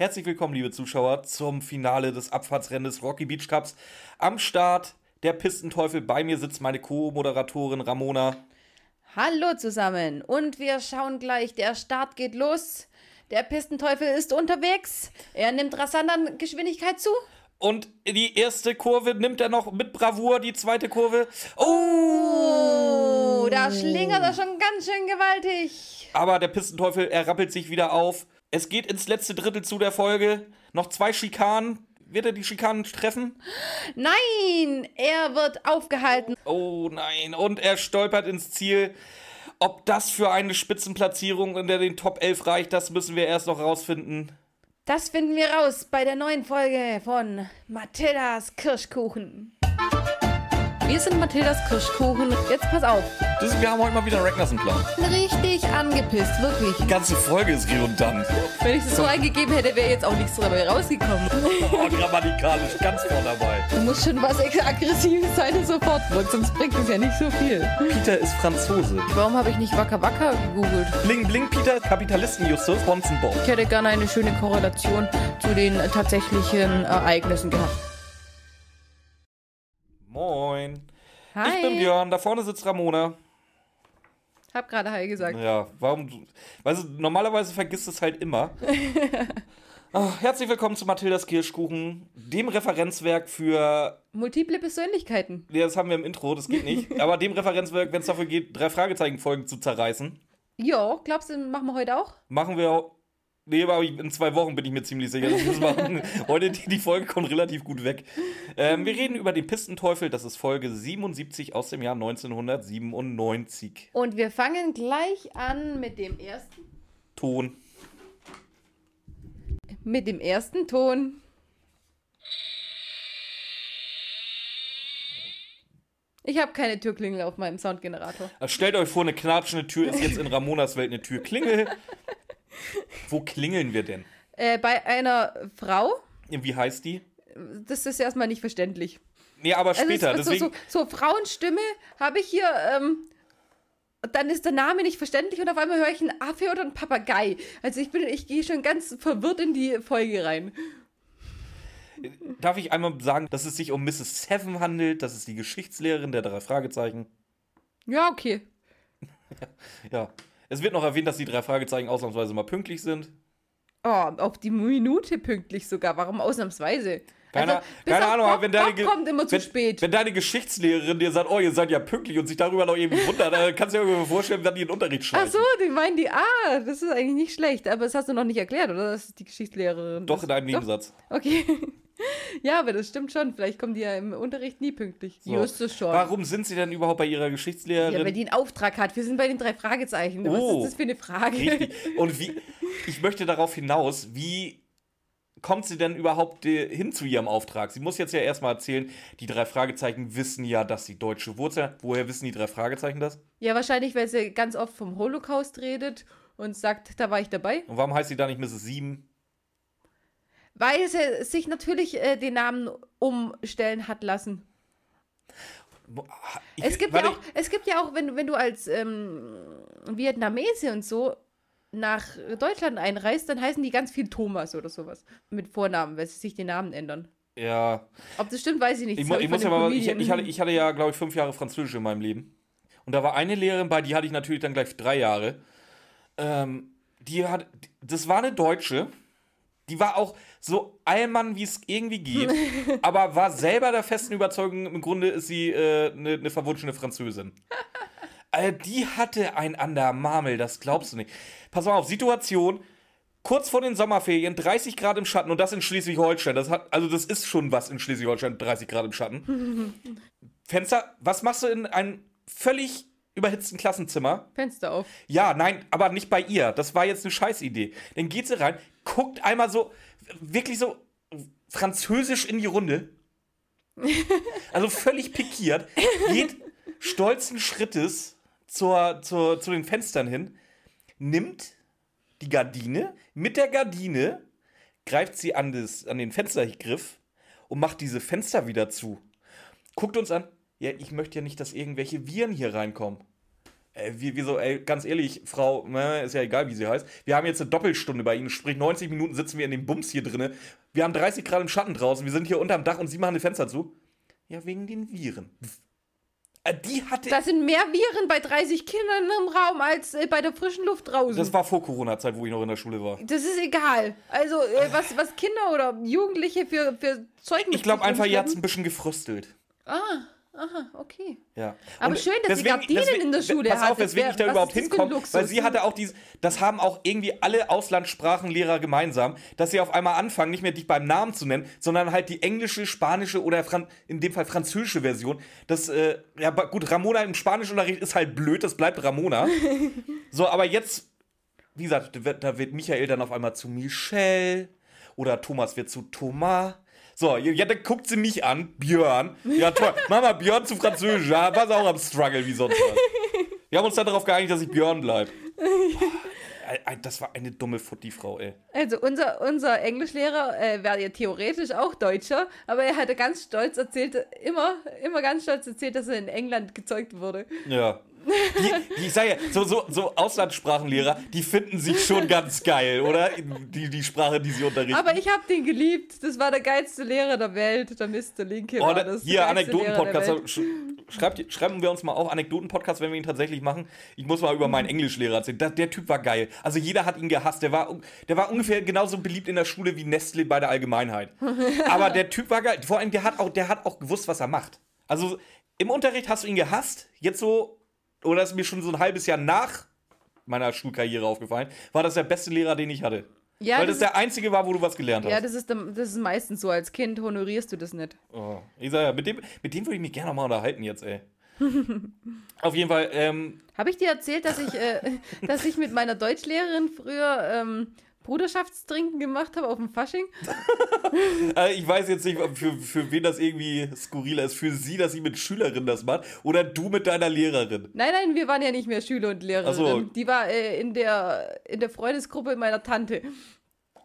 Herzlich willkommen, liebe Zuschauer, zum Finale des Abfahrtsrennens Rocky Beach Cups. Am Start der Pistenteufel. Bei mir sitzt meine Co-Moderatorin Ramona. Hallo zusammen und wir schauen gleich, der Start geht los. Der Pistenteufel ist unterwegs. Er nimmt rasant an Geschwindigkeit zu. Und die erste Kurve nimmt er noch mit Bravour, die zweite Kurve. Oh, da schlingert er schon ganz schön gewaltig. Aber der Pistenteufel, er rappelt sich wieder auf. Es geht ins letzte Drittel zu der Folge. Noch zwei Schikanen. Wird er die Schikanen treffen? Nein, er wird aufgehalten. Oh nein, und er stolpert ins Ziel. Ob das für eine Spitzenplatzierung in der den Top 11 reicht, das müssen wir erst noch rausfinden. Das finden wir raus bei der neuen Folge von Mathildas Kirschkuchen. Wir sind Mathildas Kirschkuchen. Jetzt pass auf. Das, wir haben heute mal wieder einen Ragnarsson-Plan. Richtig angepisst, wirklich. Die ganze Folge ist redundant. Wenn ich das so eingegeben hätte, wäre jetzt auch nichts dabei rausgekommen. Oh, grammatikalisch ganz vorne dabei. Du musst schon was Aggressives sein und sofort wirkt, sonst bringt es ja nicht so viel. Peter ist Franzose. Warum habe ich nicht Wacker Wacker gegoogelt? Bling Bling Peter, Kapitalisten Justus, Bonzenbob. Ich hätte gerne eine schöne Korrelation zu den tatsächlichen Ereignissen gehabt. Moin. Hi. Ich bin Björn, da vorne sitzt Ramona. Hab gerade Hi gesagt. Ja, warum? Weißt du, normalerweise vergisst es halt immer. Ah, herzlich willkommen zu Mathildas Kirschkuchen, dem Referenzwerk für. Multiple Persönlichkeiten. Ja, das haben wir im Intro, das geht nicht. aber dem Referenzwerk, wenn es dafür geht, drei Fragezeichen-Folgen zu zerreißen. Ja, glaubst du, machen wir heute auch? Machen wir auch. Nee, aber in zwei Wochen bin ich mir ziemlich sicher, dass wir das machen. Heute, die, die Folge kommt relativ gut weg. Ähm, wir reden über den Pistenteufel. Das ist Folge 77 aus dem Jahr 1997. Und wir fangen gleich an mit dem ersten. Ton. Mit dem ersten Ton. Ich habe keine Türklingel auf meinem Soundgenerator. Also stellt euch vor, eine knatschende Tür ist jetzt in Ramonas Welt eine Türklingel. Wo klingeln wir denn? Äh, bei einer Frau. Wie heißt die? Das ist erstmal nicht verständlich. Nee, aber später. Also es, deswegen, so, so, so Frauenstimme habe ich hier. Ähm, dann ist der Name nicht verständlich und auf einmal höre ich einen Affe oder einen Papagei. Also ich bin, ich gehe schon ganz verwirrt in die Folge rein. Darf ich einmal sagen, dass es sich um Mrs. Seven handelt? Das ist die Geschichtslehrerin der drei Fragezeichen. Ja, okay. Ja. Es wird noch erwähnt, dass die drei Fragezeichen ausnahmsweise mal pünktlich sind. Oh, auf die Minute pünktlich sogar. Warum ausnahmsweise? Keine, Also, keine Ahnung, Bob, wenn deine, Bob kommt immer zu wenn, spät. Wenn deine Geschichtslehrerin dir sagt, oh, ihr seid ja pünktlich und sich darüber noch irgendwie wundert, dann kannst du dir irgendwie vorstellen, wenn die in Unterricht Ach schmeißen. so, die meinen die, ah, das ist eigentlich nicht schlecht, aber das hast du noch nicht erklärt, oder? Das ist die Geschichtslehrerin. Doch, in einem Nebensatz. Okay. ja, aber das stimmt schon. Vielleicht kommen die ja im Unterricht nie pünktlich. So. Justus schon. Warum sind sie denn überhaupt bei ihrer Geschichtslehrerin? Ja, weil die einen Auftrag hat. Wir sind bei den drei Fragezeichen. Was Oh. ist das für eine Frage? Richtig. Und wie, ich möchte darauf hinaus, wie kommt sie denn überhaupt äh, hin zu ihrem Auftrag? Sie muss jetzt ja erstmal erzählen, die drei Fragezeichen wissen ja, dass sie deutsche Wurzeln hat. Woher wissen die drei Fragezeichen das? Ja, wahrscheinlich, weil sie ganz oft vom Holocaust redet und sagt, da war ich dabei. Und warum heißt sie da nicht Mrs. Sieben? Weil sie sich natürlich äh, den Namen umstellen hat lassen. Ich, Es gibt, ja auch, es gibt ja auch, wenn, wenn du als ähm, Vietnamese und so nach Deutschland einreist, dann heißen die ganz viel Thomas oder sowas. Mit Vornamen, weil sie sich den Namen ändern. Ja, Ob das stimmt, weiß ich nicht. ich, mu ich muss ja mal, ich, ich, hatte, ich hatte ja, glaube ich, fünf Jahre Französisch in meinem Leben. Und da war eine Lehrerin bei, die hatte ich natürlich dann gleich drei Jahre. Ähm, die hat, das war eine Deutsche. Die war auch so Allmann, wie es irgendwie geht, aber war selber der festen Überzeugung, im Grunde ist sie äh, eine, eine verwunschene Französin. Äh, die hatte ein an der Marmel, das glaubst du nicht. Pass mal auf, Situation, kurz vor den Sommerferien, 30 Grad im Schatten und das in Schleswig-Holstein. Das hat, also das ist schon was in Schleswig-Holstein, 30 Grad im Schatten. Fenster, was machst du in einem völlig überhitzten Klassenzimmer? Fenster auf. Ja, nein, aber nicht bei ihr. Das war jetzt eine Scheißidee. Dann geht sie rein, guckt einmal so, wirklich so französisch in die Runde. Also völlig pikiert, geht stolzen Schrittes zur, zur, zu den Fenstern hin, nimmt die Gardine, mit der Gardine greift sie an, das, an den Fenstergriff und macht diese Fenster wieder zu. Guckt uns an. Ja, ich möchte ja nicht, dass irgendwelche Viren hier reinkommen. Ey, wie, wie so, ey, ganz ehrlich, Frau, äh, ist ja egal, wie sie heißt. Wir haben jetzt eine Doppelstunde bei Ihnen, sprich 90 Minuten sitzen wir in dem Bums hier drinne. Wir haben 30 Grad im Schatten draußen, wir sind hier unterm Dach und Sie machen die Fenster zu. Ja, wegen den Viren. Äh, Die hatte. Da sind mehr Viren bei 30 Kindern im Raum als äh, bei der frischen Luft draußen. Das war vor Corona-Zeit, wo ich noch in der Schule war. Das ist egal. Also, äh, was, was Kinder oder Jugendliche für, für Zeug Ich glaube einfach, ihr hat es ein bisschen gefröstelt. Ah, aha, okay. Ja. Aber schön, dass sie Gardinen in der Schule Pass auf, Das weswegen ich da was überhaupt hinkomme. Weil sie hatte auch dieses, das haben auch irgendwie alle Auslandssprachenlehrer gemeinsam, dass sie auf einmal anfangen, nicht mehr dich beim Namen zu nennen, sondern halt die englische, spanische oder Fran in dem Fall französische Version. Das, äh, ja, gut, Ramona im Spanischunterricht ist halt blöd, das bleibt Ramona. so, aber jetzt, wie gesagt, da wird Michael dann auf einmal zu Michelle oder Thomas wird zu Thomas. So, ja, dann guckt sie mich an, Björn. Ja, toll. Mama, Björn zu Französisch. Ja, war sie auch am Struggle wie sonst was. Wir haben uns dann darauf geeinigt, dass ich Björn bleib. Boah, Das war eine dumme Futti-Frau, ey. Also unser, unser Englischlehrer äh, wäre ja theoretisch auch Deutscher, aber er hatte ganz stolz erzählt, immer, immer ganz stolz erzählt, dass er in England gezeugt wurde. Ja. Die, ich sag ja, so, so, so Auslandssprachenlehrer, die finden sich schon ganz geil, oder? Die, die Sprache, die sie unterrichten. Aber ich habe den geliebt. Das war der geilste Lehrer der Welt, der Mr. Linke. Oh, war da, das. hier, Anekdoten-Podcast. Sch schreibt, schreiben wir uns mal auch Anekdoten-Podcast, wenn wir ihn tatsächlich machen. Ich muss mal über meinen Englischlehrer erzählen. Der, der Typ war geil. Also jeder hat ihn gehasst. Der war, der war ungefähr genauso beliebt in der Schule wie Nestle bei der Allgemeinheit. Aber der Typ war geil. Vor allem, der hat auch, der hat auch gewusst, was er macht. Also im Unterricht hast du ihn gehasst. Jetzt so, oder ist mir schon so ein halbes Jahr nach meiner Schulkarriere aufgefallen, war das der beste Lehrer, den ich hatte. Ja, Weil das das der einzige war, wo du was gelernt hast. Ja, das ist, das ist meistens so. Als Kind honorierst du das nicht. Oh, ich sag ja, mit dem, mit dem würde ich mich gerne mal unterhalten jetzt, ey. Auf jeden Fall, ähm, Habe ich dir erzählt, dass ich, äh, dass ich mit meiner Deutschlehrerin früher ähm, Bruderschaftstrinken gemacht habe auf dem Fasching? äh, ich weiß jetzt nicht, für, für wen das irgendwie skurriler ist. Für sie, dass sie mit Schülerinnen das macht oder du mit deiner Lehrerin. Nein, nein, wir waren ja nicht mehr Schüler und Lehrerin. So. Die war äh, in, der, in der Freundesgruppe meiner Tante.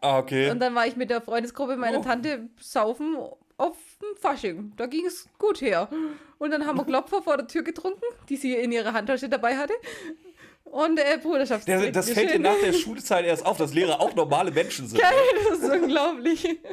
Ah, okay. Und dann war ich mit der Freundesgruppe meiner Oh. Tante saufen auf dem Fasching. Da ging es gut her. Und dann haben wir Klopfer vor der Tür getrunken, die sie in ihrer Handtasche dabei hatte. Und äh, Der, Bruderschaftstrinken. das fällt dir nach der Schulzeit erst auf, dass Lehrer auch normale Menschen sind. Das ist unglaublich.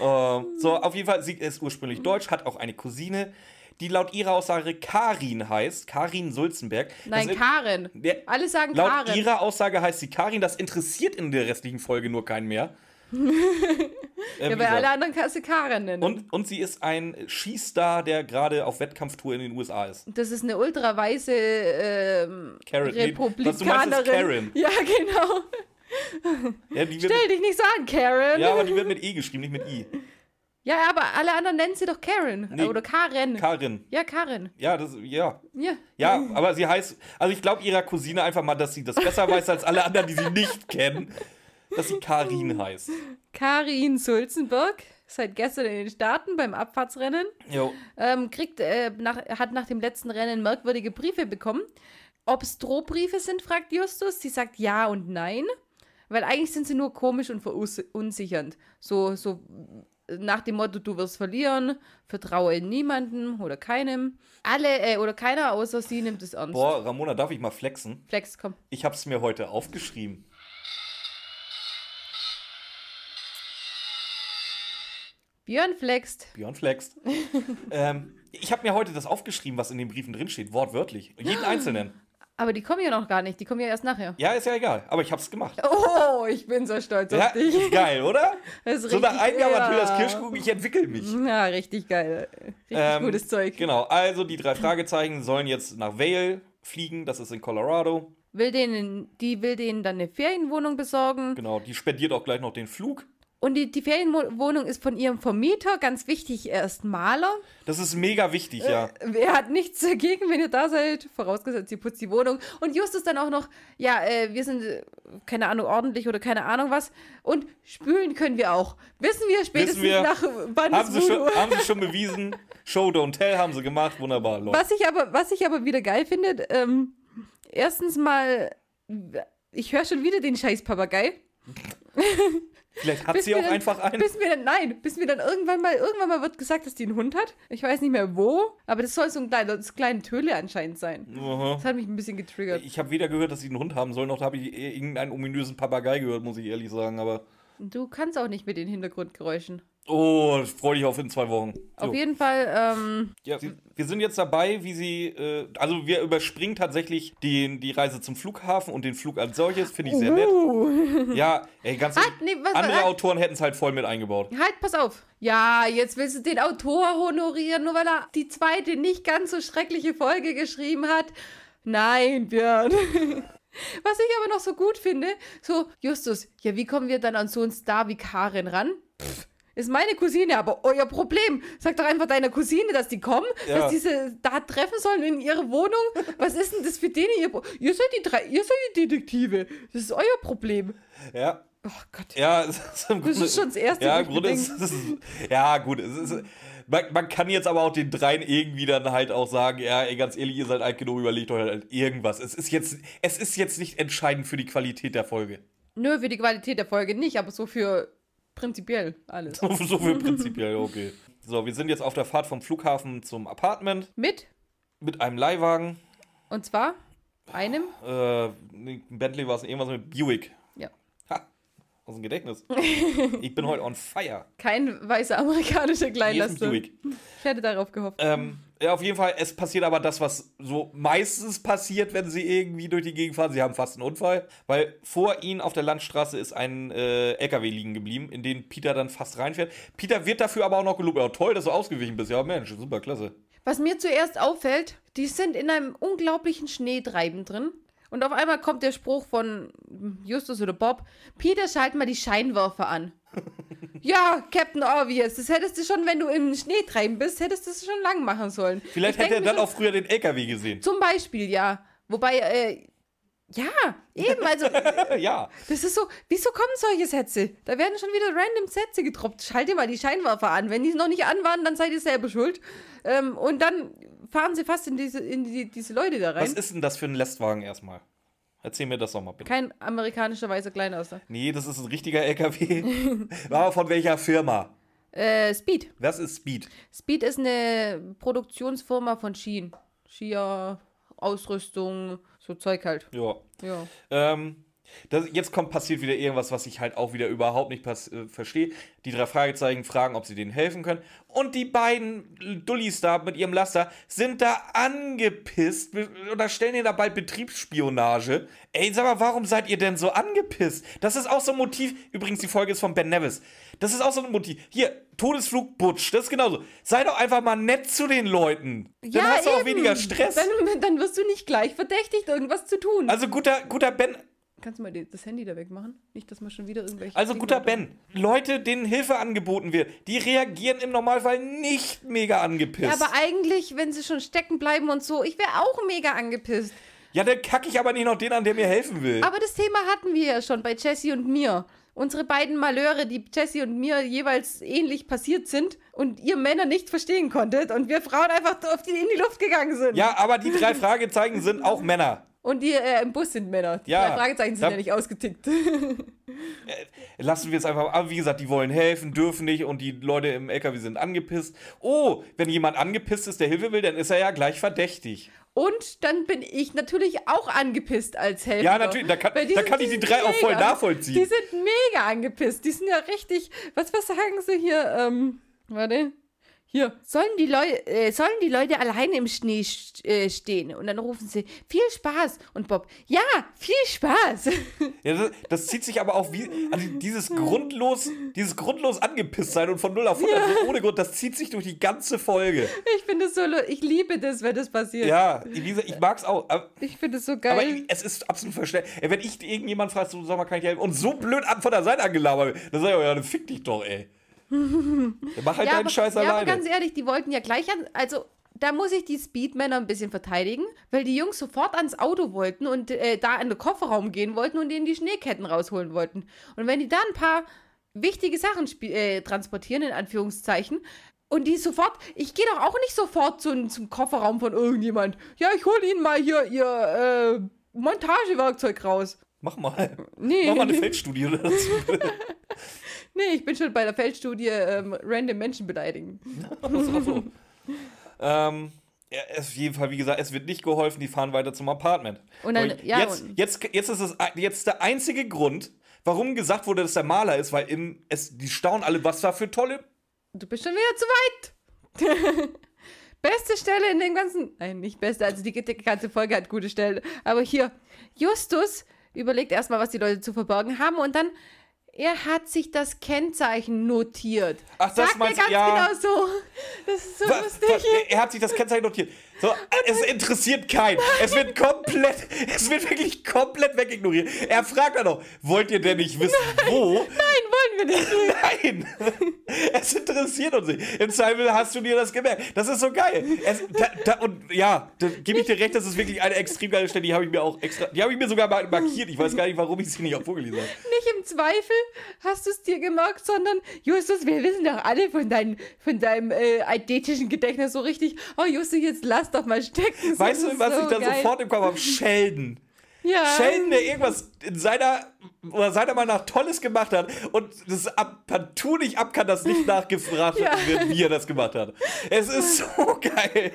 Ähm, so, auf jeden Fall, sie ist ursprünglich deutsch, hat auch eine Cousine, die laut ihrer Aussage Karin heißt. Karin Sulzenberg. Nein, Das- Karen. Der- Alle sagen Laut Karen. ihrer Aussage heißt sie Karin, das interessiert in der restlichen Folge nur keinen mehr. Äh, ja, weil gesagt. alle anderen kannst du Karen nennen. und, und sie ist ein Skistar, der gerade auf Wettkampftour in den USA ist. das ist eine ultraweiße ähm, Karen, nee, Republikanerin. was du meinst, ist Karen. Ja, genau. Ja, Stell dich nicht so an, Karen. ja, aber die wird mit E geschrieben, nicht mit I. Ja, aber alle anderen nennen sie doch Karen. Nee. Oder Karen. Karin. ja, Karen. Ja, das, ja. Ja. Ja, aber sie heißt, also ich glaube ihrer Cousine einfach mal, dass sie das besser weiß als alle anderen, die sie nicht kennen, dass sie Karin heißt. Karin Sulzenberg, seit gestern in den Staaten beim Abfahrtsrennen, Jo. ähm, kriegt, äh, nach, hat nach dem letzten Rennen merkwürdige Briefe bekommen. Ob es Drohbriefe sind, fragt Justus. Sie sagt ja und nein. Weil eigentlich sind sie nur komisch und verunsichernd. So, so nach dem Motto, du wirst verlieren, vertraue niemandem oder keinem. Alle äh, oder keiner außer sie nimmt es ernst. Boah, Ramona, darf ich mal flexen? Flex, komm. Ich hab's mir heute aufgeschrieben. Björn flext. Björn flext. ähm, ich habe mir heute das aufgeschrieben, was in den Briefen drinsteht, wortwörtlich. Jeden einzelnen. Aber die kommen ja noch gar nicht, die kommen ja erst nachher. Ja, ist ja egal, aber ich hab's gemacht. Oh, ich bin so stolz Ja, auf dich. ist geil, oder? Ist So nach einem Jahr ja. Matthias Kirschkuchen, ich entwickel mich. Ja, richtig geil. Richtig Ähm, gutes Zeug. Genau, also die drei Fragezeichen sollen jetzt nach Vale fliegen, das ist in Colorado. Will denen, die will denen dann eine Ferienwohnung besorgen. Genau, die spendiert auch gleich noch den Flug. Und die, die Ferienwohnung ist von ihrem Vermieter, ganz wichtig, er ist Maler. Das ist mega wichtig, ja. Er hat nichts dagegen, wenn ihr da seid, vorausgesetzt, ihr putzt die Wohnung. Und Justus dann auch noch, ja, äh, wir sind, äh, keine Ahnung, ordentlich oder keine Ahnung was. Und spülen können wir auch. Wissen wir spätestens wir. nach Haben Bandes sie, schon, haben sie schon bewiesen. Show, don't tell, haben sie gemacht. Wunderbar, läuft. Was ich aber, was ich aber wieder geil finde, ähm, erstens mal, ich höre schon wieder den scheiß Papagei. Vielleicht hat Bis sie auch dann- einfach einen. Bis mir dann, nein, bis mir dann irgendwann mal, irgendwann mal wird gesagt, dass die einen Hund hat. Ich weiß nicht mehr wo, aber das soll so ein kleiner, das kleine Töle anscheinend sein. Aha. Das hat mich ein bisschen getriggert. Ich habe weder gehört, dass sie einen Hund haben soll, noch habe ich irgendeinen ominösen Papagei gehört, muss ich ehrlich sagen. Aber Du kannst auch nicht mit den Hintergrundgeräuschen. Oh, ich freue dich auf in zwei Wochen. Auf So. jeden Fall, ähm, Ja, sie, wir sind jetzt dabei, wie sie, äh, also wir überspringen tatsächlich die, die Reise zum Flughafen und den Flug als solches, finde ich sehr nett. uh. Ja, ey, ganz Halt, nee, was- andere halt. Autoren hätten es halt voll mit eingebaut. Halt, pass auf. Ja, jetzt willst du den Autor honorieren, nur weil er die zweite nicht ganz so schreckliche Folge geschrieben hat. Nein, Björn. Was ich aber noch so gut finde, so, Justus, ja, wie kommen wir dann an so einen Star wie Karin ran? Pff, ist meine Cousine, aber euer Problem. Sag doch einfach deiner Cousine, dass die kommen, Ja. dass diese da treffen sollen in ihre Wohnung. Was ist denn das für denen? Ihr, ihr seid die drei, ihr seid die Detektive. Das ist euer Problem. Ja, Oh Gott. ja, es ist im Das ist schon das Erste, Ja, Grunde mir ist, ist, ja, gut, ist, man, man kann jetzt aber auch den dreien irgendwie dann halt auch sagen, ja, ey, ganz ehrlich, ihr seid alt genug, überlegt euch halt irgendwas. Es ist jetzt, es ist jetzt nicht entscheidend für die Qualität der Folge. Nö, für die Qualität der Folge nicht, aber so für prinzipiell alles. so viel prinzipiell, okay. So, wir sind jetzt auf der Fahrt vom Flughafen zum Apartment Mit, mit einem Leihwagen. und zwar einem, Äh, Bentley war es irgendwas mit Buick. Aus dem Gedächtnis. ich bin heute on fire. kein weißer amerikanischer Kleinlaster. Ich hätte darauf gehofft. Ähm, ja, auf jeden Fall, es passiert aber das, was so meistens passiert, wenn sie irgendwie durch die Gegend fahren. Sie haben fast einen Unfall, weil vor ihnen auf der Landstraße ist ein äh, LKW liegen geblieben, in den Peter dann fast reinfährt. Peter wird dafür aber auch noch gelobt. Ja, toll, dass du ausgewichen bist. Ja, Mensch, super, klasse. Was mir zuerst auffällt, die sind in einem unglaublichen Schneetreiben drin. Und auf einmal kommt der Spruch von Justus oder Bob: Peter, schalt mal die Scheinwerfer an. ja, Captain Obvious, das hättest du schon, wenn du im Schneetreiben bist, hättest du es schon lang machen sollen. Vielleicht Ich hätte er dann auch früher den LKW gesehen. Zum Beispiel, ja. Wobei, äh, ja, eben, also, ja. das ist so, wieso kommen solche Sätze? Da werden schon wieder random Sätze getroppt. Schalte mal die Scheinwerfer an. Wenn die noch nicht an waren, dann seid ihr selber schuld. Ähm, und dann fahren sie fast in diese, in die, diese Leute da rein. Was ist denn das für ein Lastwagen erstmal? Erzähl mir das doch mal bitte. Kein amerikanischer weißer Kleinauster. Nee, das ist ein richtiger LKW. Aber von welcher Firma? Äh, Speed. Was ist Speed? Speed ist eine Produktionsfirma von Skiern. Skier, Ausrüstung, so Zeug halt. Ja. Ja. Ähm, das, jetzt kommt passiert wieder irgendwas, was ich halt auch wieder überhaupt nicht äh, verstehe. Die drei Fragezeichen fragen, ob sie denen helfen können. Und die beiden Dullis da mit ihrem Laster sind da angepisst oder stellen ihr da bald Betriebsspionage. Ey, sag mal, warum seid ihr denn so angepisst? Das ist auch so ein Motiv. Übrigens, die Folge ist von Ben Nevis. Das ist auch so ein Motiv. Hier, Todesflug Butch, das ist genauso. Sei doch einfach mal nett zu den Leuten. Dann hast du auch eben. weniger Stress. Dann, dann wirst du nicht gleich verdächtigt, irgendwas zu tun. Also guter, guter Ben, Kannst du mal das Handy da wegmachen? Nicht, dass man schon wieder irgendwelche. Also Dinge guter. Ben, Leute, denen Hilfe angeboten wird, die reagieren im Normalfall nicht mega angepisst. Ja, aber eigentlich, wenn sie schon stecken bleiben und so, ich wäre auch mega angepisst. ja, dann kacke ich aber nicht noch den an, der mir helfen will. Aber das Thema hatten wir ja schon bei Jessie und mir. Unsere beiden Malheure, die Jessie und mir jeweils ähnlich passiert sind und ihr Männer nicht verstehen konntet und wir Frauen einfach in die Luft gegangen sind. ja, aber die drei Fragezeichen sind auch Männer. Und die äh, im Bus sind Männer. Die Ja, Fragezeichen sind da- ja nicht ausgetickt. Lassen wir es einfach. Aber wie gesagt, die wollen helfen, dürfen nicht und die Leute im LKW sind angepisst. Oh, wenn jemand angepisst ist, der Hilfe will, dann ist er ja gleich verdächtig. Und dann bin ich natürlich auch angepisst als Helfer. Ja, natürlich, da kann- da kann ich die drei auch voll mega. nachvollziehen. Die sind mega angepisst. Die sind ja richtig. Was, was sagen sie hier? Ähm, warte. Hier. Sollen die, Leu äh, sollen die Leute alleine im Schnee äh, stehen? Und dann rufen sie, viel Spaß. Und Bob, ja, viel Spaß. Ja, das, das zieht sich aber auch wie. Also dieses grundlos, dieses grundlos angepisst sein und von 0 auf 100 so ohne Grund, das zieht sich durch die ganze Folge. ich finde es so, ich liebe das, wenn das passiert. Ja, gesagt, ich mag's auch. Aber, Ich finde es so aber geil. ich- es ist absolut verständlich. Wenn ich irgendjemand fragt, so, sag mal, kann ich dir helfen? Und so blöd von der Seite angelabert dann sag ich, auch, ja, dann fick dich doch, ey. Mach halt ja, deinen aber, Scheiß ja, aber alleine. ganz ehrlich, die wollten ja gleich an. Also, da muss ich die Speedmänner ein bisschen verteidigen, weil die Jungs sofort ans Auto wollten und äh, da in den Kofferraum gehen wollten und denen die Schneeketten rausholen wollten. Und wenn die da ein paar wichtige Sachen äh, transportieren, in Anführungszeichen, und die sofort, ich gehe doch auch nicht sofort zum, zum Kofferraum von irgendjemand. Ja, ich hole ihnen mal hier ihr äh, Montagewerkzeug raus. Mach mal. Nee. Mach mal eine Feldstudie dazu. Nee, ich bin schon bei der Feldstudie ähm, random Menschen beleidigen. so. ähm, ja, es- auf jeden Fall, wie gesagt, es wird nicht geholfen, die fahren weiter zum Apartment. Und dann- ja, jetzt, und- jetzt, jetzt ist es jetzt der einzige Grund, warum gesagt wurde, dass der Maler ist, weil im, es, die staunen alle, was da für tolle. Du bist schon wieder zu weit. beste Stelle in dem ganzen. Nein, nicht beste, also die, die ganze Folge hat gute Stellen. Aber hier, Justus überlegt erstmal, was die Leute zu verborgen haben und dann. Er hat sich das Kennzeichen notiert. Ach, das Sagt meinst du- ganz ja. genau so. Das ist so Was, lustig. was, er hat sich das Kennzeichen notiert. So, es interessiert keinen. Es wird komplett, es wird wirklich komplett wegignoriert. Er fragt dann noch, wollt ihr denn nicht wissen, wo? Nein, wollen wir nicht. Nein! Es interessiert uns nicht. Im Zweifel hast du dir das gemerkt. Das ist so geil. Es, da, da, und ja, da gebe ich dir recht, das ist wirklich eine extrem geile Stelle. Die habe ich mir auch extra, die habe ich mir sogar markiert. Ich weiß gar nicht, warum ich sie nicht auch vorgelesen habe. Nicht im Zweifel hast du es dir gemerkt, sondern Justus, wir wissen doch alle von, dein, von deinem äh, eidetischen Gedächtnis so richtig, oh Justus, jetzt lass doch mal stecken. Weißt Das du, was so ich da geil. sofort im Kopf habe? Sheldon. Ja. Sheldon, der irgendwas in seiner, oder seiner Meinung nach Tolles gemacht hat und das ab, partout nicht ab kann, dass nicht nachgefragt Ja. wird, wie er das gemacht hat. Es ist so geil.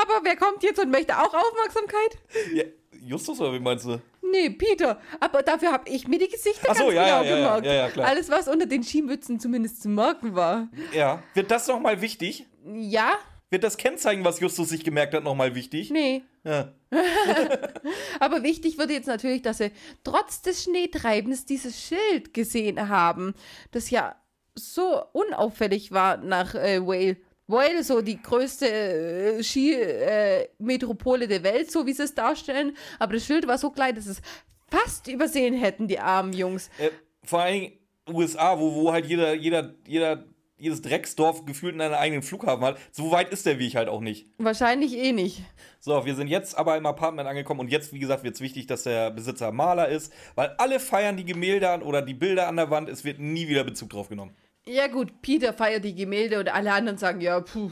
Aber wer kommt jetzt und möchte auch Aufmerksamkeit? Ja, Justus, oder wie meinst du? Nee, Peter. Aber dafür habe ich mir die Gesichter Ach so, ganz ja, genau ja, gemerkt. ja, ja. Alles, was unter den Skimützen zumindest zu merken war. Ja. Wird das nochmal wichtig? Ja? Wird das Kennzeichen, was Justus sich gemerkt hat, nochmal wichtig? Nee. Ja. Aber wichtig wird jetzt natürlich, dass sie trotz des Schneetreibens dieses Schild gesehen haben, das ja so unauffällig war nach äh, Whale. Whale, so die größte äh, Ski-Metropole der Welt, so wie sie es darstellen. Aber das Schild war so klein, dass es fast übersehen hätten, die armen Jungs. Äh, vor allen Dingen USA, wo, wo halt jeder, jeder, jeder, jedes Drecksdorf gefühlt einen eigenen Flughafen hat. So weit ist der Weg halt auch nicht. Wahrscheinlich eh nicht. So, wir sind jetzt aber im Apartment angekommen und jetzt, wie gesagt, wird es wichtig, dass der Besitzer Maler ist, weil alle feiern die Gemälde an oder die Bilder an der Wand, es wird nie wieder Bezug drauf genommen. Ja gut, Peter feiert die Gemälde und alle anderen sagen, ja, puh.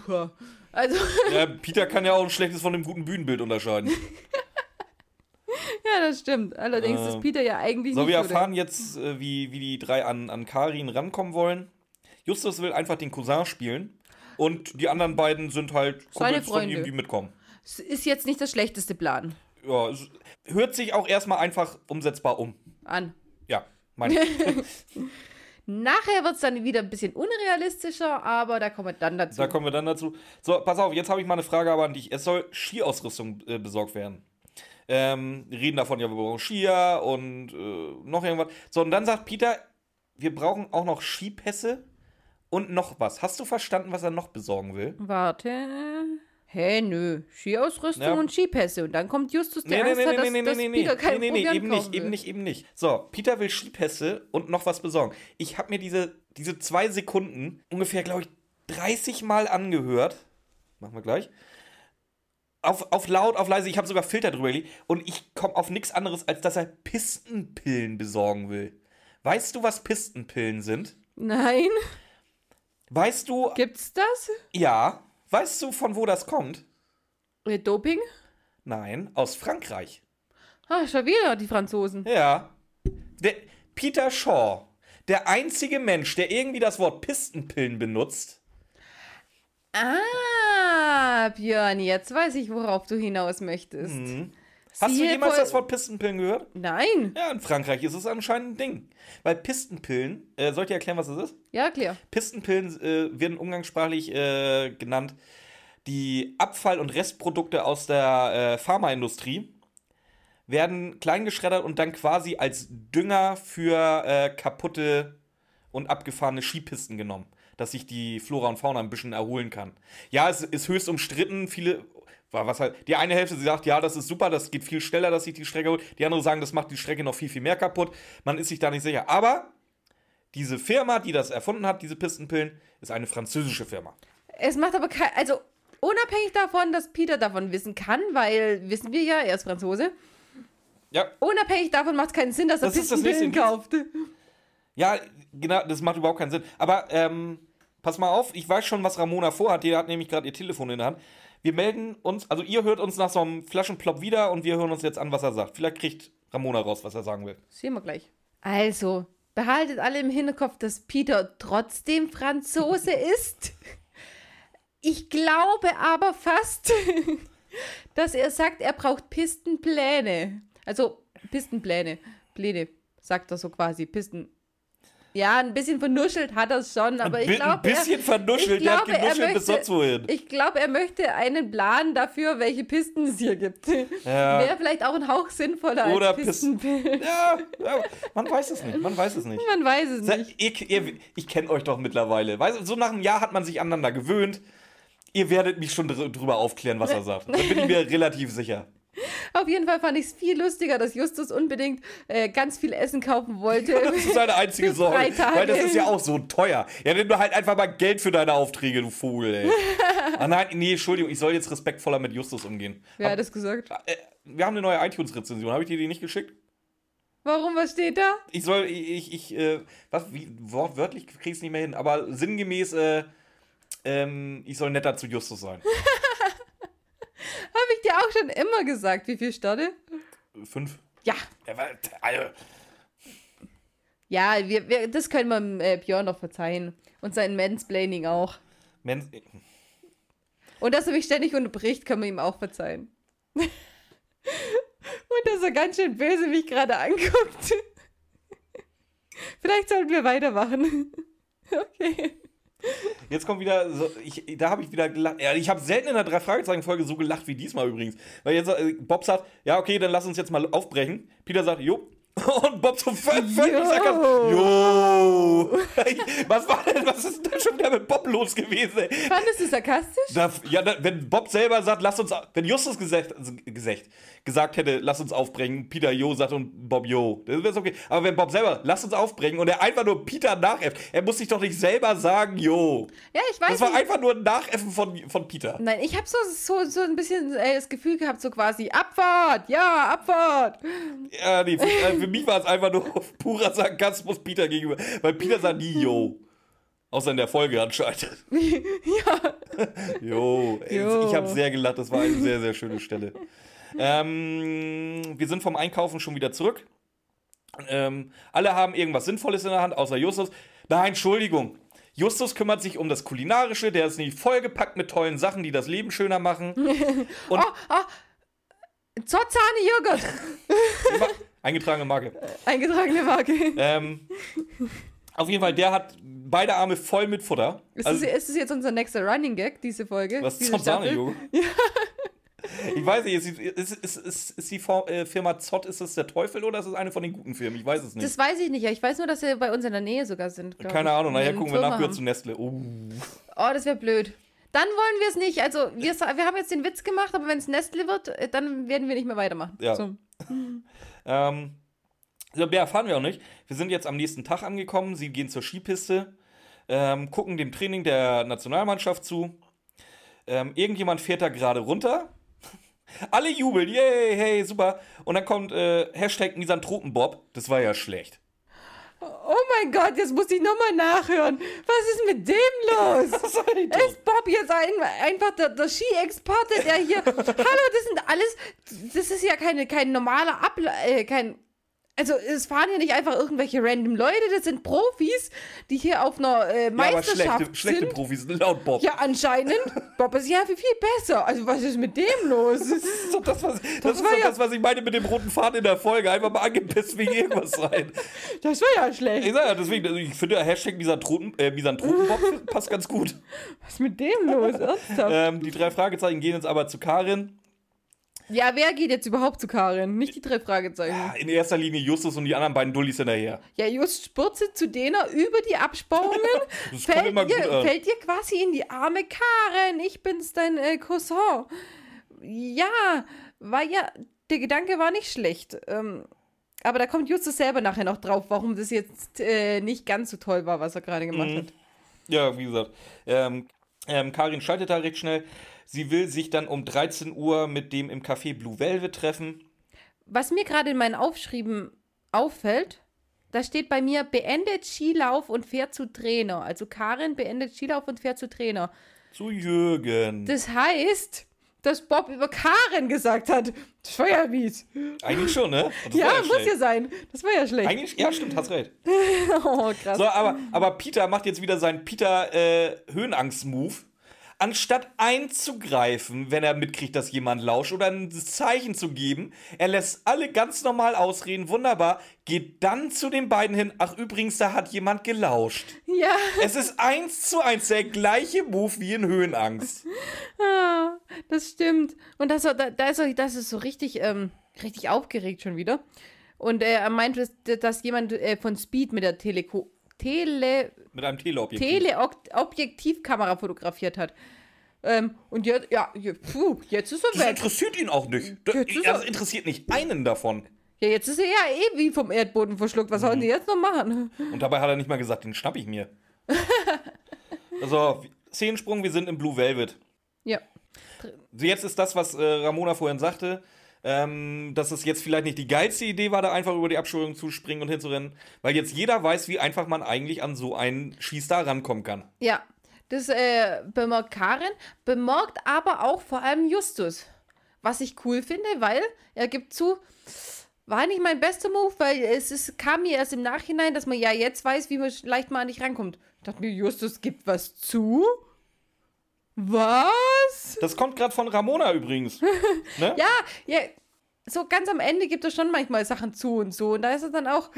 Also, Ja, Peter kann ja auch ein schlechtes von einem guten Bühnenbild unterscheiden. ja, das stimmt. Allerdings Ähm, ist Peter ja eigentlich So, wir erfahren jetzt, äh, wie, wie die drei an, an Karin rankommen wollen. Justus will einfach den Cousin spielen und die anderen beiden sind halt Seine Kumpels von ihm, die mitkommen. Es ist jetzt nicht der schlechteste Plan. Ja, es hört sich auch erstmal einfach umsetzbar um. An. Ja, meine ich. Nachher wird es dann wieder ein bisschen unrealistischer, aber da kommen wir dann dazu. Da kommen wir dann dazu. So, pass auf, jetzt habe ich mal eine Frage aber an dich. Es soll Skiausrüstung äh, besorgt werden. Ähm, wir reden davon, ja, wir brauchen Skier und äh, noch irgendwas. So, und dann sagt Peter, wir brauchen auch noch Skipässe und noch was. Hast du verstanden, was er noch besorgen will? Warte. Hä, nö. Skiausrüstung Ja. und Skipässe. Und dann kommt Justus, der Nee, nee, Angst nee, hat, nee, dass, nee, dass nee, nee, Peter kein nee, nee, Proviant eben nicht, will. eben nicht, eben nicht. So, Peter will Skipässe und noch was besorgen. Ich habe mir diese, diese zwei Sekunden ungefähr, glaube ich, 30 Mal angehört. Machen wir gleich. Auf, auf laut, auf leise, ich habe sogar Filter drüber gelegt und ich komme auf nichts anderes, als dass er Pistenpillen besorgen will. Weißt du, was Pistenpillen sind? Nein. Weißt du, Gibt's das? ja, weißt du, von wo das kommt? Äh, Doping? Nein, aus Frankreich. Ah, schon wieder die Franzosen. Ja. Der Peter Shaw, der einzige Mensch, der irgendwie das Wort Pistenpillen benutzt. Ah, Björn, jetzt weiß ich, worauf du hinaus möchtest. Mhm. Hast du Siehe jemals das Wort Pistenpillen gehört? Nein. Ja, in Frankreich ist es anscheinend ein Ding. Weil Pistenpillen, äh, soll ich dir erklären, was das ist? Ja, klar. Pistenpillen äh, werden umgangssprachlich äh, genannt die Abfall- und Restprodukte aus der äh, Pharmaindustrie werden klein geschreddert und dann quasi als Dünger für äh, kaputte und abgefahrene Skipisten genommen, dass sich die Flora und Fauna ein bisschen erholen kann. Ja, es ist höchst umstritten. Viele, was halt, die eine Hälfte, sie sagt, ja, das ist super, das geht viel schneller, dass sich die Strecke holt. Die andere sagen, das macht die Strecke noch viel, viel mehr kaputt. Man ist sich da nicht sicher. Aber diese Firma, die das erfunden hat, diese Pistenpillen, ist eine französische Firma. Es macht aber kein. Also, unabhängig davon, dass Peter davon wissen kann, weil, wissen wir ja, er ist Franzose. Ja, Unabhängig davon macht es keinen Sinn, dass er Das das Pistenpillen kauft. ja, genau, das macht überhaupt keinen Sinn. Aber ähm, pass mal auf, ich weiß schon, was Ramona vorhat. Die hat nämlich gerade ihr Telefon in der Hand. Wir melden uns, also ihr hört uns nach so einem Flaschenplopp wieder und wir hören uns jetzt an, was er sagt. Vielleicht kriegt Ramona raus, was er sagen will. Sehen wir gleich. Also, behaltet alle im Hinterkopf, dass Peter trotzdem Franzose ist. Ich glaube aber fast, dass er sagt, er braucht Pistenpläne. Also Pistenpläne. Pläne, sagt er so quasi. Pisten. Ja, ein bisschen vernuschelt hat er es schon, aber ich glaube. Ein bisschen er, vernuschelt, der hat genuschelt bis sonst wohin. Ich glaube, er möchte einen Plan dafür, welche Pisten es hier gibt. Ja. Wäre vielleicht auch ein Hauch sinnvoller Oder als Pisten. Ja, ja, man weiß es nicht. Man weiß es nicht. Man weiß es nicht. Ich, ihr, ich kenne euch doch mittlerweile. Weißt, so nach einem Jahr hat man sich aneinander gewöhnt. Ihr werdet mich schon dr drüber aufklären, was er sagt. Da bin ich mir relativ sicher. Auf jeden Fall fand ich es viel lustiger, dass Justus unbedingt äh, ganz viel Essen kaufen wollte. das ist seine einzige Sorge. Weil das ist ja auch so teuer. Ja, nimm du halt einfach mal Geld für deine Aufträge, du Vogel, ey. ah nein, nee, Entschuldigung, ich soll jetzt respektvoller mit Justus umgehen. Wer Hab, hat das gesagt? äh, wir haben eine neue iTunes-Rezension. Habe ich dir die nicht geschickt? Warum, was steht da? Ich soll, ich, ich, ich äh, was, wie, wortwörtlich krieg ich es nicht mehr hin, aber sinngemäß, äh, ähm, ich soll netter zu Justus sein. Habe ich dir auch schon immer gesagt. Wie viel Sterne? Fünf. Ja. Ja, weil, also, Ja, wir, wir, das können wir äh, Björn noch verzeihen. Und sein Mansplaining auch. Men Und dass er mich ständig unterbricht, können wir ihm auch verzeihen. Und dass er ganz schön böse mich gerade anguckt. Vielleicht sollten wir weitermachen. Okay. Jetzt kommt wieder, so, ich, da habe ich wieder gelacht. Ja, ich habe selten in der Drei-Fragezeichen-Folge so gelacht wie diesmal übrigens. Weil jetzt äh, Bob sagt, ja, okay, dann lass uns jetzt mal aufbrechen. Peter sagt, jo. Und Bob so völlig sarkastisch, jo. Was war denn, was ist denn schon wieder mit Bob los gewesen? Ey? Fandest du sarkastisch? Da, ja, da, wenn Bob selber sagt, lass uns, wenn Justus gesagt, gesagt, gesagt hätte, lass uns aufbrechen, Peter Jo sagt und Bob Jo, das wäre okay. Aber wenn Bob selber, lass uns aufbrechen und er einfach nur Peter nachäfft, er muss sich doch nicht selber sagen, Jo. Ja, ich weiß Das war nicht. einfach nur ein Nachäffen von, von Peter. Nein, ich habe so, so, so ein bisschen äh, das Gefühl gehabt, so quasi Abfahrt, ja, Abfahrt. Ja, nee, für, mich war es einfach nur purer Sarkasmus Peter gegenüber, weil Peter sagt nie Jo. Außer in der Folge anscheinend. ja. Jo, ich habe sehr gelacht, das war eine sehr, sehr schöne Stelle. Ähm, wir sind vom Einkaufen schon wieder zurück. Ähm, alle haben irgendwas Sinnvolles in der Hand, außer Justus. Nein, Entschuldigung. Justus kümmert sich um das Kulinarische, der ist nicht vollgepackt mit tollen Sachen, die das Leben schöner machen. Und Oh, oh. Zotzahne Joghurt. Eingetragene Marke. Eingetragene Marke. Ähm, auf jeden Fall, der hat beide Arme voll mit Futter. Ist, Also, das, ist das jetzt unser nächster Running Gag, diese Folge? was diese Zott Sahne? Junge? Ich weiß nicht, ist, ist, ist, ist, die äh, Firma Zott, ist das der Teufel oder ist es eine von den guten Firmen? Ich weiß es nicht. Das weiß ich nicht. Ja, ich weiß nur, dass sie bei uns in der Nähe sogar sind. Keine ich. Ahnung, nachher gucken wir nach, haben. zu Nestle. Oh. Oh, das wäre blöd. Dann wollen wir es nicht. Also, wir, wir haben jetzt den Witz gemacht, aber wenn es Nestle wird, äh, dann werden wir nicht mehr weitermachen. Ja. So. Ähm, so, mehr erfahren wir auch nicht. Wir sind jetzt am nächsten Tag angekommen. Sie gehen zur Skipiste, ähm, gucken dem Training der Nationalmannschaft zu. Ähm, irgendjemand fährt da gerade runter. Alle jubeln, yay, hey, super. Und dann kommt äh, Hashtag Misanthropenbob. Das war ja schlecht. Oh mein Gott, jetzt muss ich nochmal nachhören. Was ist mit dem los? Ist Bob jetzt ein, einfach der, der Ski-Experte, der hier. Hallo, das sind alles. Das ist ja keine, kein normaler Ablauf. Äh, kein. Also, es fahren ja nicht einfach irgendwelche random Leute, das sind Profis, die hier auf einer äh, Ja, aber Meisterschaft schlechte, schlechte sind. Profis, laut Bob. Ja, anscheinend. Bob ist ja viel, viel besser. Also, was ist mit dem los? Das ist doch das, was, das, ist war doch ja- das, was ich meine mit dem roten Faden in der Folge. Einfach mal angepisst wegen irgendwas sein. Das war ja schlecht. Ich sag ja, deswegen, also ich finde, Hashtag Misanthropen, äh, Misanthropenbob passt ganz gut. Was ist mit dem los? Ähm, die drei Fragezeichen gehen jetzt aber zu Karin. Ja, wer geht jetzt überhaupt zu Karin? Nicht die drei Fragezeichen. In erster Linie Justus und die anderen beiden Dullis hinterher. Ja, just spurze zu denen über die kommt fällt, ihr, fällt ihr quasi in die Arme Karen. Ich bin's, dein äh, Cousin. Ja, war ja, der Gedanke war nicht schlecht. Ähm, aber da kommt Justus selber nachher noch drauf, warum das jetzt äh, nicht ganz so toll war, was er gerade gemacht Mhm. hat. Ja, wie gesagt. Ähm, ähm, Karin schaltet da recht schnell. Sie will sich dann um 13 Uhr mit dem im Café Blue Velvet treffen. Was mir gerade in meinen Aufschrieben auffällt, da steht bei mir, beendet Skilauf und fährt zu Trainer. Also Karin beendet Skilauf und fährt zu Trainer. Zu Jürgen. Das heißt, dass Bob über Karen gesagt hat. Das war ja mies. Eigentlich schon, ne? Ja, war muss ja sein. Das war ja schlecht. Eigentlich, ja, stimmt, hast recht. oh, krass. So, aber, aber Peter macht jetzt wieder seinen Peter äh, Höhenangst-Move. Anstatt einzugreifen, wenn er mitkriegt, dass jemand lauscht oder ein Zeichen zu geben, er lässt alle ganz normal ausreden, wunderbar, geht dann zu den beiden hin. Ach, übrigens, da hat jemand gelauscht. Ja, Es ist eins zu eins der gleiche Move wie in Höhenangst. ah, das stimmt. Und das, da, da ist, das ist so richtig, ähm, richtig aufgeregt schon wieder. Und äh, er meint, dass, dass jemand äh, von Speed mit der Teleko Tele Mit einem Teleobjektiv. Teleobjektivkamera fotografiert hat. Ähm, und jetzt, ja, puh, jetzt ist er das weg. interessiert ihn auch nicht. Das, das er- interessiert nicht einen davon. Ja, jetzt ist er ja eh wie vom Erdboden verschluckt. Was sollen die jetzt noch machen? Und dabei hat er nicht mal gesagt, den schnapp ich mir. also, Szenensprung, wir sind im Blue Velvet. Ja. Jetzt ist das, was äh, Ramona vorhin sagte, ähm, dass es jetzt vielleicht nicht die geilste Idee war, da einfach über die Abschuldung zu springen und hinzurennen, weil jetzt jeder weiß, wie einfach man eigentlich an so einen Schießstar rankommen kann. Ja, das äh, bemerkt Karen, bemerkt aber auch vor allem Justus. Was ich cool finde, weil er gibt zu, war nicht mein bester Move, weil es ist, kam mir erst im Nachhinein, dass man ja jetzt weiß, wie man leicht mal an dich rankommt. Ich dachte mir, Justus gibt was zu? Was? Das kommt gerade von Ramona übrigens. ne? Ja, ja, so ganz am Ende gibt er schon manchmal Sachen zu und so. Und da ist er dann auch,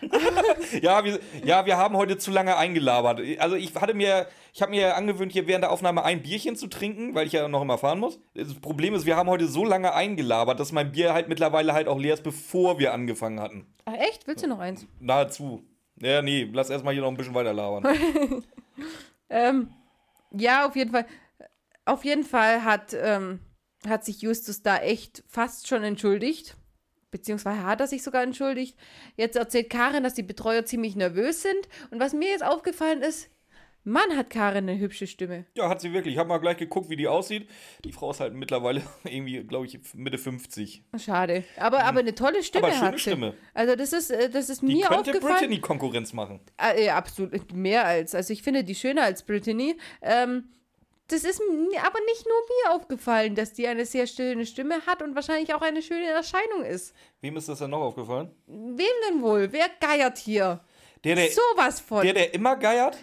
Ja, wir, ja, wir haben heute zu lange eingelabert. Also ich hatte mir, ich habe mir angewöhnt, hier während der Aufnahme ein Bierchen zu trinken, weil ich ja noch immer fahren muss. Das Problem ist, wir haben heute so lange eingelabert, dass mein Bier halt mittlerweile halt auch leer ist, bevor wir angefangen hatten. ach echt, willst du noch eins? Nahezu. Ja, nee, lass erstmal hier noch ein bisschen weiter labern. Ähm, ja, auf jeden Fall. Auf jeden Fall hat, ähm, hat sich Justus da echt fast schon entschuldigt. Beziehungsweise hat er sich sogar entschuldigt. Jetzt erzählt Karin, dass die Betreuer ziemlich nervös sind. Und was mir jetzt aufgefallen ist, Mann, hat Karin eine hübsche Stimme. Ja, hat sie wirklich. Ich habe mal gleich geguckt, wie die aussieht. Die Frau ist halt mittlerweile irgendwie, glaube ich, Mitte 50. Schade. Aber, aber eine tolle Stimme Aber schöne hat sie. Stimme. Also das ist, äh, das ist Die mir könnte aufgefallen. Brittany Konkurrenz machen. Äh, ja, absolut. Mehr als. Also ich finde die schöner als Brittany. Ähm, das ist mir aber nicht nur mir aufgefallen, dass die eine sehr schöne Stimme hat und wahrscheinlich auch eine schöne Erscheinung ist. Wem ist das denn noch aufgefallen? Wem denn wohl? Wer geiert hier? Der, der, Sowas von. der, der immer geiert?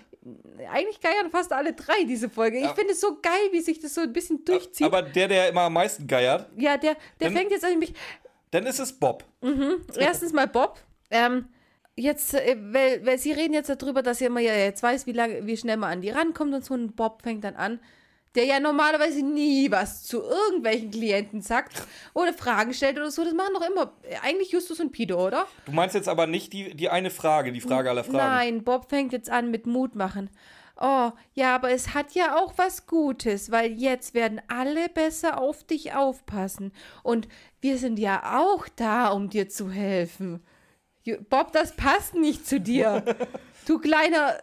Eigentlich geiern fast alle drei diese Folge. Ich Ja. finde es so geil, wie sich das so ein bisschen durchzieht. Aber der, der immer am meisten geiert, ja, der, der Dann- fängt jetzt an mich. dann ist es Bob. Erstens mal Bob. Ähm, jetzt, äh, weil, weil sie reden jetzt darüber, dass er immer ja jetzt weiß, wie lange, wie schnell man an die rankommt und so. Und Bob fängt dann an, der ja normalerweise nie was zu irgendwelchen Klienten sagt oder Fragen stellt oder so. Das machen doch immer eigentlich Justus und Peter, oder? Du meinst jetzt aber nicht die, die eine Frage, die Frage aller Fragen. Nein, Bob fängt jetzt an mit Mut machen. Oh, ja, aber es hat ja auch was Gutes, weil jetzt werden alle besser auf dich aufpassen. Und wir sind ja auch da, um dir zu helfen. Bob, das passt nicht zu dir. Du kleiner,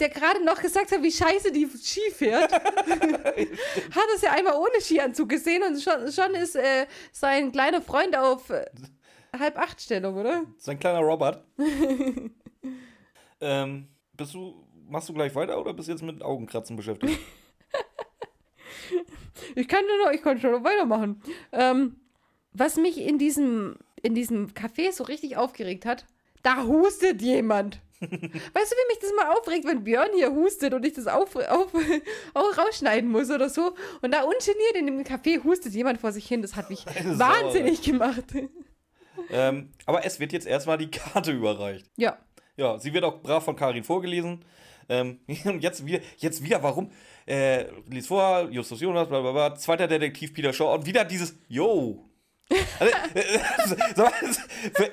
der gerade noch gesagt hat, wie scheiße die Ski fährt. hat es ja einmal ohne Skianzug gesehen und schon, schon ist äh, sein kleiner Freund auf äh, halb acht Stellung, oder? Sein kleiner Robert. ähm, bist du, machst du gleich weiter oder bist du jetzt mit Augenkratzen beschäftigt? Ich kann nur noch, ich kann schon noch weitermachen. Ähm, was mich in diesem, in diesem Café so richtig aufgeregt hat, da hustet jemand. Weißt du, wie mich das mal aufregt, wenn Björn hier hustet und ich das auf, auf, auch rausschneiden muss oder so. Und da ungeniert in dem Café hustet jemand vor sich hin. Das hat mich Eine wahnsinnig gemacht. ähm, aber es wird jetzt erstmal die Karte überreicht. ja. Ja, sie wird auch brav von Karin vorgelesen. Ähm, und jetzt wieder, jetzt wieder, warum? Äh, lies vor, Justus Jonas, bla bla bla, zweiter Detektiv Peter Shaw und wieder dieses Yo. Also, äh, sag mal, für-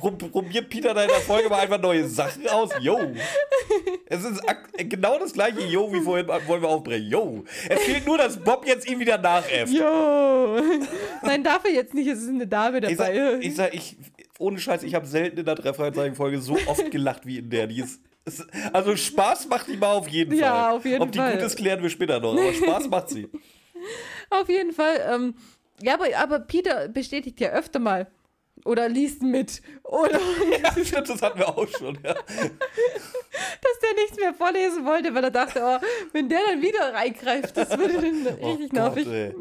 pro- probiert Peter da in der Folge mal einfach neue Sachen aus. Yo. Es ist genau das gleiche Yo wie vorhin wollen wir aufbrechen. Yo. Es fehlt nur, dass Bob jetzt ihm wieder nachäfft. Jo. Nein, darf er jetzt nicht. Es ist eine Dame Ich sag, dabei. ich, sag, ich, ohne Scheiß, ich habe selten in der Trefferanzeigen-Folge so oft gelacht wie in der. Die ist, also Spaß macht die mal auf jeden Fall. Ja, auf jeden Ob die Fall. gut ist, klären wir später noch. Aber Spaß macht sie. Auf jeden Fall. Ähm, ja, aber, aber Peter bestätigt ja öfter mal. Oder liest mit. Oder Ja, stimmt, das hatten wir auch schon. Ja. dass der nichts mehr vorlesen wollte, weil er dachte, oh, wenn der dann wieder reingreift, das würde dann richtig nervig. Oh ey.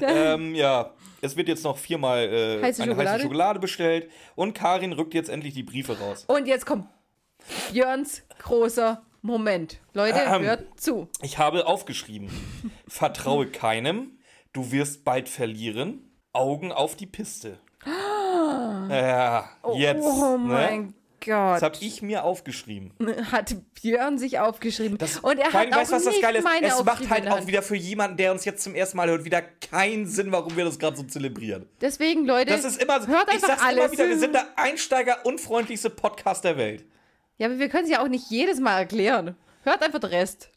ähm, ja, es wird jetzt noch viermal äh, Heiße eine Schokolade? heiße Schokolade bestellt und Karin rückt jetzt endlich die Briefe raus. Und jetzt kommt Björns großer Moment. Leute, Ähm. hört zu. Ich habe aufgeschrieben: Vertraue keinem, du wirst bald verlieren. Augen auf die Piste. Ja, jetzt. oh ne? mein Gott. Das habe ich mir aufgeschrieben. hat Björn sich aufgeschrieben. und er hat auch weißt was das Geile ist? Es macht halt auch wieder für jemanden, der uns jetzt zum ersten Mal hört, wieder keinen Sinn, warum wir das gerade so zelebrieren. Deswegen, Leute, Das ist immer so. hört Ich einfach sag's alles. immer wieder, wir sind der Einsteiger unfreundlichste Podcast der Welt. ja, aber wir können es ja auch nicht jedes Mal erklären. Hört einfach den Rest.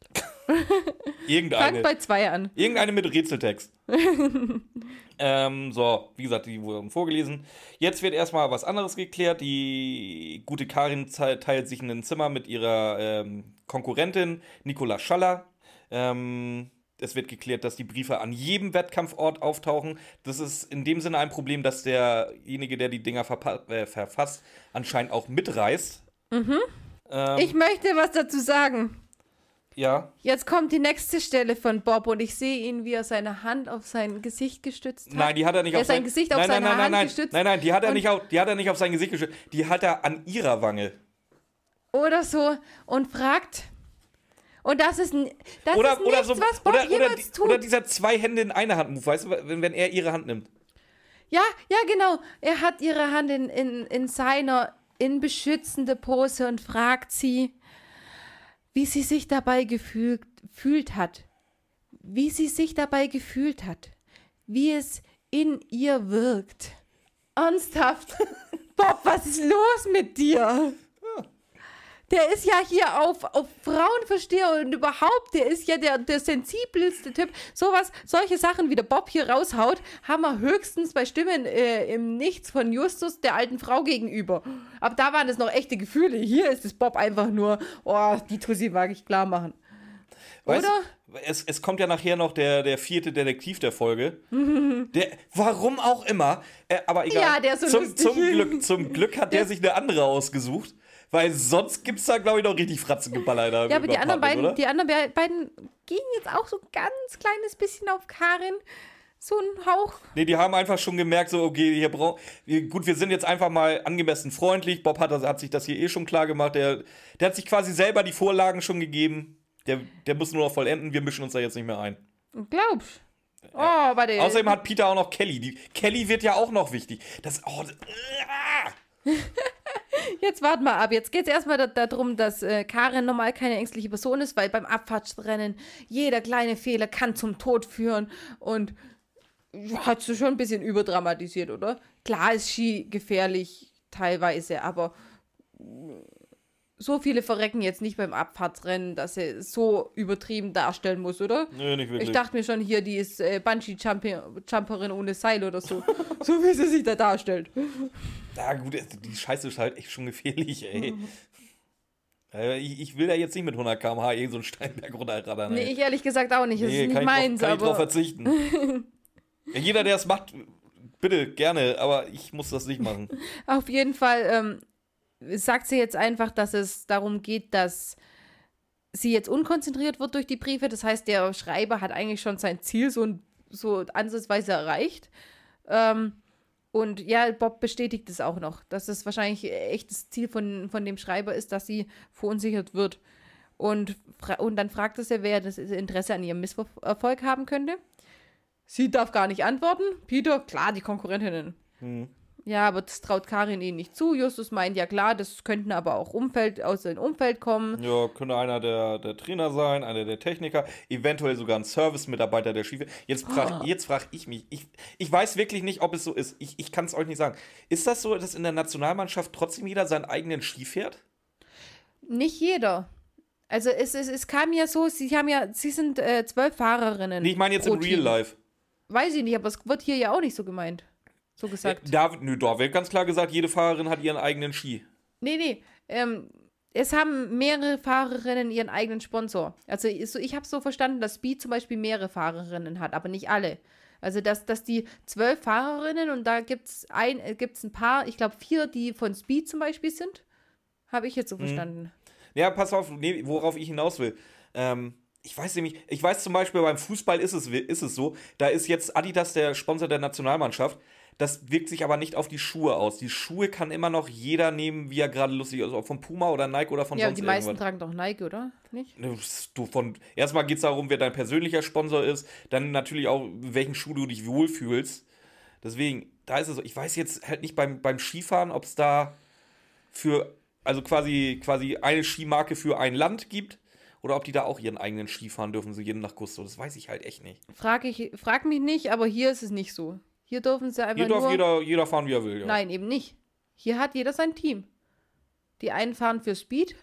Irgendeine. Fangt bei zwei an. Irgendeine mit Rätseltext. ähm, so, wie gesagt, die wurden vorgelesen. Jetzt wird erstmal was anderes geklärt. Die gute Karin teilt sich ein Zimmer mit ihrer ähm, Konkurrentin Nicola Schaller. Ähm, es wird geklärt, dass die Briefe an jedem Wettkampfort auftauchen. Das ist in dem Sinne ein Problem, dass derjenige, der die Dinger äh, verfasst, anscheinend auch mitreist. Ähm, Ich möchte was dazu sagen. Ja. Jetzt kommt die nächste Stelle von Bob und ich sehe ihn, wie er seine Hand auf sein Gesicht gestützt hat. Nein, die hat er nicht Er auf sein Gesicht auf nein, seine nein, nein, Hand nein, gestützt. Nein, nein, die hat er nicht auf, die hat er nicht auf sein Gesicht gestützt. Die hat er an ihrer Wange. Oder so und fragt. Und das ist, das Oder ist oder nichts, so was Bob oder, oder, tut. oder dieser zwei Hände in einer Hand Move, weißt du, wenn, wenn er ihre Hand nimmt. Ja, ja, genau. Er hat ihre Hand in, in, in seiner in beschützende Pose und fragt sie, wie sie sich dabei gefühlt, fühlt hat. Wie sie sich dabei gefühlt hat. Wie es in ihr wirkt. Ernsthaft. Bob, was ist los mit dir? Der ist ja hier auf, auf Frauenversteher und überhaupt, der ist ja der, der sensibelste Typ. Sowas, solche Sachen, wie der Bob hier raushaut, haben wir höchstens bei Stimmen äh, im Nichts von Justus der alten Frau gegenüber. Aber da waren es noch echte Gefühle. Hier ist es Bob einfach nur, oh, die Tussi mag ich klar machen. Weißt, Oder? du, Es, es kommt ja nachher noch der, der vierte Detektiv der Folge. Der, warum auch immer, äh, aber egal. Ja, der ist so zum, lustig. zum, Glück, zum Glück hat der sich eine andere ausgesucht, weil sonst gibt es da, glaube ich, noch richtig Fratzengeballer Ja, aber die anderen, beiden, oder? die anderen be- beiden gehen jetzt auch so ganz kleines bisschen auf Karin. So ein Hauch. Nee, die haben einfach schon gemerkt, so, okay, hier braucht. Gut, wir sind jetzt einfach mal angemessen freundlich. Bob hat, das- hat sich das hier eh schon klar gemacht. Der, der hat sich quasi selber die Vorlagen schon gegeben. Der, der muss nur noch vollenden. Wir mischen uns da jetzt nicht mehr ein. Glaubst. Oh, warte. Außerdem hat Peter auch noch Kelly. Die, Kelly wird ja auch noch wichtig. Das. Oh, das ah! Jetzt warten wir ab. Jetzt geht es erstmal da, darum, dass äh, Karin normal keine ängstliche Person ist, weil beim Abfahrtsrennen jeder kleine Fehler kann zum Tod führen. Und hat sie schon ein bisschen überdramatisiert, oder? Klar ist Ski gefährlich teilweise, aber so viele verrecken jetzt nicht beim Abfahrtsrennen, dass sie so übertrieben darstellen muss, oder? Nö, nicht wirklich. Ich dachte mir schon hier, die ist äh, Bungee-Jumperin ohne Seil oder so. so wie sie sich da darstellt. ja, gut, die Scheiße ist halt echt schon gefährlich, ey. Äh, Ich, ich will da jetzt nicht mit 100 km/h irgend so einen Steinberg runterraddern. Nee, ich ehrlich gesagt auch nicht. Das Nee, ist nicht meins, drauf, kann ich drauf verzichten. ja, jeder, der es macht, bitte, gerne, aber ich muss das nicht machen. Auf jeden Fall ähm, sagt sie jetzt einfach, dass es darum geht, dass sie jetzt unkonzentriert wird durch die Briefe. Das heißt, der Schreiber hat eigentlich schon sein Ziel so, so ansatzweise erreicht. Ähm, und ja, Bob bestätigt es auch noch, dass es wahrscheinlich echt das Ziel von, von dem Schreiber ist, dass sie verunsichert wird. Und, und dann fragt es ja, wer das Interesse an ihrem Misserfolg haben könnte. Sie darf gar nicht antworten. Peter, klar, die Konkurrentinnen. Hm. Ja, aber das traut Karin ihnen nicht zu. Justus meint, ja klar, das könnten aber auch Umfeld, aus dem Umfeld kommen. Ja, könnte einer der, der Trainer sein, einer der Techniker, eventuell sogar ein Service-Mitarbeiter der Schiefe. Jetzt frage jetzt frag ich mich, ich, ich weiß wirklich nicht, ob es so ist. Ich, ich kann es euch nicht sagen. Ist das so, dass in der Nationalmannschaft trotzdem jeder seinen eigenen Ski fährt? Nicht jeder. Also es, es, es kam ja so, sie haben ja, sie sind äh, zwölf Fahrerinnen. Nee, ich meine jetzt im Real. Life. Weiß ich nicht, aber es wird hier ja auch nicht so gemeint. So gesagt. Da, nö, da wird ganz klar gesagt, jede Fahrerin hat ihren eigenen Ski. Nee, nee. Ähm, es haben mehrere Fahrerinnen ihren eigenen Sponsor. Also so, ich habe so verstanden, dass Speed zum Beispiel mehrere Fahrerinnen hat, aber nicht alle. Also, dass, dass die zwölf Fahrerinnen und da gibt es ein, äh, gibt's ein paar, ich glaube vier, die von Speed zum Beispiel sind. Habe ich jetzt so verstanden. Ja, pass auf, nee, worauf ich hinaus will. Ähm, ich weiß nämlich, ich weiß zum Beispiel beim Fußball ist es, ist es so, da ist jetzt Adidas der Sponsor der Nationalmannschaft. Das wirkt sich aber nicht auf die Schuhe aus. Die Schuhe kann immer noch jeder nehmen, wie er gerade lustig ist. Also ob von Puma oder Nike oder von Ja, sonst die meisten irgendwas. tragen doch Nike, oder? Nicht? Du von, erstmal geht es darum, wer dein persönlicher Sponsor ist. Dann natürlich auch, welchen Schuh du dich wohlfühlst. Deswegen, da ist es so. Ich weiß jetzt halt nicht beim, beim Skifahren, ob es da für, also quasi, quasi eine Skimarke für ein Land gibt. Oder ob die da auch ihren eigenen Ski fahren dürfen, so jeden nach Gusto. Das weiß ich halt echt nicht. Frag, ich, frag mich nicht, aber hier ist es nicht so. Hier dürfen sie einfach Hier darf nur... jeder, jeder fahren, wie er will. Ja. Nein, eben nicht. Hier hat jeder sein Team. Die einen fahren für Speed,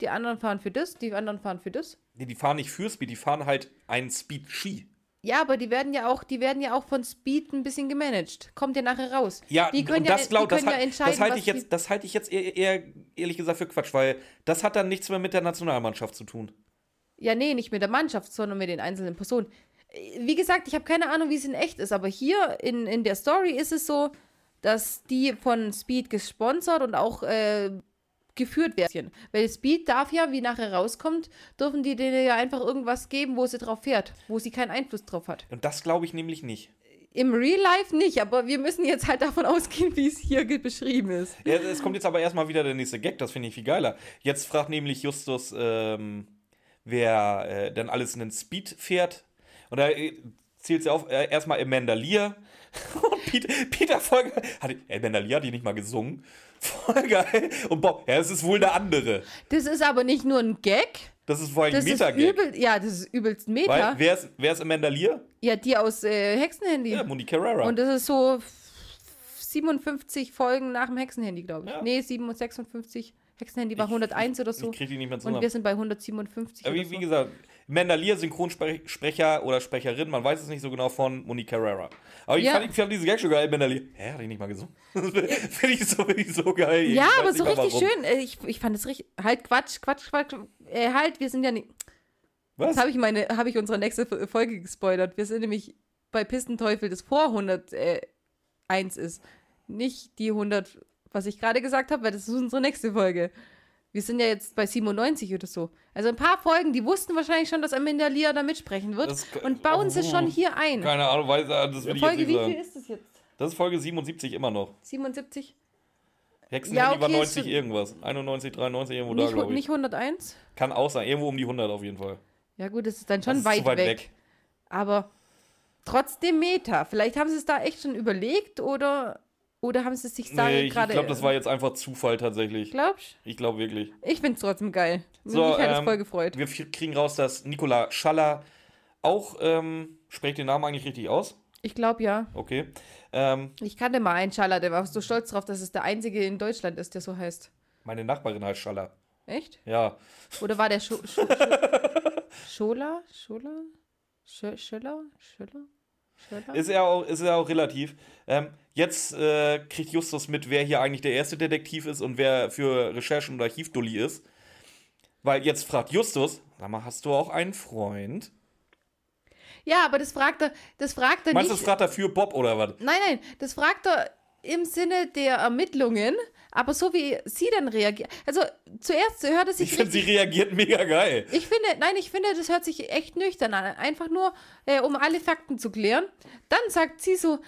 die anderen fahren für das, die anderen fahren für das. Nee, die fahren nicht für Speed, die fahren halt einen Speed-Ski. Ja, aber die werden ja auch, die werden ja auch von Speed ein bisschen gemanagt. Kommt ja nachher raus. Ja, die können und ja, das glaub, die das, ja entscheiden, das halte ich jetzt, das halte ich jetzt eher, eher ehrlich gesagt für Quatsch, weil das hat dann nichts mehr mit der Nationalmannschaft zu tun. Ja, nee, nicht mit der Mannschaft, sondern mit den einzelnen Personen. Wie gesagt, ich habe keine Ahnung, wie es in echt ist, aber hier in, in der Story ist es so, dass die von Speed gesponsert und auch äh, geführt werden. Weil Speed darf ja, wie nachher rauskommt, dürfen die denen ja einfach irgendwas geben, wo sie drauf fährt, wo sie keinen Einfluss drauf hat. Und das glaube ich nämlich nicht. Im Real Life nicht, aber wir müssen jetzt halt davon ausgehen, wie es hier beschrieben ist. Ja, es kommt jetzt aber erstmal wieder der nächste Gag, das finde ich viel geiler. Jetzt fragt nämlich Justus, ähm, wer äh, denn alles in den Speed fährt. Und da äh, zählt sie auf, äh, erstmal Amanda Lear. Und Peter, Peter voll geil. Hat, die- Amanda Lear hat die nicht mal gesungen. Voll geil. Und Bob, ja, es ist wohl der andere. Das ist aber nicht nur ein Gag, Das ist vor allem ist Meta-Gag. übel, ja, das ist übelst Meta. Weil, wer ist, wer ist Amanda Lear? ja, die aus äh, Hexenhandy. Ja, Moni Carrera. Und das ist so 57 Folgen nach dem Hexenhandy, glaube ich. Ja. Nee, 57. Hexenhandy war 101 oder so. ich kriege die nicht mehr Und zusammen. wir sind bei 157 Aber wie, so. wie gesagt, Mandalier, Synchronsprecher oder Sprecherin, man weiß es nicht so genau von Moni Carrera. Aber ich Ja. fand, ich fand diese Gag schon geil, Mandalier. Hä, hat ich nicht mal gesungen? finde ich, so, find ich so geil. ja, aber so richtig warum. schön. Äh, Ich, ich fand es richtig. Halt, Quatsch, Quatsch, Quatsch. Äh, halt, wir sind ja nicht. Was? Jetzt habe ich meine, habe ich unsere nächste Folge gespoilert. Wir sind nämlich bei Pistenteufel, das vor 101 ist. Nicht die 100, was ich gerade gesagt habe, weil das ist unsere nächste Folge. Wir sind ja jetzt bei 97 oder so. Also ein paar Folgen, die wussten wahrscheinlich schon, dass Amanda Lear da mitsprechen wird Das- und bauen sie oh. schon hier ein. Keine Ahnung, weiß, das will ich Folge, jetzt wie nicht viel sagen. ist das jetzt? Das ist Folge 77 immer noch. 77? Hexenhandy Ja, war okay, 90 ist- irgendwas. 91, 93, irgendwo da, Nicht, glaube ich. nicht 101? Kann auch sein. Irgendwo um die 100 auf jeden Fall. Ja gut, das ist dann schon ist weit, weit weg. weg. Aber trotzdem Meta. Vielleicht haben sie es da echt schon überlegt oder, oder haben sie es sich da Nee, ich, ich gerade. glaube, das war jetzt einfach Zufall tatsächlich. Glaubst Ich glaube wirklich. Ich finde es trotzdem geil. So, Mich hat es ähm, voll gefreut. Wir kriegen raus, dass Nikola Schaller auch, ähm, spricht den Namen eigentlich richtig aus? Ich glaube ja. Okay. Ähm, Ich kannte mal einen Schaller, der war so stolz drauf, dass es der einzige in Deutschland ist, der so heißt. meine Nachbarin heißt Schaller. Echt? Ja. Oder war der Scho Scho Scho Schola? Schola? Schö Schöller? Schöller? Ist ja auch, ist ja auch relativ. Ähm, jetzt äh, kriegt Justus mit, wer hier eigentlich der erste Detektiv ist und wer für Recherchen und Archivdulli ist. Weil jetzt fragt Justus, sag mal, hast du auch einen Freund? Ja, aber das fragt er, das fragt er Meinst du, nicht. das fragt er für Bob oder was? Nein, nein, das fragt er im Sinne der Ermittlungen, aber so wie sie dann reagiert. Also zuerst hört es sich Ich finde, sie reagiert mega geil. Ich finde, nein, ich finde, das hört sich echt nüchtern an. Einfach nur, äh, um alle Fakten zu klären. Dann sagt sie so,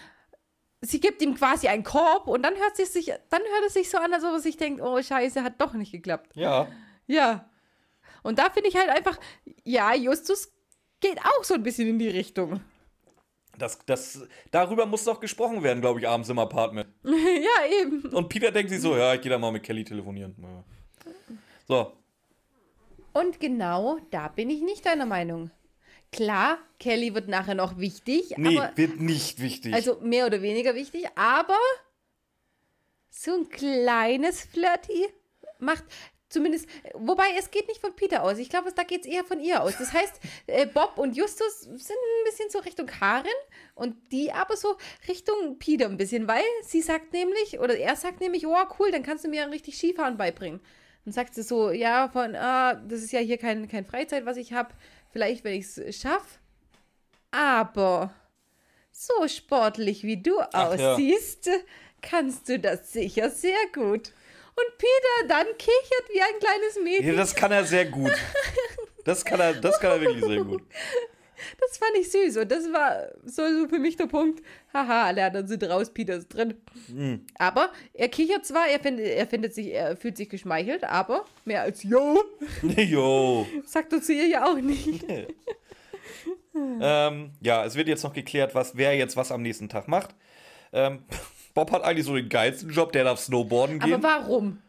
sie gibt ihm quasi einen Korb und dann hört sie sich, dann hört es sich so an, als ob er sich denkt, oh Scheiße, hat doch nicht geklappt. Ja. Ja. Und da finde ich halt einfach, ja, Justus geht auch so ein bisschen in die Richtung. Das, das, darüber muss doch gesprochen werden, glaube ich, abends im Apartment. ja, eben. Und Peter denkt sich so, ja, ich gehe da mal mit Kelly telefonieren. Ja. So, Und genau da bin ich nicht deiner Meinung. Klar, Kelly wird nachher noch wichtig, nee, aber wird nicht wichtig. Also mehr oder weniger wichtig, aber so ein kleines Flirty macht zumindest, wobei es geht nicht von Peter aus. Ich glaube, da geht es eher von ihr aus. Das heißt, äh, Bob und Justus sind ein bisschen so Richtung Karin und die aber so Richtung Peter ein bisschen, weil sie sagt nämlich, oder er sagt nämlich, oh cool, dann kannst du mir richtig Skifahren beibringen. Dann sagt sie so, ja, von, ah, das ist ja hier kein, kein Freizeit, was ich habe. Vielleicht, wenn ich es schaffe. Aber so sportlich wie du Ach ja. aussiehst, kannst du das sicher sehr gut. Und Peter dann kichert wie ein kleines Mädchen. Ja, das kann er sehr gut. Das kann er, das kann er wirklich sehr gut. Das fand ich süß und das war so, so für mich der Punkt. Haha, alle anderen sind raus, Peter ist drin. Mhm. Aber er kichert zwar, er findet, er findet sich, er fühlt sich geschmeichelt, aber mehr als Yo Jo. sagt er zu ihr ja auch nicht. ähm, ja, es wird jetzt noch geklärt, was, wer jetzt was am nächsten Tag macht. Ähm, Bob hat eigentlich so den geilsten Job, der darf Snowboarden gehen. Aber warum?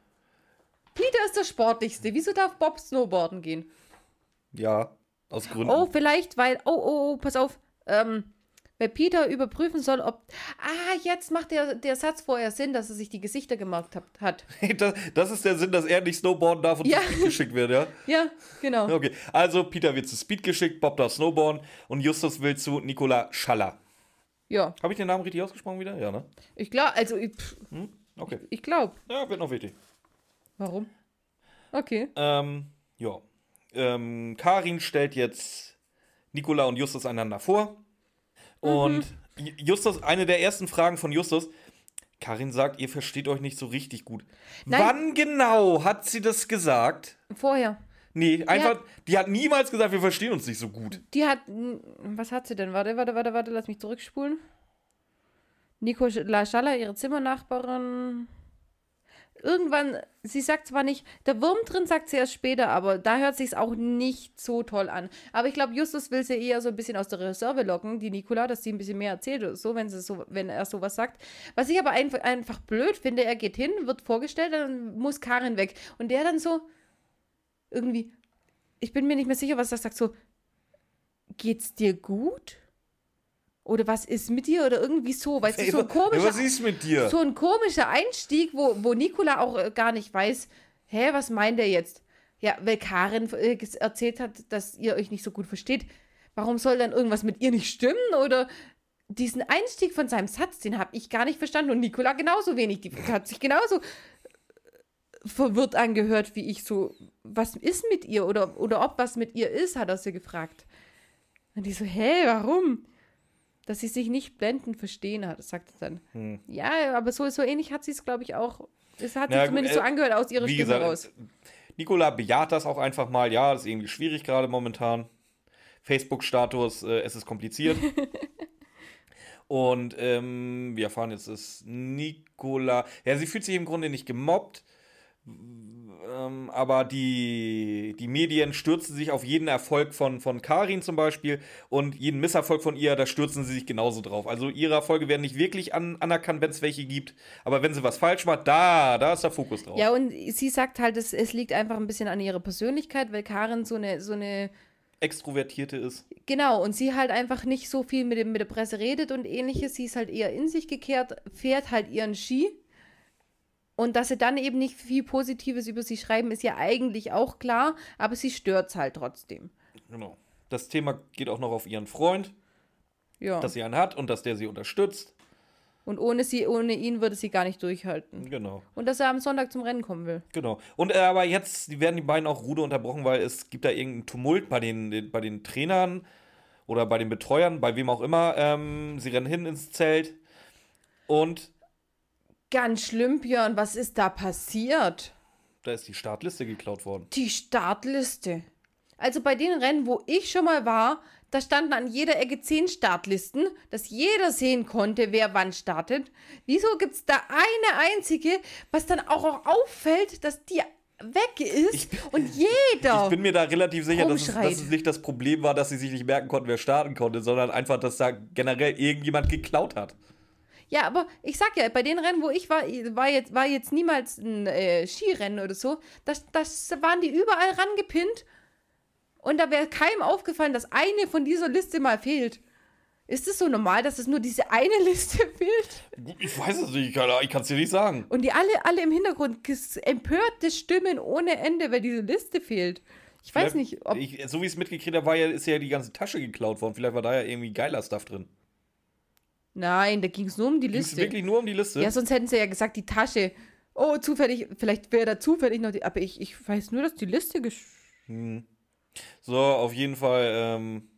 Peter ist der sportlichste. Wieso darf Bob Snowboarden gehen? ja, aus Gründen. Oh, vielleicht, weil. Oh, oh, oh, pass auf. Ähm, weil Peter überprüfen soll, ob. Ah, jetzt macht der, der Satz vorher Sinn, dass er sich die Gesichter gemerkt hat. Das, das ist der Sinn, dass er nicht Snowboarden darf und Ja. zu Speed geschickt wird, ja? Ja, genau. Okay, also Peter wird zu Speed geschickt, Bob darf Snowboarden und Justus will zu Nicola Schaller. Ja, Habe ich den Namen richtig ausgesprochen wieder? Ja, ne? ich glaube, also ich, pff, Okay. ich glaube. Ja, wird noch wichtig. Warum? Okay. Ähm, ja. Ähm, Karin stellt jetzt Nicola und Justus einander vor. Und J- Justus, eine der ersten Fragen von Justus, Karin sagt, ihr versteht euch nicht so richtig gut. Nein. Wann genau hat sie das gesagt? Vorher. Nee, einfach, hat- die hat niemals gesagt, wir verstehen uns nicht so gut. Die hat. Was hat sie denn? Warte, warte, warte, warte, lass mich zurückspulen. Nico La Schaller, ihre Zimmernachbarin. Irgendwann, sie sagt zwar nicht, der Wurm drin sagt sie erst später, aber da hört sich's auch nicht so toll an. Aber ich glaube, Justus will sie eher so ein bisschen aus der Reserve locken, die Nicola, dass sie ein bisschen mehr erzählt so, wenn sie so, wenn er sowas sagt. Was ich aber einfach, einfach blöd finde, er geht hin, wird vorgestellt, dann muss Karin weg. Und der dann so irgendwie, ich bin mir nicht mehr sicher, was er sagt, so, geht's dir gut? Oder was ist mit dir? Oder irgendwie so, es ist so ein komischer, was ist mit dir? so ein komischer Einstieg, wo, wo Nikola auch äh, gar nicht weiß, hä, was meint er jetzt? Ja, weil Karin äh, erzählt hat, dass ihr euch nicht so gut versteht. Warum soll dann irgendwas mit ihr nicht stimmen? Oder diesen Einstieg von seinem Satz, den habe ich gar nicht verstanden. Und Nikola genauso wenig. Die hat sich genauso verwirrt angehört wie ich. So, was ist mit ihr? Oder, oder ob was mit ihr ist, hat er sie gefragt. Und die so, hä, warum? Dass sie sich nicht blendend verstehen hat, sagt er dann. Ja, aber so, so ähnlich hat sie es, glaube ich, auch. Es hat Hm. Na sich zumindest äh, so angehört aus ihrer Stimme gesagt, raus. Nicola bejaht das auch einfach mal. Ja, das ist irgendwie schwierig gerade momentan. Facebook-Status, äh, es ist kompliziert. Und ähm, wir erfahren jetzt, dass Nicola. Ja, sie fühlt sich im Grunde nicht gemobbt. Ähm, aber die, die Medien stürzen sich auf jeden Erfolg von, von Karin zum Beispiel und jeden Misserfolg von ihr, da stürzen sie sich genauso drauf. Also ihre Erfolge werden nicht wirklich an, anerkannt, wenn es welche gibt. Aber wenn sie was falsch macht, da, da ist der Fokus drauf. Ja, und sie sagt halt, es, es liegt einfach ein bisschen an ihrer Persönlichkeit, weil Karin so eine, so eine Extrovertierte ist. Genau, und sie halt einfach nicht so viel mit, dem, mit der Presse redet und ähnliches. Sie ist halt eher in sich gekehrt, fährt halt ihren Ski. Und dass sie dann eben nicht viel Positives über sie schreiben, ist ja eigentlich auch klar, aber sie stört es halt trotzdem. Genau. Das Thema geht auch noch auf ihren Freund, Ja. dass sie einen hat und dass der sie unterstützt. und ohne, sie, ohne ihn würde sie gar nicht durchhalten. Genau, Und dass er am Sonntag zum Rennen kommen will. genau. Und äh, aber jetzt werden die beiden auch Rude unterbrochen, weil es gibt da irgendeinen Tumult bei den, bei den Trainern oder bei den Betreuern, bei wem auch immer. Ähm, sie rennen hin ins Zelt und Ganz schlimm, Björn, was ist da passiert? da ist die Startliste geklaut worden. Die Startliste. Also bei den Rennen, wo ich schon mal war, da standen an jeder Ecke zehn Startlisten, dass jeder sehen konnte, wer wann startet. Wieso gibt es da eine einzige, was dann auch, auffällt, dass die weg ist und jeder. Ich bin mir da relativ sicher, dass es, dass es nicht das Problem war, dass sie sich nicht merken konnten, wer starten konnte, sondern einfach, dass da generell irgendjemand geklaut hat. Ja, aber ich sag ja, bei den Rennen, wo ich war, war jetzt, war jetzt niemals ein äh, Skirennen oder so. Das, das waren die überall rangepinnt. Und da wäre keinem aufgefallen, dass eine von dieser Liste mal fehlt. Ist es so normal, dass es nur diese eine Liste fehlt? Ich weiß es nicht, ich kann es dir nicht sagen. Und die alle, alle im Hintergrund empörte Stimmen ohne Ende, weil diese Liste fehlt. Ich weiß Vielleicht- nicht, ob. Ich, so wie ich es mitgekriegt habe, war ja, ist ja die ganze Tasche geklaut worden. Vielleicht war da ja irgendwie geiler Stuff drin. Nein, da ging es nur um die Liste. wirklich nur um die Liste? Ja, sonst hätten sie ja gesagt, die Tasche. Oh, zufällig, vielleicht wäre da zufällig noch die. Aber ich, ich weiß nur, dass die Liste gesch So, auf jeden Fall ähm,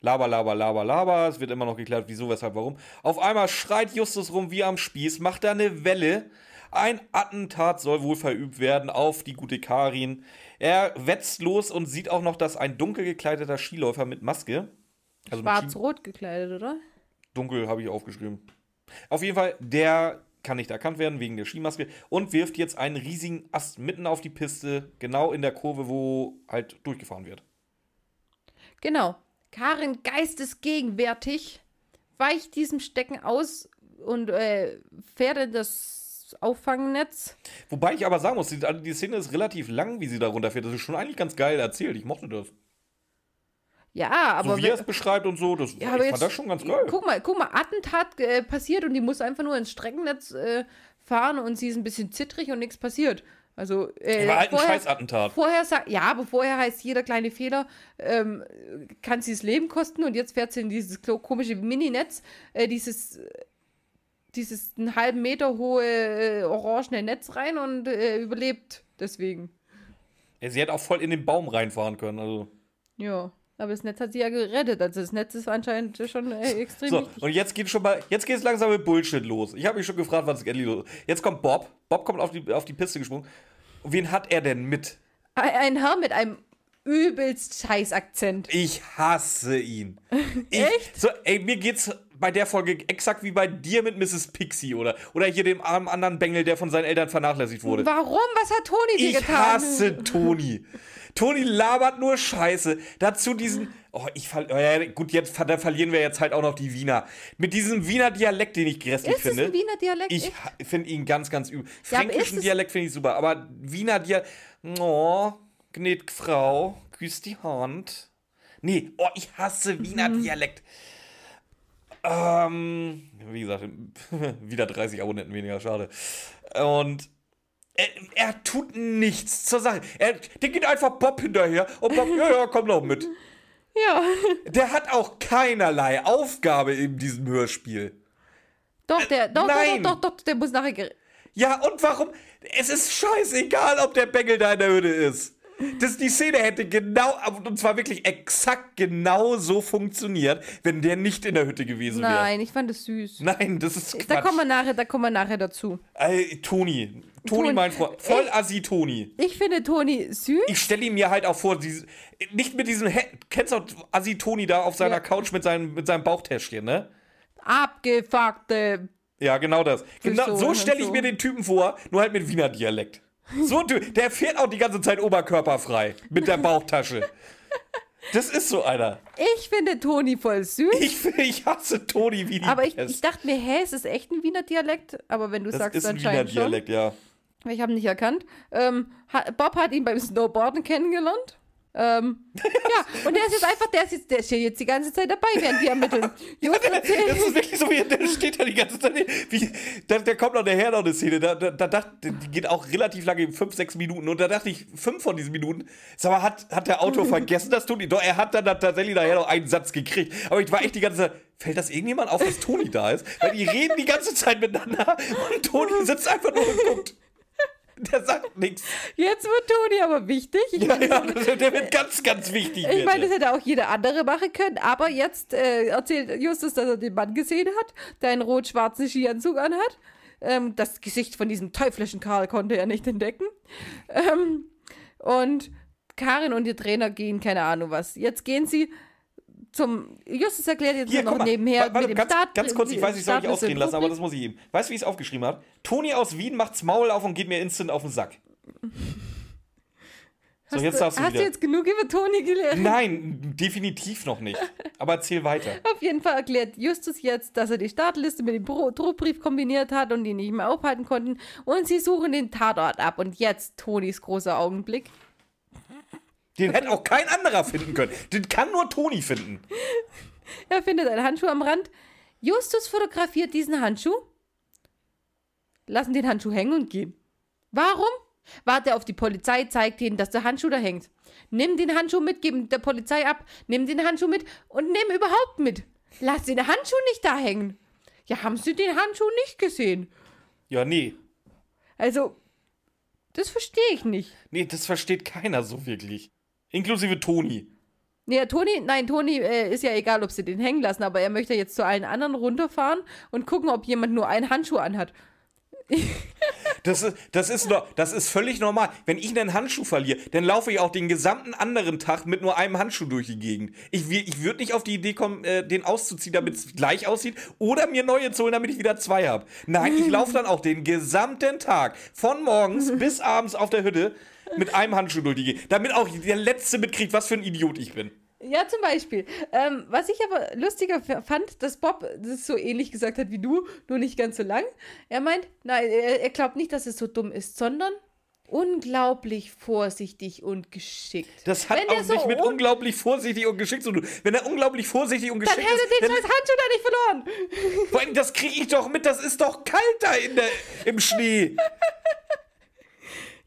Laber, laber, laber, laber. Es wird immer noch geklärt, wieso, weshalb, warum. Auf einmal schreit Justus rum wie am Spieß, macht da eine Welle. Ein Attentat soll wohl verübt werden auf die gute Karin. Er wetzt los und sieht auch noch, dass ein dunkel gekleideter Skiläufer mit Maske. Also Schwarz-rot gekleidet, oder? Dunkel habe ich aufgeschrieben. Auf jeden Fall, der kann nicht erkannt werden wegen der Skimaske und wirft jetzt einen riesigen Ast mitten auf die Piste, genau in der Kurve, wo halt durchgefahren wird. Genau. Karin geistesgegenwärtig weicht diesem Stecken aus und äh, fährt in das Auffangnetz. Wobei ich aber sagen muss, die, die Szene ist relativ lang, wie sie da runterfährt. Das ist schon eigentlich ganz geil erzählt. Ich mochte das. Ja, aber. so wie er es beschreibt und so, das, Ja, ich jetzt, fand das schon ganz geil. Guck mal, guck mal, Attentat äh, passiert und die muss einfach nur ins Streckennetz äh, fahren und sie ist ein bisschen zittrig und nichts passiert. Also, äh, War halt ein Scheißattentat. Vorher sagt, ja, aber vorher heißt jeder kleine Fehler, ähm, kann sie das Leben kosten und jetzt fährt sie in dieses komische Mininetz, äh, dieses, dieses einen halben Meter hohe äh, orangene Netz rein und äh, überlebt deswegen. Ja, sie hätte auch voll in den Baum reinfahren können. Also. Ja. Aber das Netz hat sie ja gerettet. Also das Netz ist anscheinend schon äh, extrem So, wichtig. und jetzt geht schon mal, jetzt geht es langsam mit Bullshit los. Ich habe mich schon gefragt, was ist endlich los? Jetzt kommt Bob. Bob kommt auf die, auf die Piste gesprungen. Und wen hat er denn mit? Ein Herr mit einem übelst scheiß Akzent. Ich hasse ihn. Ich, Echt? So, ey, mir geht's bei der Folge exakt wie bei dir mit Mrs. Pixie oder, oder hier dem armen anderen Bengel, der von seinen Eltern vernachlässigt wurde. Warum? Was hat Toni dir Ich getan? hasse Toni. Toni labert nur Scheiße. Dazu diesen. Oh, ich fall, oh ja, gut, jetzt da verlieren wir jetzt halt auch noch die Wiener. Mit diesem Wiener Dialekt, den ich grässlich Ist finde. ein Wiener Dialekt? Ich finde ihn ganz, ganz übel. Ja, Fränkischen ist Dialekt finde ich super, aber Wiener Dialekt. Oh, gnädige Frau, küss die Hand. Nee, oh, ich hasse Wiener Mhm. Dialekt. Ähm, wie gesagt, wieder 30 Abonnenten weniger, schade. Und er, er tut nichts zur Sache. Er, der geht einfach Bob hinterher und Bob, ja, ja, komm doch mit. Ja. Der hat auch keinerlei Aufgabe in diesem Hörspiel. Doch, der, doch, nein. doch, doch, doch, der muss nachher. Ja, und warum? Es ist scheißegal, ob der Bengel da in der Hütte ist. Das, die Szene hätte genau, und zwar wirklich exakt genau so funktioniert, wenn der nicht in der Hütte gewesen wäre. Nein, ich fand es süß. Nein, das ist Quatsch. Da kommen wir nachher, da kommen wir nachher dazu. Ey, Toni. Toni, mein Freund. Voll assi Toni. Ich finde Toni süß. Ich stelle ihn mir halt auch vor, diese, nicht mit diesem, He kennst du assi Toni da auf seiner Ja. Couch mit seinem, mit seinem Bauchtäschchen, ne? Abgefuckte. Ja, genau das. Genau, so stelle ich so. mir den Typen vor, nur halt mit Wiener Dialekt. So, ein Typ, der fährt auch die ganze Zeit oberkörperfrei mit der Bauchtasche. Das ist so einer. Ich finde Toni voll süß. Ich, ich hasse Toni wie die aber ich, ich dachte mir, hä, ist es echt ein Wiener Dialekt? Aber wenn du das sagst, ist ein Wiener anscheinend schon. Dialekt, ja. Ich habe ihn nicht erkannt. Ähm, Bob hat ihn beim Snowboarden kennengelernt. Ähm, ja, und der ist jetzt einfach, der ist, jetzt, der ist ja jetzt die ganze Zeit dabei, während die ermitteln. Just Das erzählt, ist wirklich so, wie der steht da die ganze Zeit. Wie, da, da kommt noch nachher noch eine Szene, da, da, da dachte, die geht auch relativ lange, fünf, sechs Minuten. Und da dachte ich, fünf von diesen Minuten, sag mal, hat, hat der Autor vergessen, dass Toni, doch, er hat dann tatsächlich nachher noch einen Satz gekriegt. Aber ich war echt die ganze Zeit, fällt das irgendjemand auf, dass Toni da ist? Weil die reden die ganze Zeit miteinander und Toni sitzt einfach nur und guckt. Der sagt nichts. jetzt wird Toni aber wichtig. Ich Ja, meine, ja, der wird ganz, ganz wichtig. Ich meine, das hätte auch jeder andere machen können, aber jetzt äh, erzählt Justus, dass er den Mann gesehen hat, der einen rot-schwarzen Skianzug anhat. Ähm, das Gesicht von diesem teuflischen Karl konnte er nicht entdecken. Ähm, und Karin und ihr Trainer gehen, keine Ahnung was. Jetzt gehen sie zum. Justus erklärt jetzt Hier, noch mal, nebenher warte, mit dem ganz, Start. ganz kurz, ich weiß, ich soll nicht Startliste ausreden im lassen, aber das muss ich ihm. Weißt du, wie ich es aufgeschrieben habe? Toni aus Wien macht's Maul auf und geht mir instant auf den Sack. So, Hast jetzt du, darfst du hast du jetzt genug über Toni gelernt? Nein, definitiv noch nicht. Aber erzähl weiter. Auf jeden Fall erklärt Justus jetzt, dass er die Startliste mit dem Drohbrief kombiniert hat und ihn nicht mehr aufhalten konnten. Und sie suchen den Tatort ab. Und jetzt Tonis großer Augenblick. Den hätte auch kein anderer finden können. Den kann nur Toni finden. Er findet einen Handschuh am Rand. Justus fotografiert diesen Handschuh, lassen den Handschuh hängen und gehen. Warum? Warte auf die Polizei, zeigt ihnen, dass der Handschuh da hängt. Nimm den Handschuh mit, gib der Polizei ab, nimm den Handschuh mit und nimm überhaupt mit. Lass den Handschuh nicht da hängen. Ja, haben Sie den Handschuh nicht gesehen? Ja, nee. Also, das verstehe ich nicht. Nee, das versteht keiner so wirklich. Inklusive Toni. Nee, Toni, nein, Toni äh, ist ja egal, ob sie den hängen lassen, aber er möchte jetzt zu allen anderen runterfahren und gucken, ob jemand nur einen Handschuh anhat. Das ist, das, ist das ist völlig normal. Wenn ich einen Handschuh verliere, dann laufe ich auch den gesamten anderen Tag mit nur einem Handschuh durch die Gegend. Ich, ich würde nicht auf die Idee kommen, äh, den auszuziehen, damit es gleich aussieht, oder mir neue zu holen, damit ich wieder zwei habe. Nein, ich laufe dann auch den gesamten Tag, von morgens bis abends auf der Hütte, mit einem Handschuh durch die Gegend. Damit auch der Letzte mitkriegt, was für ein Idiot ich bin. Ja, zum Beispiel. Ähm, was ich aber lustiger fand, dass Bob das so ähnlich gesagt hat wie du, nur nicht ganz so lang. Er meint, nein, er, er glaubt nicht, dass es so dumm ist, sondern unglaublich vorsichtig und geschickt. Das hat Wenn auch nicht mit un unglaublich vorsichtig und geschickt zu tun. Wenn er unglaublich vorsichtig und geschickt ist. Dann hätte den scheiß Handschuh da nicht verloren. Vor allem, das kriege ich doch mit, das ist doch kalt da in der, im Schnee.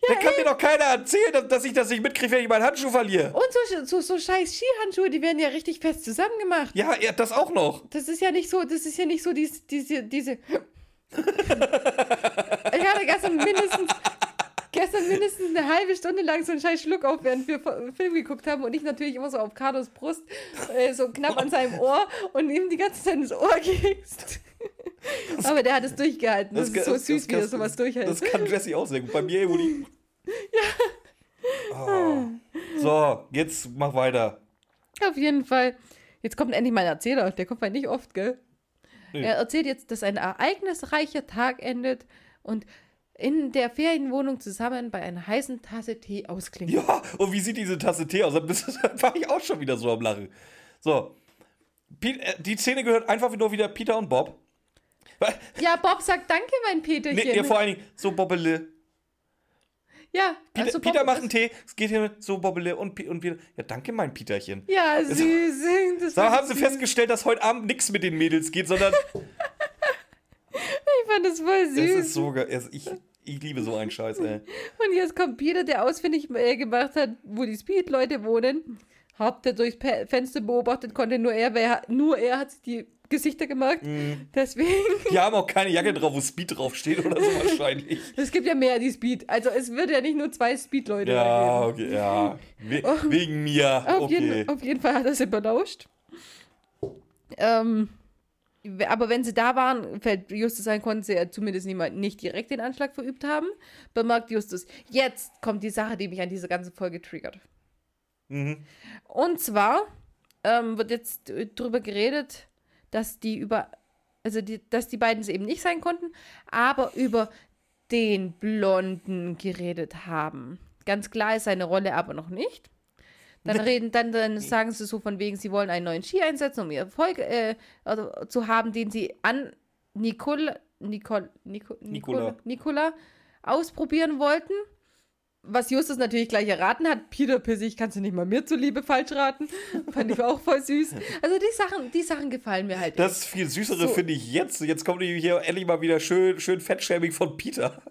Ja, da kann ey. mir doch keiner erzählen, dass, ich das nicht mitkriege, wenn ich meinen Handschuh verliere. Und so, so, so scheiß Skihandschuhe, die werden ja richtig fest zusammengemacht. Ja, ja, das auch noch. Das ist ja nicht so, das ist ja nicht so diese, diese, diese. ich hatte gestern mindestens, gestern mindestens eine halbe Stunde lang so einen scheiß Schluck auf, während wir Film geguckt haben und ich natürlich immer so auf Carlos Brust, äh, so knapp an seinem Ohr und ihm die ganze Zeit ins Ohr gehst. Aber der hat es durchgehalten. Das, das ist so das, süß, das, wie er sowas durchhält. Das kann Jesse auch sehr gut. Bei mir, Uli. ja. Oh. So, jetzt mach weiter. Auf jeden Fall. Jetzt kommt endlich mein Erzähler. Der kommt halt nicht oft, gell? Nee. Er erzählt jetzt, dass ein ereignisreicher Tag endet und in der Ferienwohnung zusammen bei einer heißen Tasse Tee ausklingt. Ja, und wie sieht diese Tasse Tee aus? Da war ich auch schon wieder so am Lachen. So, äh, die Szene gehört einfach nur wieder Peter und Bob. Ja, Bob sagt Danke, mein Peterchen. Nee, ja, vor allen Dingen, so Bobbele. Ja, Peter, also Peter macht einen Tee, es geht hier mit so Bobbele und, und wieder. Ja, danke, mein Peterchen. Ja, süß. Das so haben sie süß. festgestellt, dass heute Abend nichts mit den Mädels geht, sondern. ich fand das voll süß. Das ist so geil. Ich, ich liebe so einen Scheiß, ey. Und jetzt kommt Peter, der ausfindig äh, gemacht hat, wo die Speed-Leute wohnen. Habt ihr durchs Fenster beobachtet, konnte nur er, weil nur er hat die Gesichter gemacht. Mm. Deswegen. Die haben auch keine Jacke drauf, wo Speed draufsteht oder so wahrscheinlich. Es gibt ja mehr, die Speed. Also es wird ja nicht nur zwei Speed-Leute Ja, okay, ja. We oh. Wegen mir. Auf, okay. jeden, auf jeden Fall hat er sie belauscht. Ähm, aber wenn sie da waren, fällt Justus ein, konnten sie ja zumindest niemand, nicht direkt den Anschlag verübt haben. Bemerkt Justus. Jetzt kommt die Sache, die mich an dieser ganzen Folge triggert. Mhm. Und zwar ähm, wird jetzt drüber geredet, dass die über, also die, dass die beiden es eben nicht sein konnten, aber über den Blonden geredet haben. Ganz klar ist seine Rolle aber noch nicht. Dann reden, dann, dann sagen sie so von wegen, sie wollen einen neuen Ski einsetzen, um Erfolg äh, also, zu haben, den sie an Nicole, Nicole, Nicole, Nicola. Nicola ausprobieren wollten was Justus natürlich gleich erraten hat, Peter Pissig kannst du nicht mal mir zuliebe falsch raten. Fand ich auch voll süß. Also die Sachen, die Sachen gefallen mir halt. Das viel süßere so. finde ich jetzt. Jetzt kommt hier endlich mal wieder schön, schön Fettshaming von Peter.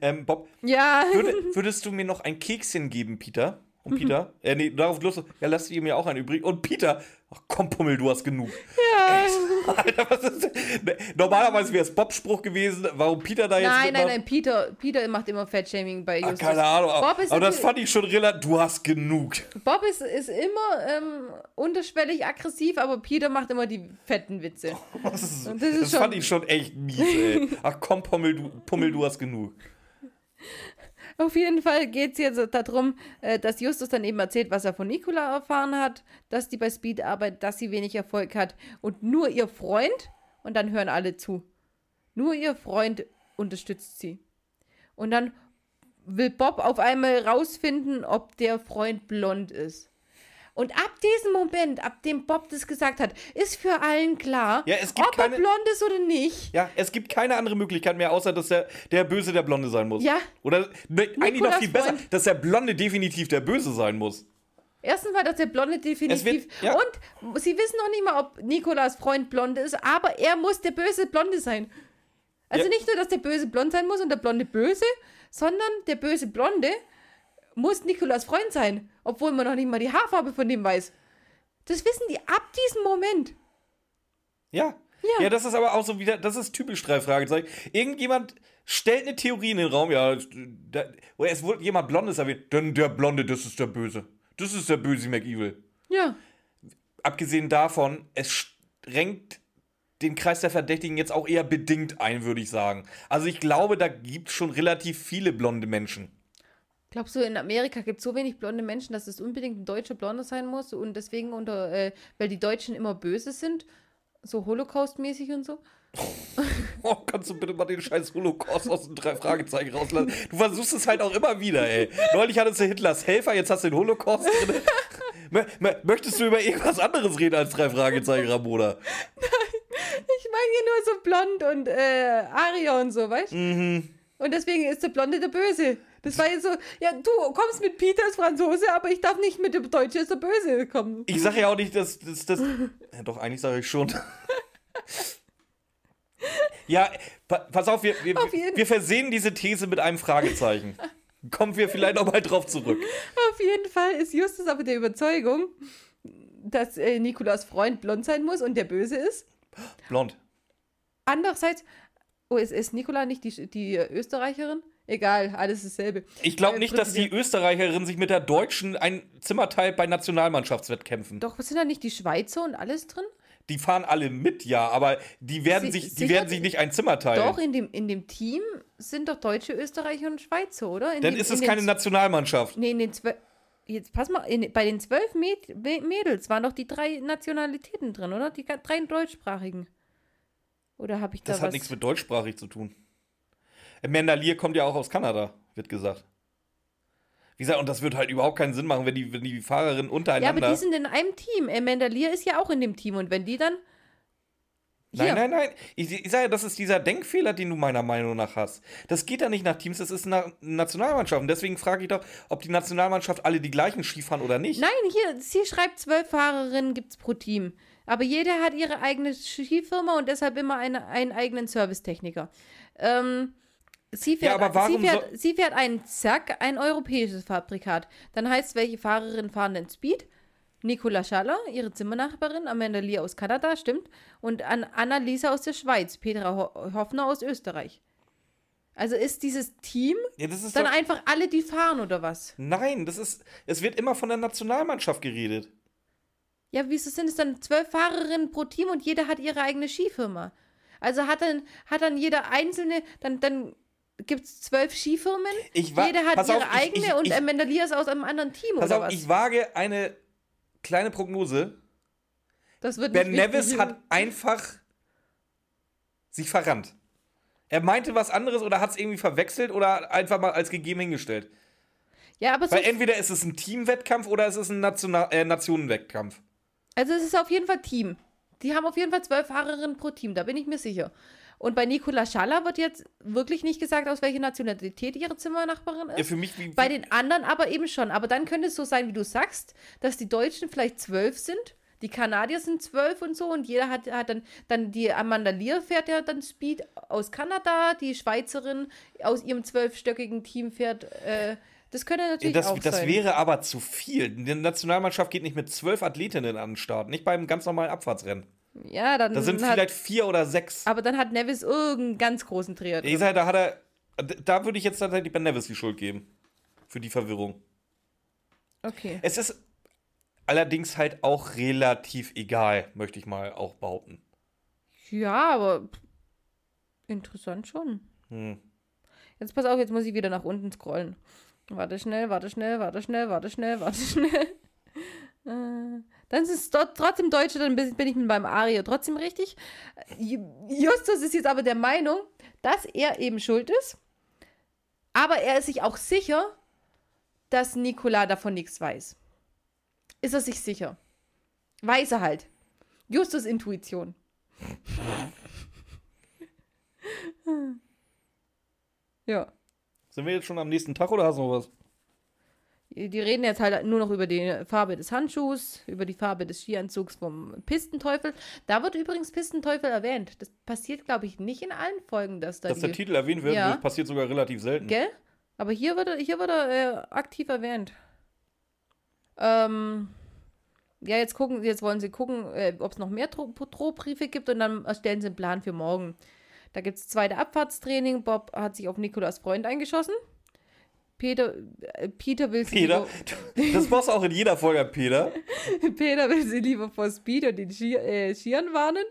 Ähm, Bob, ja. Würde, würdest du mir noch ein Kekschen geben, Peter? Und Peter, mhm. äh, nee, darauf los, ja, lass ihr mir auch einen übrig. Und Peter, ach komm, Pummel, du hast genug. Ja. Alter, was ist ne, Normalerweise wäre es Bob-Spruch gewesen, warum Peter da jetzt. Nein, nein, nein, Peter, Peter macht immer Fettshaming bei Justus. Ach, keine Ahnung, aber, aber das fand ich schon relativ, du hast genug. Bob ist, ist immer ähm, unterschwellig aggressiv, aber Peter macht immer die fetten Witze. das, ist, das, ist das fand ich schon echt mies, ey. Ach komm, Pummel, du, Pummel, du hast genug. Auf jeden Fall geht es jetzt darum, äh, dass Justus dann eben erzählt, was er von Nicola erfahren hat, dass die bei Speed arbeitet, dass sie wenig Erfolg hat und nur ihr Freund, und dann hören alle zu, nur ihr Freund unterstützt sie. Und dann will Bob auf einmal rausfinden, ob der Freund blond ist. Und ab diesem Moment, ab dem Bob das gesagt hat, ist für allen klar, ja, ob keine, er blond ist oder nicht. Ja, es gibt keine andere Möglichkeit mehr, außer dass der, der Böse der Blonde sein muss. Ja. Oder ne, eigentlich noch viel besser, dass der Blonde definitiv der Böse sein muss. Erstens war das der Blonde definitiv. Wird, ja. Und sie wissen noch nicht mal, ob Nikolas Freund blond ist, aber er muss der böse Blonde sein. Also ja. nicht nur, dass der böse blond sein muss und der Blonde böse, sondern der böse Blonde muss Nikolas Freund sein, obwohl man noch nicht mal die Haarfarbe von dem weiß. Das wissen die ab diesem Moment. Ja. Ja. ja, das ist aber auch so wieder, das ist typisch drei Fragezeichen. Irgendjemand stellt eine Theorie in den Raum, ja, da, oder es wurde jemand Blondes erwähnt, denn der Blonde, das ist der Böse. Das ist der böse McEvil. Ja. abgesehen davon, es renkt den Kreis der Verdächtigen jetzt auch eher bedingt ein, würde ich sagen. Also ich glaube, da gibt es schon relativ viele blonde Menschen. Glaubst du, in Amerika gibt es so wenig blonde Menschen, dass es unbedingt ein deutscher Blonder sein muss und deswegen unter, äh, weil die Deutschen immer böse sind, so Holocaust-mäßig und so? Oh, kannst du bitte mal den scheiß Holocaust aus den drei Fragezeichen rauslassen? Du versuchst es halt auch immer wieder, ey. Neulich hattest du Hitlers Helfer, jetzt hast du den Holocaust drin. Möchtest du über irgendwas anderes reden als drei Fragezeichen, Ramona? Nein, ich meine hier nur so blond und äh, Aria und so, weißt du? Mhm. Und deswegen ist der Blonde der Böse. Das war jetzt so, ja, du kommst mit Peter als Franzose, aber ich darf nicht mit dem Deutsche als der Böse kommen. Ich sage ja auch nicht, dass das. ja, doch, eigentlich sage ich schon. ja, pa pass auf, wir, wir, Auf wir versehen diese These mit einem Fragezeichen. Kommen wir vielleicht noch mal drauf zurück. Auf jeden Fall ist Justus aber der Überzeugung, dass äh, Nikolas Freund blond sein muss und der Böse ist. Blond. Andererseits, oh, ist, ist Nikola nicht die, die Österreicherin? Egal, alles dasselbe. Ich glaube Äh, nicht, dass die Prinzipiell- Österreicherin sich mit der Deutschen ein Zimmer teilt bei Nationalmannschaftswettkämpfen. Doch, sind da nicht die Schweizer und alles drin? Die fahren alle mit, ja, aber die werden, Sie- sich, die werden sich nicht ein Zimmer teilen. Doch, in dem, in dem Team sind doch Deutsche, Österreicher und Schweizer, oder? In Dann dem, ist es keine Nationalmannschaft. Nee, in den zwölf. Jetzt pass mal, in, bei den zwölf Mäd Mä- Mädels waren doch die drei Nationalitäten drin, oder? Die drei deutschsprachigen. Oder habe ich da Das was? hat nichts mit deutschsprachig zu tun. Amanda Lear kommt ja auch aus Kanada, wird gesagt. Wie gesagt, und das wird halt überhaupt keinen Sinn machen, wenn die, wenn die Fahrerinnen ja, untereinander. aber die sind in einem Team. Amanda Lear ist ja auch in dem Team. Und wenn die dann. Hier, Nein, nein, nein. Ich, ich sage ja, das ist dieser Denkfehler, den du meiner Meinung nach hast. Das geht ja nicht nach Teams, das ist eine Nationalmannschaft. Und deswegen frage ich doch, ob die Nationalmannschaft alle die gleichen Skifahren oder nicht. Nein, hier, sie schreibt, zwölf Fahrerinnen gibt es pro Team. Aber jeder hat ihre eigene Skifirma und deshalb immer eine, einen eigenen Servicetechniker. Ähm, sie, fährt, aber warum sie, fährt, sie fährt einen Zack, ein europäisches Fabrikat. Dann heißt, welche Fahrerinnen fahren den Speed? Nicola Schaller, ihre Zimmernachbarin, Amanda Lear aus Kanada, stimmt. Und An Annalisa aus der Schweiz, Petra Ho Hoffner aus Österreich. Also ist dieses Team Ja, das ist dann doch, einfach alle, die fahren oder was? nein, das ist. Es wird immer von der Nationalmannschaft geredet. Ja, wieso sind es dann zwölf Fahrerinnen pro Team und jeder hat ihre eigene Skifirma? Also hat dann, hat dann jeder einzelne, dann, dann gibt es zwölf Skifirmen, Ich jeder hat ihre auf, ich- eigene ich- und ich- Amanda Lear ist aus einem anderen Team Pass oder auf, was? ich wage eine kleine Prognose. das wird Ben Nevis hat einfach sich verrannt. Er meinte was anderes oder hat es irgendwie verwechselt oder einfach mal als gegeben hingestellt. Ja, aber so, Weil entweder ist es ein Teamwettkampf oder es ist ein National äh, Nationenwettkampf. also es ist auf jeden Fall Team. Die haben auf jeden Fall zwölf Fahrerinnen pro Team, da bin ich mir sicher. Und bei Nicola Schaller wird jetzt wirklich nicht gesagt, aus welcher Nationalität ihre Zimmernachbarin ist. Ja, für mich wie, Bei den anderen aber eben schon. Aber dann könnte es so sein, wie du sagst, dass die Deutschen vielleicht zwölf sind, die Kanadier sind zwölf und so und jeder hat, hat dann, dann die Amanda Lear fährt ja dann Speed aus Kanada, die Schweizerin aus ihrem zwölfstöckigen Team fährt. Äh, das könnte natürlich das, auch das sein. wäre aber zu viel. Die Nationalmannschaft geht nicht mit zwölf Athletinnen an den Start, nicht beim ganz normalen Abfahrtsrennen. Ja, dann Da sind hat, vielleicht vier oder sechs. aber dann hat Nevis irgendeinen ganz großen Dreher. Ich sage, da hat er. Da würde ich jetzt tatsächlich Ben Nevis die Schuld geben. Für die Verwirrung. Okay. Es ist allerdings halt auch relativ egal, möchte ich mal auch behaupten. Ja, aber interessant schon. Hm. Jetzt pass auf, jetzt muss ich wieder nach unten scrollen. Warte schnell, warte schnell, warte schnell, warte schnell, warte schnell. Äh, Dann ist es trotzdem Deutsche, dann bin ich mit meinem Aria trotzdem richtig. Ju- Justus ist jetzt aber der Meinung, dass er eben schuld ist. Aber er ist sich auch sicher, dass Nikola davon nichts weiß. Ist er sich sicher? Weiß er halt. Justus Intuition. ja. Sind wir jetzt schon am nächsten Tag oder hast du noch was? Die reden jetzt halt nur noch über die Farbe des Handschuhs, über die Farbe des Skianzugs vom Pistenteufel. Da wird übrigens Pistenteufel erwähnt. Das passiert, glaube ich, nicht in allen Folgen, dass da Dass der Titel erwähnt wird, Ja. das passiert sogar relativ selten. Gell? Aber hier wird er, hier wird er äh, aktiv erwähnt. Ähm, ja, jetzt gucken, jetzt wollen sie gucken, äh, ob es noch mehr Dro- Drohbriefe gibt und dann erstellen sie einen Plan für morgen. Da gibt es zweite Abfahrtstraining. Bob hat sich auf Nikolas Freund eingeschossen. Peter, äh, Peter will sie Peter, das brauchst du auch in jeder Folge, Peter. lieber, Peter will sie lieber vor Speed und den Ski, äh, Skiern warnen.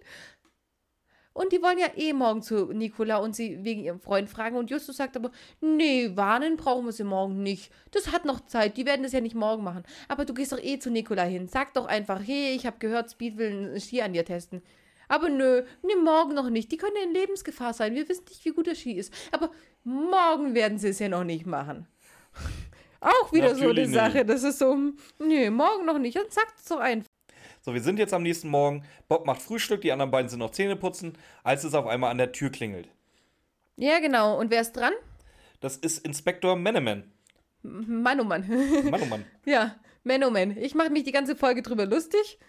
Und die wollen ja eh morgen zu Nicola und sie wegen ihrem Freund fragen. Und Justus sagt aber, nee, warnen brauchen wir sie morgen nicht. Das hat noch Zeit, die werden das ja nicht morgen machen. Aber du gehst doch eh zu Nicola hin. Sag doch einfach, hey, ich habe gehört, Speed will einen Ski an dir testen. Aber nö, nee, morgen noch nicht. Die können in Lebensgefahr sein. Wir wissen nicht, wie gut der Ski ist. Aber morgen werden sie es ja noch nicht machen. Auch wieder so Natürlich eine Sache. Das ist so, nee, morgen noch nicht. Dann sagt es doch einfach. So, wir sind jetzt am nächsten Morgen. Bob macht Frühstück, die anderen beiden sind noch Zähne putzen, als es auf einmal an der Tür klingelt. Ja, genau. Und wer ist dran? Das ist Inspektor Meneman. Oh Mann. ja, Man, oh Man. Ich mache mich die ganze Folge drüber lustig.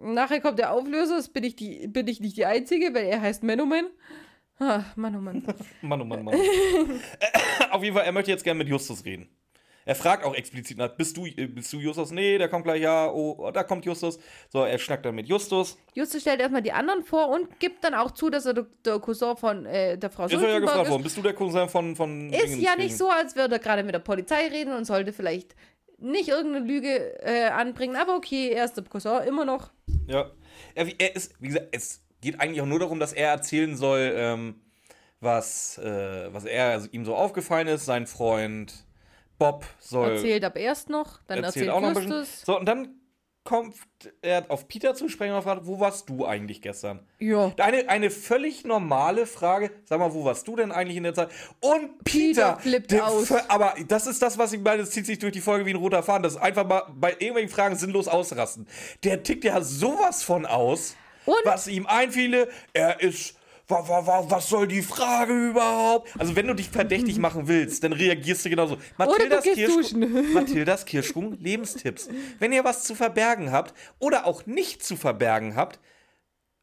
Nachher kommt der Auflöser. Das bin ich, die, bin ich nicht die Einzige, weil er heißt Man, oh. Ah, Mann, oh Mann. Mann, oh Mann, Mann. auf jeden Fall, er möchte jetzt gerne mit Justus reden. Er fragt auch explizit nach, bist du, äh, bist du Justus? Nee, der kommt gleich, ja, oh, oh, da kommt Justus. So, er schnackt dann mit Justus. Justus stellt erstmal die anderen vor und gibt dann auch zu, dass er der, Cousin von äh, der Frau Ist er ja gefragt ist. worden, bist du der Cousin von, von Ist Dingens ja nicht so, als würde er gerade mit der Polizei reden und sollte vielleicht nicht irgendeine Lüge äh, anbringen. Aber okay, er ist der Cousin immer noch. Ja. Er, er ist, wie gesagt, es geht eigentlich auch nur darum, dass er erzählen soll, ähm, was, äh, was er, also ihm so aufgefallen ist. Sein Freund Bob soll. Erzählt ab erst noch, dann erzählt, auch noch ein bisschen. So, und dann kommt er auf Peter zu sprechen und fragt, wo warst du eigentlich gestern? Ja. Eine, eine völlig normale Frage. Sag mal, wo warst du denn eigentlich in der Zeit? Und Peter, Peter flippt der aus. Aber das ist das, was ich meine, das zieht sich durch die Folge wie ein roter Faden. Das ist einfach mal bei irgendwelchen Fragen sinnlos ausrasten. Der tickt ja sowas von aus, Und? was ihm einfiele. Er ist. Wa, wa, wa, was soll die Frage überhaupt? Also, wenn du dich verdächtig machen willst, dann reagierst du genauso. Mathildas, duschen. Mathildas Kirschkuchen Lebenstipps. Wenn ihr was zu verbergen habt oder auch nicht zu verbergen habt,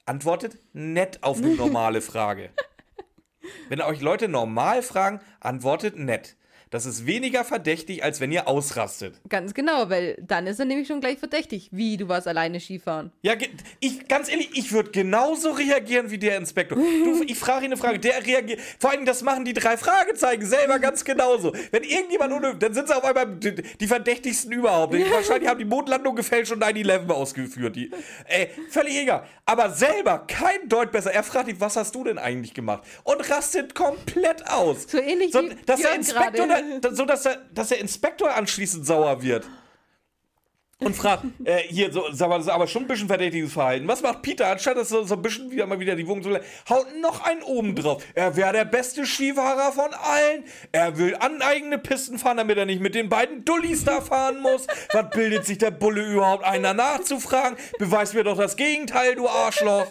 antwortet nett auf eine normale Frage. Wenn euch Leute normal fragen, antwortet nett. Das ist weniger verdächtig, als wenn ihr ausrastet. Ganz genau, weil dann ist er nämlich schon gleich verdächtig. Wie, du warst alleine Skifahren. Ja, ich, ganz ehrlich, ich würde genauso reagieren wie der Inspektor. Du, ich frage ihn eine Frage, der reagiert. Vor allem, das machen die drei Fragezeichen selber ganz genauso. Wenn irgendjemand unhöflich, dann sind sie auf einmal die, die verdächtigsten überhaupt. Wahrscheinlich haben die Mondlandung gefälscht und 9-11 ausgeführt. Die, ey, völlig egal. Aber selber kein Deut besser. Er fragt ihn, was hast du denn eigentlich gemacht? Und rastet komplett aus. So ähnlich so, wie dass der Inspektor, gerade. da, so dass der, dass der Inspektor anschließend sauer wird und fragt, äh, hier, so, sag mal, das ist aber schon ein bisschen verdächtiges Verhalten. Was macht Peter, anstatt dass er so ein bisschen wieder mal wieder die Wogen so haut noch einen oben drauf. Er wäre der beste Skifahrer von allen. Er will an eigene Pisten fahren, damit er nicht mit den beiden Dullis da fahren muss. Was bildet sich der Bulle überhaupt ein, danach zu fragen? Beweis mir doch das Gegenteil, du Arschloch.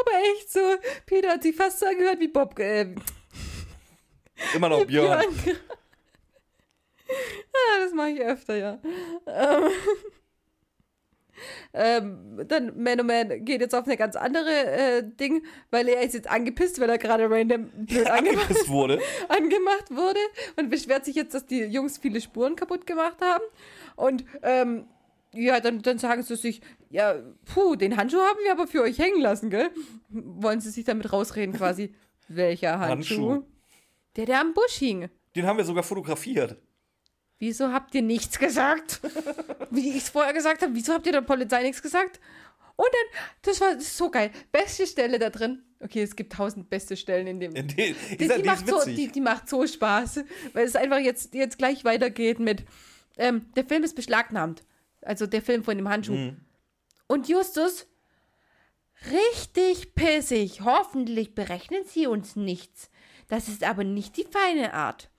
Aber echt so, Peter hat sich fast so angehört wie Bob. Äh, Immer noch Björn. Björn. ah, das mache ich öfter, ja. Ähm, ähm, dann Man oh Man geht jetzt auf eine ganz andere äh, Ding, weil er ist jetzt angepisst, weil er gerade random blöd angemacht, wurde. angemacht wurde und beschwert sich jetzt, dass die Jungs viele Spuren kaputt gemacht haben. Und ähm, ja, dann, dann sagen sie sich, ja, puh, den Handschuh haben wir aber für euch hängen lassen, gell? Wollen sie sich damit rausreden quasi? Welcher Handschuh? Handschuh. Der, der am Busch hing. Den haben wir sogar fotografiert. Wieso habt ihr nichts gesagt? Wie ich es vorher gesagt habe, wieso habt ihr der Polizei nichts gesagt? Und dann, das war so geil. Beste Stelle da drin. Okay, es gibt tausend beste Stellen in dem. Die, die, Die, die, die, die macht so, die, die macht so Spaß, weil es einfach jetzt, jetzt gleich weitergeht mit, ähm, der Film ist beschlagnahmt. Also der Film von dem Handschuh. Mhm. Und Justus, richtig pissig. Hoffentlich berechnen sie uns nichts. Das ist aber nicht die feine Art.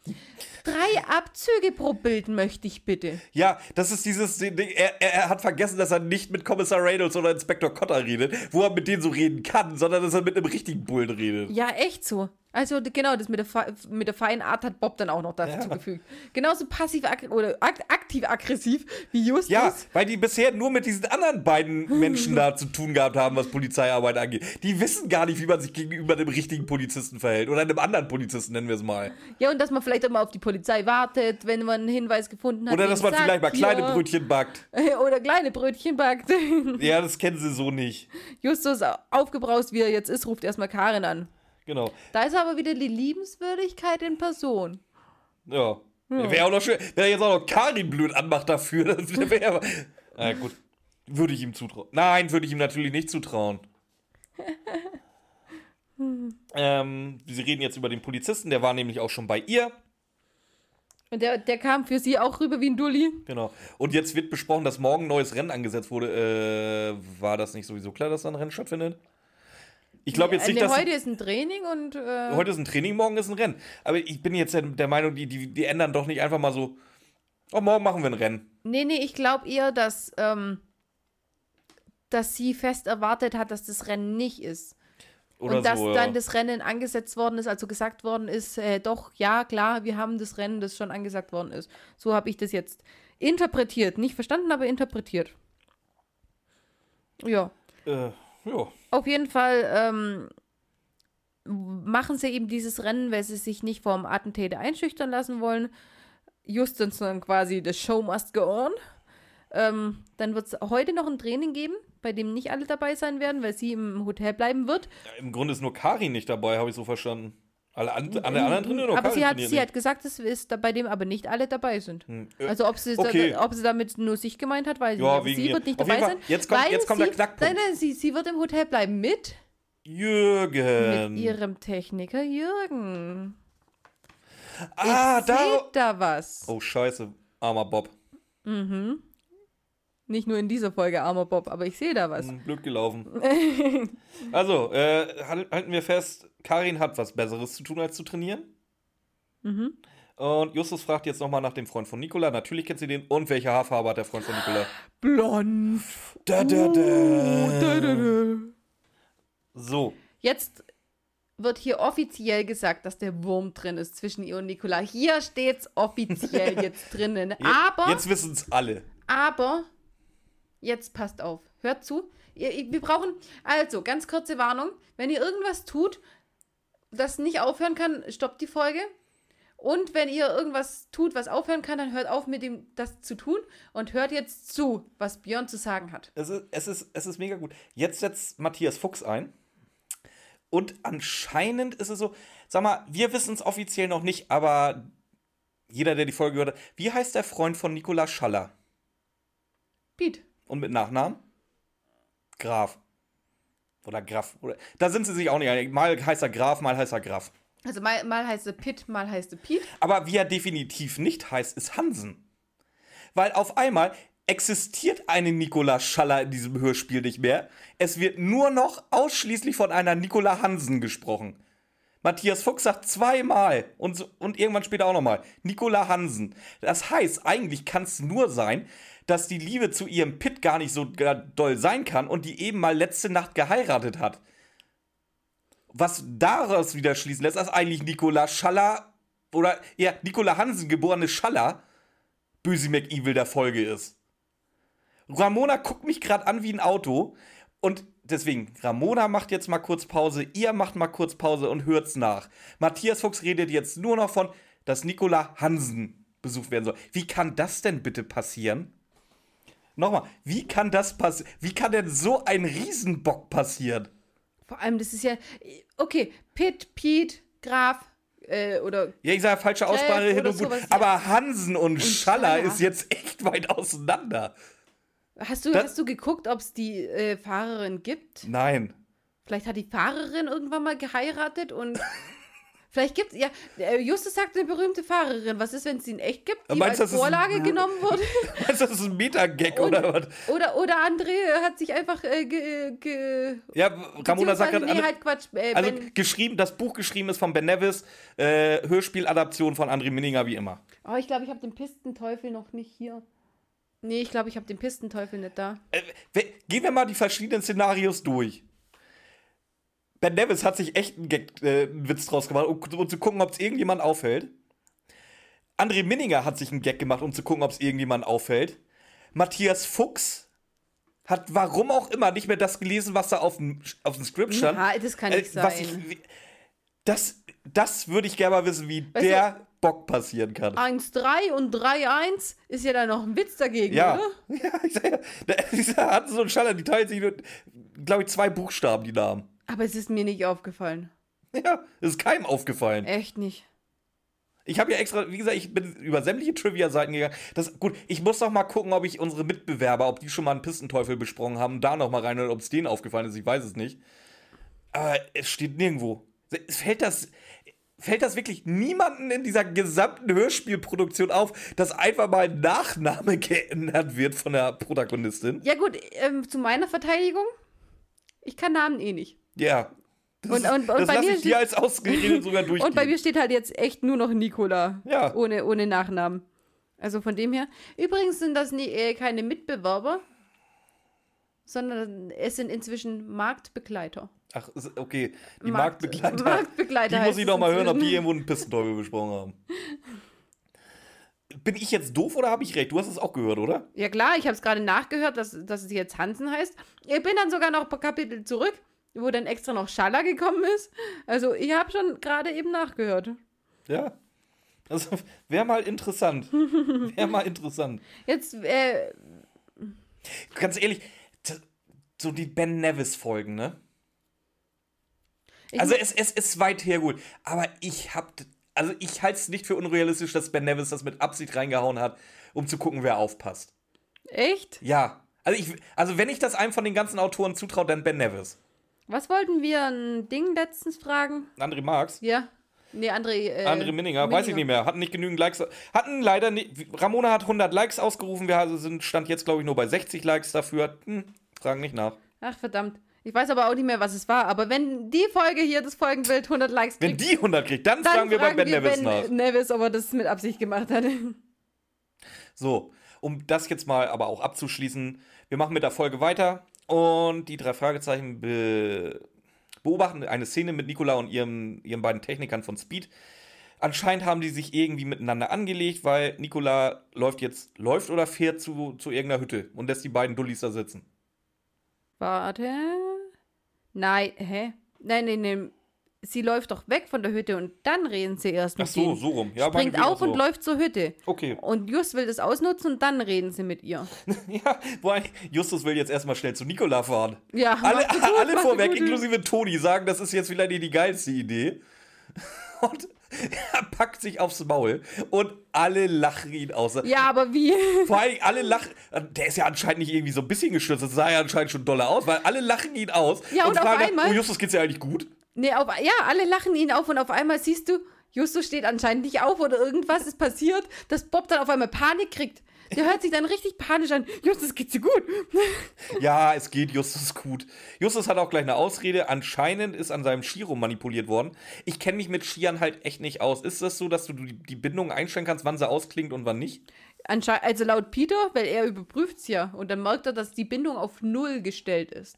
Drei Abzüge pro Bild möchte ich bitte. Ja, das ist dieses Ding. Er, er, hat vergessen, dass er nicht mit Kommissar Reynolds oder Inspektor Cotter redet, wo er mit denen so reden kann, sondern dass er mit einem richtigen Bullen redet. Ja, echt so. Also genau, das mit der, mit der feinen Art hat Bob dann auch noch dazu Ja. gefügt. Genauso passiv oder akt aktiv-aggressiv wie Justus. Ja, weil die bisher nur mit diesen anderen beiden Menschen da zu tun gehabt haben, was Polizeiarbeit angeht. Die wissen gar nicht, wie man sich gegenüber dem richtigen Polizisten verhält. Oder einem anderen Polizisten, nennen wir es mal. Ja, und dass man vielleicht auch mal auf die Polizei wartet, wenn man einen Hinweis gefunden hat. Oder dass man gesagt, vielleicht mal kleine hier- Brötchen backt. Oder kleine Brötchen backt. Ja, das kennen sie so nicht. Justus, aufgebraust wie er jetzt ist, ruft erstmal Karin an. Genau. Da ist aber wieder die Liebenswürdigkeit in Person. Ja. Wäre auch noch schön, wenn er jetzt auch noch Karin blöd anmacht dafür. Das wäre. Na gut. Würde ich ihm zutrauen. Nein, würde ich ihm natürlich nicht zutrauen. ähm, sie reden jetzt über den Polizisten, der war nämlich auch schon bei ihr. Und der, der kam für sie auch rüber wie ein Dulli. Genau. Und jetzt wird besprochen, dass morgen ein neues Rennen angesetzt wurde. Äh, war das nicht sowieso klar, dass da ein Rennen stattfindet? Ich glaube jetzt nicht, nee, dass. heute ist ein Training und. Äh, Heute ist ein Training, morgen ist ein Rennen. Aber ich bin jetzt der- der Meinung, die, die, die ändern doch nicht einfach mal so. Oh, morgen machen wir ein Rennen. nee, nee, ich glaube eher, dass, ähm, dass sie fest erwartet hat, dass das Rennen nicht ist. Oder und dass so. dann ja. das Rennen angesetzt worden ist, also gesagt worden ist, äh, doch, ja, klar, wir haben das Rennen, das schon angesagt worden ist. So habe ich das jetzt interpretiert. Nicht verstanden, aber interpretiert. Ja. Äh, ja. Auf jeden Fall ähm, machen sie eben dieses Rennen, weil sie sich nicht vom Attentäter einschüchtern lassen wollen. Justus dann quasi, the show must go on. Ähm, dann wird es heute noch ein Training geben, bei dem nicht alle dabei sein werden, weil sie im Hotel bleiben wird. Ja, Im Grunde ist nur Karin nicht dabei, habe ich so verstanden. Alle an, der anderen drin nur aber Karin sie hat, sie nicht. hat gesagt, dass es da bei dem aber nicht alle dabei sind. Hm, äh, Also ob sie, okay. da, ob sie damit nur sich gemeint hat, weil Ja, sie, ihr. wird nicht Auf dabei sein. Jetzt kommt- jetzt kommt der sie, Knackpunkt. Nein, nein, sie, sie wird im Hotel bleiben mit, Jürgen. mit ihrem Techniker Jürgen. ah, ich da. da was. Oh, scheiße. Armer Bob. Nicht nur in dieser Folge, armer Bob, aber ich sehe da was. Hm, Blöd gelaufen. also, äh, halt- halten wir fest, Karin hat was Besseres zu tun, als zu trainieren. Mhm. Und Justus fragt jetzt nochmal nach dem Freund von Nikola. Natürlich kennt sie den. Und welche Haarfarbe hat der Freund von Nikola? Blond. Da, da, da. Oh, da, da, da. So. Jetzt wird hier offiziell gesagt, dass der Wurm drin ist zwischen ihr und Nicola. Hier steht's offiziell jetzt drinnen. Aber, Jetzt wissen es alle. aber, jetzt passt auf. Hört zu. Wir brauchen, also, ganz kurze Warnung. Wenn ihr irgendwas tut, das nicht aufhören kann, stoppt die Folge. Und wenn ihr irgendwas tut, was aufhören kann, dann hört auf mit dem, das zu tun und hört jetzt zu, was Björn zu sagen hat. Es ist, es, ist, es ist mega gut. Jetzt setzt Matthias Fuchs ein. Und anscheinend ist es so, sag mal, wir wissen es offiziell noch nicht, aber jeder, der die Folge gehört hat, wie heißt der Freund von Nikola Schaller? Piet. Und mit Nachnamen? Graf. Oder Graf. Oder, da sind sie sich auch nicht einig. Mal heißt er Graf, mal heißt er Graf. Also mal, mal heißt er Pitt, mal heißt er Piet. Aber wie er definitiv nicht heißt, ist Hansen. Weil auf einmal existiert eine Nikola Schaller in diesem Hörspiel nicht mehr. Es wird nur noch ausschließlich von einer Nikola Hansen gesprochen. Matthias Fuchs sagt zweimal und, und irgendwann später auch nochmal Nikola Hansen. Das heißt, eigentlich kann es nur sein, dass die Liebe zu ihrem Pitt gar nicht so doll sein kann und die eben mal letzte Nacht geheiratet hat. Was daraus wieder schließen lässt, dass eigentlich Nikola Schaller oder ja, Nikola Hansen, geborene Schaller, Böse McEvil der Folge ist. Ramona guckt mich gerade an wie ein Auto und deswegen, Ramona macht jetzt mal kurz Pause, ihr macht mal kurz Pause und hört's nach. Matthias Fuchs redet jetzt nur noch von, dass Nikola Hansen besucht werden soll. Wie kann das denn bitte passieren? Nochmal, wie kann das passieren? Wie kann denn so ein Riesenbock passieren? Vor allem, das ist ja. Okay, Pitt, Piet, Graf äh, oder. Ja, ich sage falsche Aussprache hin und gut. sowas, ja. Aber Hansen und, Schaller Schaller. ist jetzt echt weit auseinander. Hast du, Das- hast du geguckt, ob es die äh, Fahrerin gibt? Nein. Vielleicht hat die Fahrerin irgendwann mal geheiratet und. Vielleicht gibt es. Ja, äh, Justus sagt eine berühmte Fahrerin. Was ist, wenn es ihn echt gibt, die Meinst du, als ist ein- Vorlage genommen wurde? Meinst du, das ist ein Metagag oder was? oder, oder André hat sich einfach. Äh, ge, ge, Ja, Ramona sagt gerade. Nee, halt Quatsch. Äh, also ben, geschrieben, das Buch geschrieben ist von Ben Nevis, äh, Hörspieladaption von André Minninger, wie immer. oh, ich glaube, ich habe den Pistenteufel noch nicht hier. Nee, ich glaube, ich habe den Pistenteufel nicht da. Äh, gehen wir mal die verschiedenen Szenarios durch. Ben Nevis hat sich echt einen, Gag, äh, einen Witz draus gemacht, um, um zu gucken, ob es irgendjemand auffällt. André Minninger hat sich einen Gag gemacht, um zu gucken, ob es irgendjemand auffällt. Matthias Fuchs hat, warum auch immer, nicht mehr das gelesen, was da auf dem, auf dem Skript stand. Ja, das kann Äh, nicht was sein. ich, wie- das das würde ich gerne mal wissen, wie Weißt der Bock passieren kann. 1-3 und 3-1 ist ja dann noch ein Witz dagegen, Ja. oder? ja, ich sag ja, der- dieser hat so einen Schaller, die teilen sich nur, glaube ich, zwei Buchstaben, die Namen. Aber es ist mir nicht aufgefallen. Ja, ist keinem aufgefallen. Echt nicht. Ich habe ja extra, wie gesagt, ich bin über sämtliche Trivia-Seiten gegangen. Das, gut, ich muss noch mal gucken, ob ich unsere Mitbewerber, ob die schon mal einen Pistenteufel besprochen haben, da noch mal rein oder ob es denen aufgefallen ist. Ich weiß es nicht. Aber es steht nirgendwo. Fällt das, fällt das wirklich niemanden in dieser gesamten Hörspielproduktion auf, dass einfach mal ein Nachname geändert wird von der Protagonistin? Ja, gut, ähm, zu meiner Verteidigung. Ich kann Namen eh nicht. Ja. Das, Und- und- und das bei mir ich dir als ausgeredet sogar durchgehen. Und bei mir steht halt jetzt echt nur noch Nicola. Ja. Ohne, ohne Nachnamen. Also von dem her. Übrigens sind das nie, äh, keine Mitbewerber, sondern es sind inzwischen Marktbegleiter. Ach, okay. Die Markt- Marktbegleiter. Marktbegleiter Die muss ich es noch mal hören, ob die irgendwo einen Pistenteufel besprochen haben. Bin ich jetzt doof oder habe ich recht? Du hast es auch gehört, oder? Ja klar, ich habe es gerade nachgehört, dass, dass es jetzt Hansen heißt. Ich bin dann sogar noch ein paar Kapitel zurück, wo dann extra noch Schaller gekommen ist. Also ich habe schon gerade eben nachgehört. Ja. Also wäre mal interessant. Wäre mal interessant. Jetzt, äh, Ganz ehrlich, so die Ben Nevis-Folgen, ne? ich Also es, es ist weit hergeholt. Aber ich hab. Also ich halte es nicht für unrealistisch, dass Ben Nevis das mit Absicht reingehauen hat, um zu gucken, wer aufpasst. echt? Ja. Also, ich, also wenn ich das einem von den ganzen Autoren zutraue, dann Ben Nevis. Was wollten wir ein Ding letztens fragen? André Marx. Ja. Nee, André. Äh, André Minninger, weiß ich nicht mehr. Hatten nicht genügend Likes. Hatten leider nicht. Ramona hat 100 Likes ausgerufen. Wir also sind, stand jetzt, glaube ich, nur bei 60 Likes dafür. Hm, fragen nicht nach. Ach, verdammt. Ich weiß aber auch nicht mehr, was es war. Aber wenn die Folge hier, das Folgenbild, 100 Likes Wenn kriegt, die 100 kriegt, dann, dann fragen wir bei Ben Nevis ben nach. Nevis, ob er das mit Absicht gemacht hat. So, um das jetzt mal aber auch abzuschließen. Wir machen mit der Folge weiter. Und die drei Fragezeichen be beobachten eine Szene mit Nicola und ihrem, ihren beiden Technikern von Speed. Anscheinend haben die sich irgendwie miteinander angelegt, weil Nicola läuft jetzt, läuft oder fährt zu, zu irgendeiner Hütte und lässt die beiden Dullis da sitzen. Warte. Nein, hä? Nein, nein, nein. Sie läuft doch weg von der Hütte und dann reden sie erst Ach mit so, denen. so rum. Ja, Springt auch so. und läuft zur Hütte. Okay. Und Just will das ausnutzen und dann reden sie mit ihr. Ja, wobei Justus will jetzt erstmal schnell zu Nicola fahren. Ja, Alle, gut, alle vorweg, gut. inklusive Toni, sagen, das ist jetzt vielleicht nicht die geilste Idee. Und er packt sich aufs Maul und alle lachen ihn aus. Ja, aber wie? Vor allem alle lachen. Der ist ja anscheinend nicht irgendwie so ein bisschen gestürzt. Das sah ja anscheinend schon doller aus, weil alle lachen ihn aus. Ja, und auf fragen, einmal- Oh, Justus, geht's dir eigentlich gut? Nee, auf, ja, alle lachen ihn auf und auf einmal siehst du, Justus steht anscheinend nicht auf oder irgendwas ist passiert, dass Bob dann auf einmal Panik kriegt. Der hört sich dann richtig panisch an. Justus, geht's dir gut? Ja, es geht Justus gut. Justus hat auch gleich eine Ausrede. Anscheinend ist an seinem Ski rum manipuliert worden. Ich kenne mich mit Skiern halt echt nicht aus. Ist das so, dass du die Bindung einstellen kannst, wann sie ausklingt und wann nicht? Anscheinend, also laut Peter, weil er überprüft's ja und dann merkt er, dass die Bindung auf Null gestellt ist.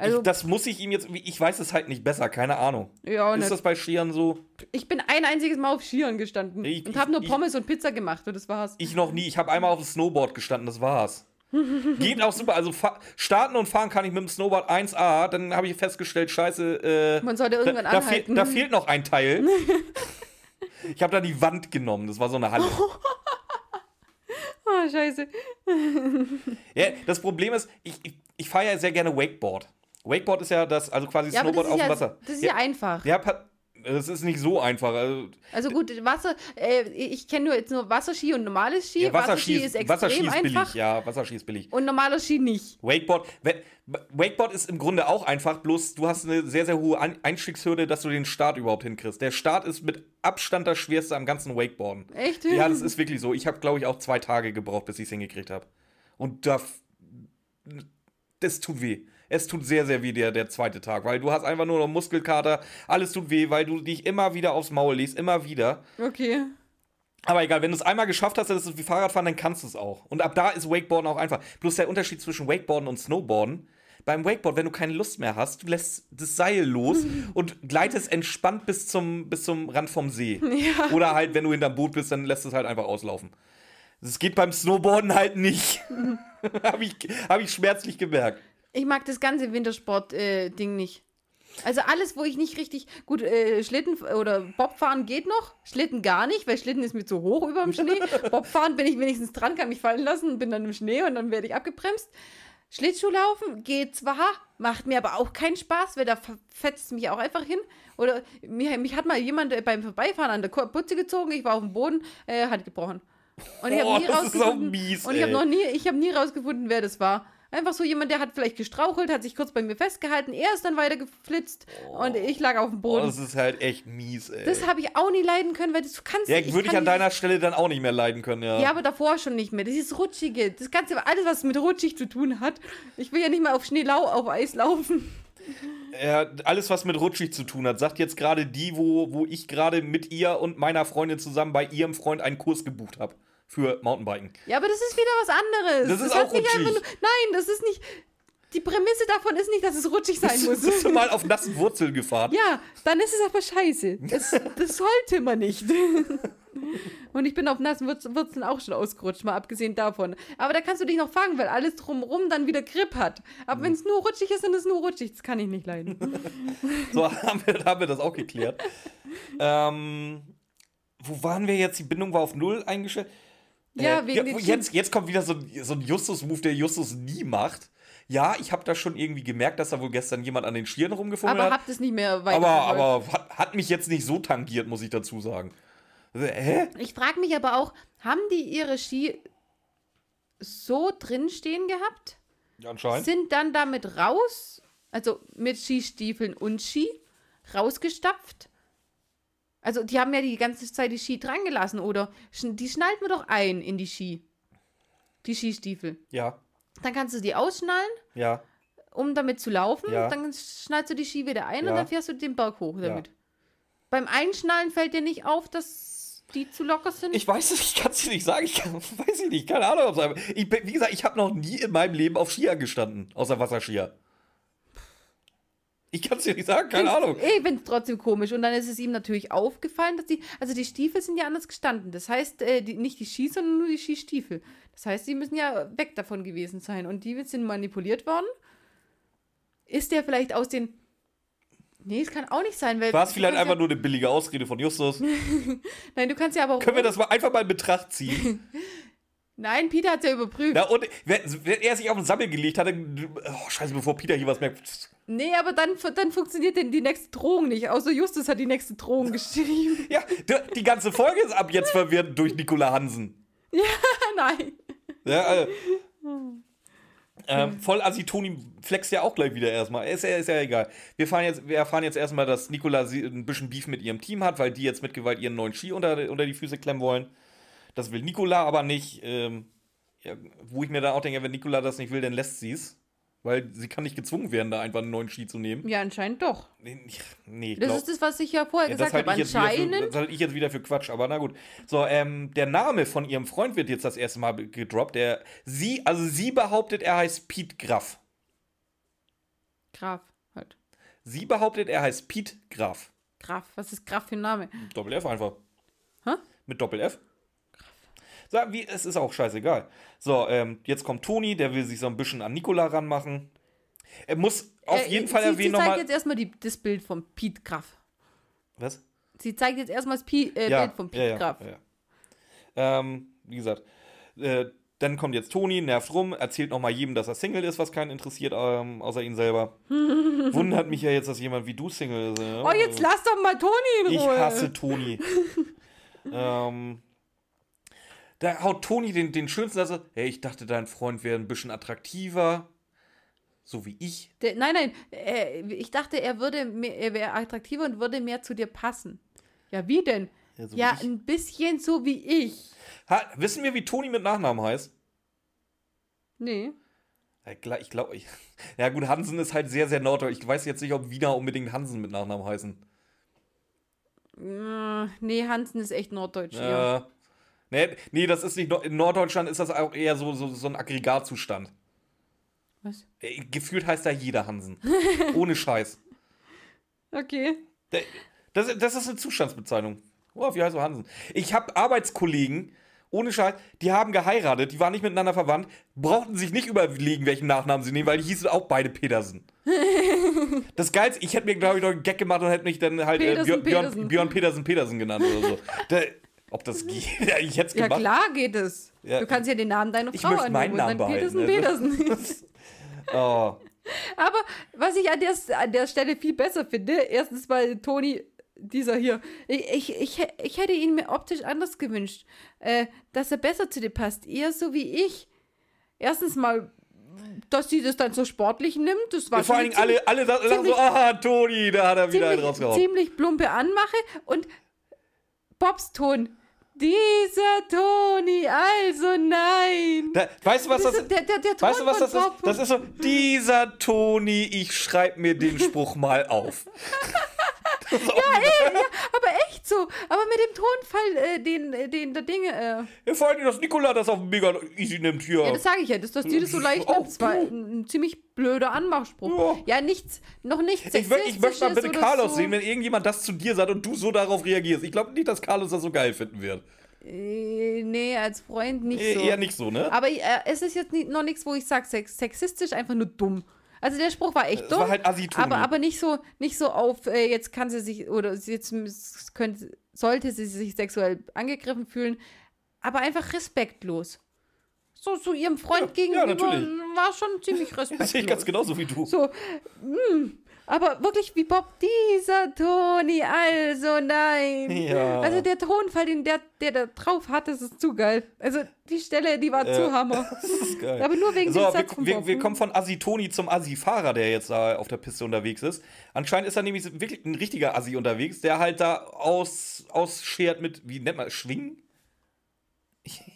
Also, ich, das muss ich ihm jetzt. Ich weiß es halt nicht besser, keine Ahnung. ja, Ist das bei Skiern so? ich bin ein einziges Mal auf Skiern gestanden Ich- und habe nur ich- Pommes und Pizza gemacht und das war's. Ich noch nie. Ich habe einmal auf dem Snowboard gestanden, das war's. Geht auch super. Also starten und fahren kann ich mit dem Snowboard 1A. Dann habe ich festgestellt, scheiße, äh, Man sollte irgendwann da, da, fehl, anhalten. da fehlt noch ein Teil. ich habe dann die Wand genommen. Das war so eine Halle. oh, scheiße. Ja, das Problem ist, ich, ich, ich fahre ja sehr gerne Wakeboard. Wakeboard ist ja das, also quasi Ja, Snowboard ist auf dem ja, Wasser. das ist ja, ja einfach. ja, das ist nicht so einfach. Also, Also gut, Wasser, äh, ich kenne nur jetzt nur Wasserski und normales Ski. ja, Wasserski, ist, extrem Wasserski ist einfach billig. Ja, Wasserski ist billig. und normaler Ski nicht. Wakeboard, Wakeboard ist im Grunde auch einfach, bloß du hast eine sehr, sehr hohe Ein- Einstiegshürde, dass du den Start überhaupt hinkriegst. Der Start ist mit Abstand das schwerste am ganzen Wakeboarden. Echt? Ja, das ist wirklich so. Ich habe, glaube ich, auch zwei Tage gebraucht, bis ich es hingekriegt habe. Und da. Das tut weh. Es tut sehr, sehr weh, der, der zweite Tag, weil du hast einfach nur noch Muskelkater, alles tut weh, weil du dich immer wieder aufs Maul legst, immer wieder. Okay. Aber egal, wenn du es einmal geschafft hast, das ist wie Fahrradfahren, dann kannst du es auch. Und ab da ist Wakeboarden auch einfach. Bloß der Unterschied zwischen Wakeboarden und Snowboarden. Beim Wakeboard, wenn du keine Lust mehr hast, du lässt das Seil los und gleitest entspannt bis zum, bis zum Rand vom See. Ja. Oder halt, wenn du hinterm Boot bist, dann lässt es halt einfach auslaufen. Das geht beim Snowboarden halt nicht. Habe ich, hab ich schmerzlich gemerkt. Ich mag das ganze Wintersport-Ding nicht. Also alles, wo ich nicht richtig. Gut, äh, Schlitten oder Bobfahren geht noch. Schlitten gar nicht, weil Schlitten ist mir zu hoch über dem Schnee. Bobfahren bin ich wenigstens dran, kann mich fallen lassen, bin dann im Schnee und dann werde ich abgebremst. Schlittschuhlaufen geht zwar, macht mir aber auch keinen Spaß, weil da fetzt es mich auch einfach hin. Oder mich, mich hat mal jemand äh, beim Vorbeifahren an der Putze gezogen, ich war auf dem Boden, äh, hat gebrochen. Und ich habe nie ist auch rausgefunden. mies, und ich habe noch nie, ich habe nie rausgefunden, wer das war. Einfach so jemand, der hat vielleicht gestrauchelt, hat sich kurz bei mir festgehalten, er ist dann weiter geflitzt und ich lag auf dem Boden. das ist halt echt mies, ey. das habe ich auch nie leiden können, weil das du kannst ja, nicht- würde ich an deiner Stelle dann auch nicht mehr leiden können, ja. ja, aber davor schon nicht mehr. Dieses Rutschige, das Ganze, alles, was mit rutschig zu tun hat. Ich will ja nicht mal auf Schnee lau auf Eis laufen. Ja, alles, was mit rutschig zu tun hat, sagt jetzt gerade die, wo, wo ich gerade mit ihr und meiner Freundin zusammen bei ihrem Freund einen Kurs gebucht habe für Mountainbiken. Ja, aber das ist wieder was anderes. Das ist hat auch nicht rutschig. nur, Nein, das ist nicht. Die Prämisse davon ist nicht, dass es rutschig sein muss. Bist du mal auf nassen Wurzeln gefahren? Ja, dann ist es aber scheiße. Das, das sollte man nicht. Und ich bin auf nassen Wurz- Wurzeln auch schon ausgerutscht, mal abgesehen davon. Aber da kannst du dich noch fangen, weil alles drumherum dann wieder Grip hat. Aber wenn es nur rutschig ist, dann ist es nur rutschig. Das kann ich nicht leiden. So haben wir, haben wir das auch geklärt. ähm, wo waren wir jetzt? Die Bindung war auf Null eingestellt. Ja, Äh, wegen den wo- jetzt, jetzt kommt wieder so, ein- so ein Justus-Move, der Justus nie macht. Ja, ich habe da schon irgendwie gemerkt, dass da wohl gestern jemand an den Stirn rumgefummelt Aber hat. habt es nicht mehr weiter. Aber, aber hat, hat mich jetzt nicht so tangiert, muss ich dazu sagen. Also, Hä? Ich frage mich aber auch, haben die ihre Ski so drin stehen gehabt? Ja, anscheinend. Sind dann damit raus, also mit Skistiefeln und Ski, rausgestapft? Also die haben ja die ganze Zeit die Ski dran gelassen, oder? Die schnallt man doch ein in die Ski. Die Skistiefel. Ja, Dann kannst du die ausschnallen, ja. um damit zu laufen. Ja. Dann schnallst du die Ski wieder ein Ja. und dann fährst du den Berg hoch Ja. damit. Beim Einschnallen fällt dir nicht auf, dass die zu locker sind? Ich weiß es, ich kann es dir nicht sagen. Ich kann, weiß ich nicht, keine Ahnung. Ich, bin- wie gesagt, ich habe noch nie in meinem Leben auf Skier gestanden, außer Wasserskier. Ich kann es dir nicht sagen, keine Ahnung. Ich finde es trotzdem komisch. Und dann ist es ihm natürlich aufgefallen, dass die, also die Stiefel sind ja anders gestanden. Das heißt, äh, die, nicht die Ski, sondern nur die Skistiefel. Das heißt, die müssen ja weg davon gewesen sein. Und die sind manipuliert worden. Ist der vielleicht aus den. Nee, es kann auch nicht sein, weil. War es vielleicht einfach ja, nur eine billige Ausrede von Justus? Nein, du kannst ja aber auch. Können wir das mal einfach mal in Betracht ziehen? Nein, Peter hat es ja überprüft. Na, und wenn, wenn er sich auf den Sammel gelegt hatte, oh, scheiße, bevor Peter hier was merkt. Nee, aber dann, dann funktioniert denn die nächste Drohung nicht. Außer Justus hat die nächste Drohung geschrieben. Ja, die, ganze Folge ist ab jetzt verwirrt durch Nikola Hansen. Nein. Ja, also, ähm, voll assi Toni flext ja auch gleich wieder erstmal. Ist ja, ist ja egal. Wir, fahren jetzt, wir erfahren jetzt erstmal, dass Nikola ein bisschen Beef mit ihrem Team hat, weil die jetzt mit Gewalt ihren neuen Ski unter, unter die Füße klemmen wollen. Das will Nikola aber nicht. Ähm, ja, wo ich mir dann auch denke, wenn Nikola das nicht will, dann lässt sie es. Weil sie kann nicht gezwungen werden, da einfach einen neuen Ski zu nehmen. Ja, anscheinend doch. Nee, nee ich Das glaub- ist das, was ich ja vorher ja, gesagt habe. wieder für- Anscheinend. Das halte ich jetzt wieder für Quatsch, aber na gut. So, ähm, der Name von ihrem Freund wird jetzt das erste Mal gedroppt. Der, sie, also sie behauptet, er heißt Pete Graf. Graf, halt. Sie behauptet, er heißt Pete Graf. Graf, was ist Graf für ein Name? Doppel F einfach. Hä? Mit Doppel F. So, wie, es ist auch scheißegal. So, ähm, jetzt kommt Toni, der will sich so ein bisschen an Nikola ranmachen. Er muss auf Äh, jeden Fall sie, erwähnen Sie zeigt nochmal. jetzt erstmal die, das Bild von Piet Graf. Was? Sie zeigt jetzt erstmal das Pi, äh, ja, Bild von Piet ja, ja, Graf. ja, ja. Ähm, wie gesagt, äh, dann kommt jetzt Toni, nervt rum, erzählt nochmal jedem, dass er Single ist, was keinen interessiert, ähm, außer ihn selber. Wundert mich ja jetzt, dass jemand wie du Single ist. Ja? Oh, jetzt lass doch mal Toni in Ich Ruhe. hasse Toni. ähm, da haut Toni den, den schönsten, also, hey, ich dachte, dein Freund wäre ein bisschen attraktiver. So wie ich. Der, nein, nein, äh, ich dachte, er würde mehr, er wäre attraktiver und würde mehr zu dir passen. Ja, wie denn? Ja, so ja, wie ein bisschen so wie ich. Ha, wissen wir, wie Toni mit Nachnamen heißt? Nee. Ja, klar, ich glaube. Ich, ja, gut, Hansen ist halt sehr, sehr norddeutsch. Ich weiß jetzt nicht, ob Wiener unbedingt Hansen mit Nachnamen heißen. Äh, nee, Hansen ist echt norddeutsch. Ja. Äh, nee, nee, das ist nicht. In Norddeutschland ist das auch eher so, so, so ein Aggregatzustand. Was? Äh, Gefühlt heißt da jeder Hansen. Ohne Scheiß. Okay. Der- Das, das ist eine Zustandsbezeichnung. Oh, wie heißt so Hansen? Ich habe Arbeitskollegen, ohne Scheiß, die haben geheiratet, die waren nicht miteinander verwandt, brauchten sich nicht überlegen, welchen Nachnamen sie nehmen, weil die hießen auch beide Petersen. das Geilste, ich hätte mir, glaube ich, noch einen Gag gemacht und hätte mich dann halt äh, Petersen, Björn, Björn, Petersen. Björn Petersen Petersen genannt oder so. Da, ob das geht? Ja, ich hätte es Ja, gemacht. klar geht es. Ja. Du kannst ja den Namen deiner Ich Frau möchte meinen annehmen und Namen dann behalten. Petersen? Petersen. Oh. Aber was ich an der, an der Stelle viel besser finde, erstens mal Toni, dieser hier, ich, ich, ich, ich hätte ihn mir optisch anders gewünscht, äh, dass er besser zu dir passt, eher so wie ich. Erstens mal, dass sie das dann so sportlich nimmt, das war Ja, vor allen Dingen alle, alle sagen so, ziemlich- ah, Toni, da hat er wieder einen ziemlich, rausgehauen. ziemlich plumpe Anmache und Bobs Ton. Dieser Toni, also nein. Da, weißt du, was das ist? der, der, der Weißt du, was das ist? Das ist so, dieser Toni, ich schreib mir den Spruch mal auf. Ist auch wieder- aber echt so. Aber mit dem Tonfall, äh, den, äh, den, der Dinge, äh, Ja, vor allem, dass Nikola das auf mega easy nimmt hier. Ja, das sage ich ja, dass, dass die das so leicht Oh, nimmt. Das war ein, ein ziemlich blöder Anmachspruch. Ja, nichts, noch nichts ich, ich möchte mal bitte Carlos so. sehen, wenn irgendjemand das zu dir sagt und du so darauf reagierst. Ich glaube nicht, dass Carlos das so geil finden wird. Äh, nee, als Freund nicht Eh- so. Eher nicht so, ne? Aber äh, es ist jetzt noch nichts, wo ich sage, sex sexistisch, einfach nur dumm. Also der Spruch war echt Es dumm. war halt aber, aber nicht so, nicht so auf, äh, jetzt kann sie sich, oder jetzt könnte, sollte sie sich sexuell angegriffen fühlen, aber einfach respektlos. So zu ihrem Freund Ja, ja, gegenüber natürlich. war schon ziemlich Das sehe ich ganz respektlos. genauso wie du. So, mh, aber wirklich wie Bob, dieser Toni, also nein. Ja. Also der Tonfall, den der, der da drauf hat, das ist zu geil. Also die Stelle, die war zu Hammer. Das ist geil. Aber nur wegen so, dem wir, Satz von wir, Bob, wir ne? kommen von Assi-Toni zum Assi-Fahrer, der jetzt da auf der Piste unterwegs ist. Anscheinend ist er nämlich wirklich ein richtiger Assi unterwegs, der halt da aus, ausschert mit, wie nennt man, Schwingen?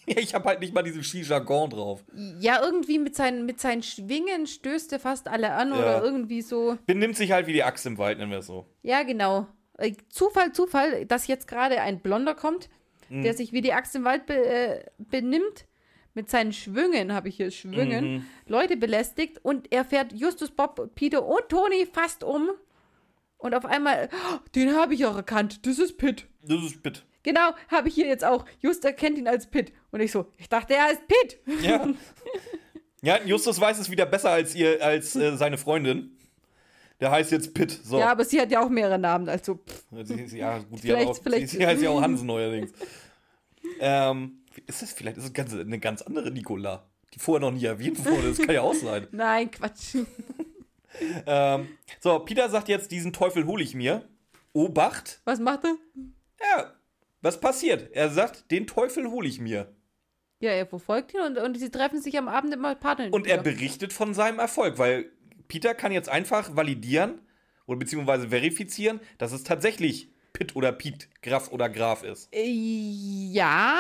Ich, habe halt nicht mal diesen Ski-Jargon drauf. Ja, irgendwie mit seinen, mit seinen Schwingen stößt er fast alle an Ja. oder irgendwie so. Benimmt sich halt wie die Axt im Wald, nennen wir es so. Ja, genau. Äh, Zufall, Zufall, dass jetzt gerade ein Blonder kommt, Mhm. der sich wie die Axt im Wald be, äh, benimmt. Mit seinen Schwüngen, habe ich hier Schwüngen, Mhm. Leute belästigt und er fährt Justus, Bob, Peter und Toni fast um. Und auf einmal, "Oh, den habe ich auch erkannt, das ist Pitt. Das ist Pitt. Genau, habe ich hier jetzt auch. Just erkennt ihn als Pitt. Und ich so, ich dachte, er ist Pitt. Ja. ja, Justus weiß es wieder besser als ihr, als äh, seine Freundin. Der heißt jetzt Pitt. So. Ja, aber sie hat ja auch mehrere Namen, also pff. Ja, gut, sie, Vielleicht- hat auch, vielleicht- sie, sie heißt ja auch Hansen neuerdings. ähm, ist es vielleicht ist es ganz, eine ganz andere Nicola, die vorher noch nie erwähnt wurde. Das kann ja auch sein. Nein, Quatsch. Ähm, so, Peter sagt jetzt, diesen Teufel hole ich mir. Obacht. Was macht er? Ja, was passiert? Er sagt, den Teufel hole ich mir. Ja, er verfolgt ihn und, und sie treffen sich am Abend immer Partner. Und er berichtet von seinem Erfolg, weil Peter kann jetzt einfach validieren oder beziehungsweise verifizieren, dass es tatsächlich Pitt oder Piet, Graf oder Graf ist. Äh, Ja,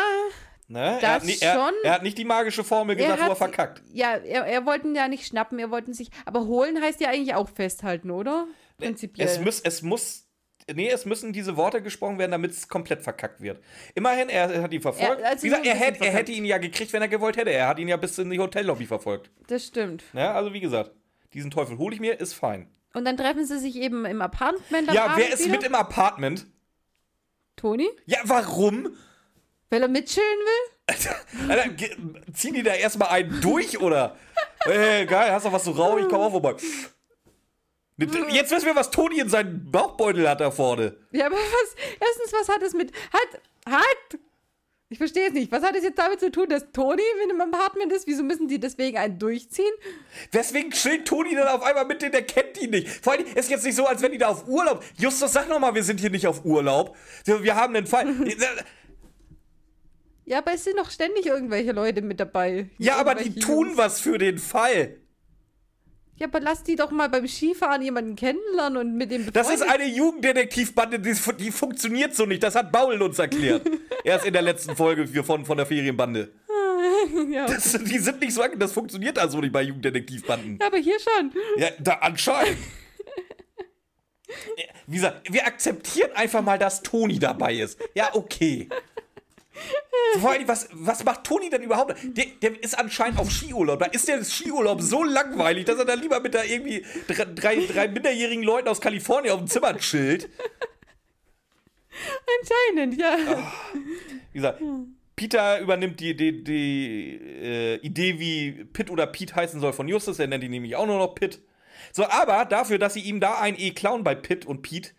Ne? er, Das hat ni- er, schon. er hat nicht die magische Formel gesagt, wo er verkackt. Ja, er, er wollten ja nicht schnappen, er wollten sich. Aber holen heißt ja eigentlich auch festhalten, oder? Prinzipiell. Es muss, es muss, nee, es müssen diese Worte gesprochen werden, damit es komplett verkackt wird. Immerhin, er hat ihn verfolgt. Er- also Wie gesagt, so er, hätte, er hätte ihn ja gekriegt, wenn er gewollt hätte. Er hat ihn ja bis in die Hotellobby verfolgt. das stimmt. Ja, also wie gesagt, diesen Teufel hole ich mir, ist fein. Und dann treffen sie sich eben im Apartment. am ja, Abend wer ist wieder. mit im Apartment? Toni? Ja, warum? Weil er mitchillen will? Alter, ge- ziehen die da erstmal einen durch, oder? Ey, geil, hast du was zu rauchen? Ich komm auch vorbei. Jetzt wissen wir, was Toni in seinem Bauchbeutel hat da vorne. Ja, aber was? Erstens, was hat es mit. Halt! Halt! Ich verstehe es nicht. Was hat es jetzt damit zu tun, dass Toni mit im Apartment ist? Wieso müssen die deswegen einen durchziehen? Weswegen chillt Toni dann auf einmal mit denen, der kennt die nicht. Vor allem ist jetzt nicht so, als wenn die da auf Urlaub. Justus, sag noch mal, wir sind hier nicht auf Urlaub. Wir haben einen Fall. Ja, aber es sind doch ständig irgendwelche Leute mit dabei. Ja, aber die tun was für den Fall. Ja, aber lass die doch mal beim Skifahren jemanden kennenlernen und mit dem Das ist eine Jugenddetektivbande, die, die funktioniert so nicht. Das hat Baul uns erklärt. Erst in der letzten Folge von, von der Ferienbande. ja. Das, die sind nicht so, das funktioniert also nicht bei Jugenddetektivbanden. ja, aber hier schon. Ja, da anscheinend. Wie gesagt, wir akzeptieren einfach mal, dass Toni dabei ist. Ja, okay. Vor allem, was, was macht Toni denn überhaupt? Der, der ist anscheinend auf Skiurlaub. Da ist der Skiurlaub so langweilig, dass er da lieber mit da irgendwie drei, drei, drei minderjährigen Leuten aus Kalifornien auf dem Zimmer chillt. Anscheinend, ja. Wie gesagt, Peter übernimmt die, die, die äh, Idee, wie Pitt oder Pete heißen soll von Justus. Er nennt ihn nämlich auch nur noch Pitt. So, aber dafür, dass sie ihm da ein E klauen bei Pitt und Pete,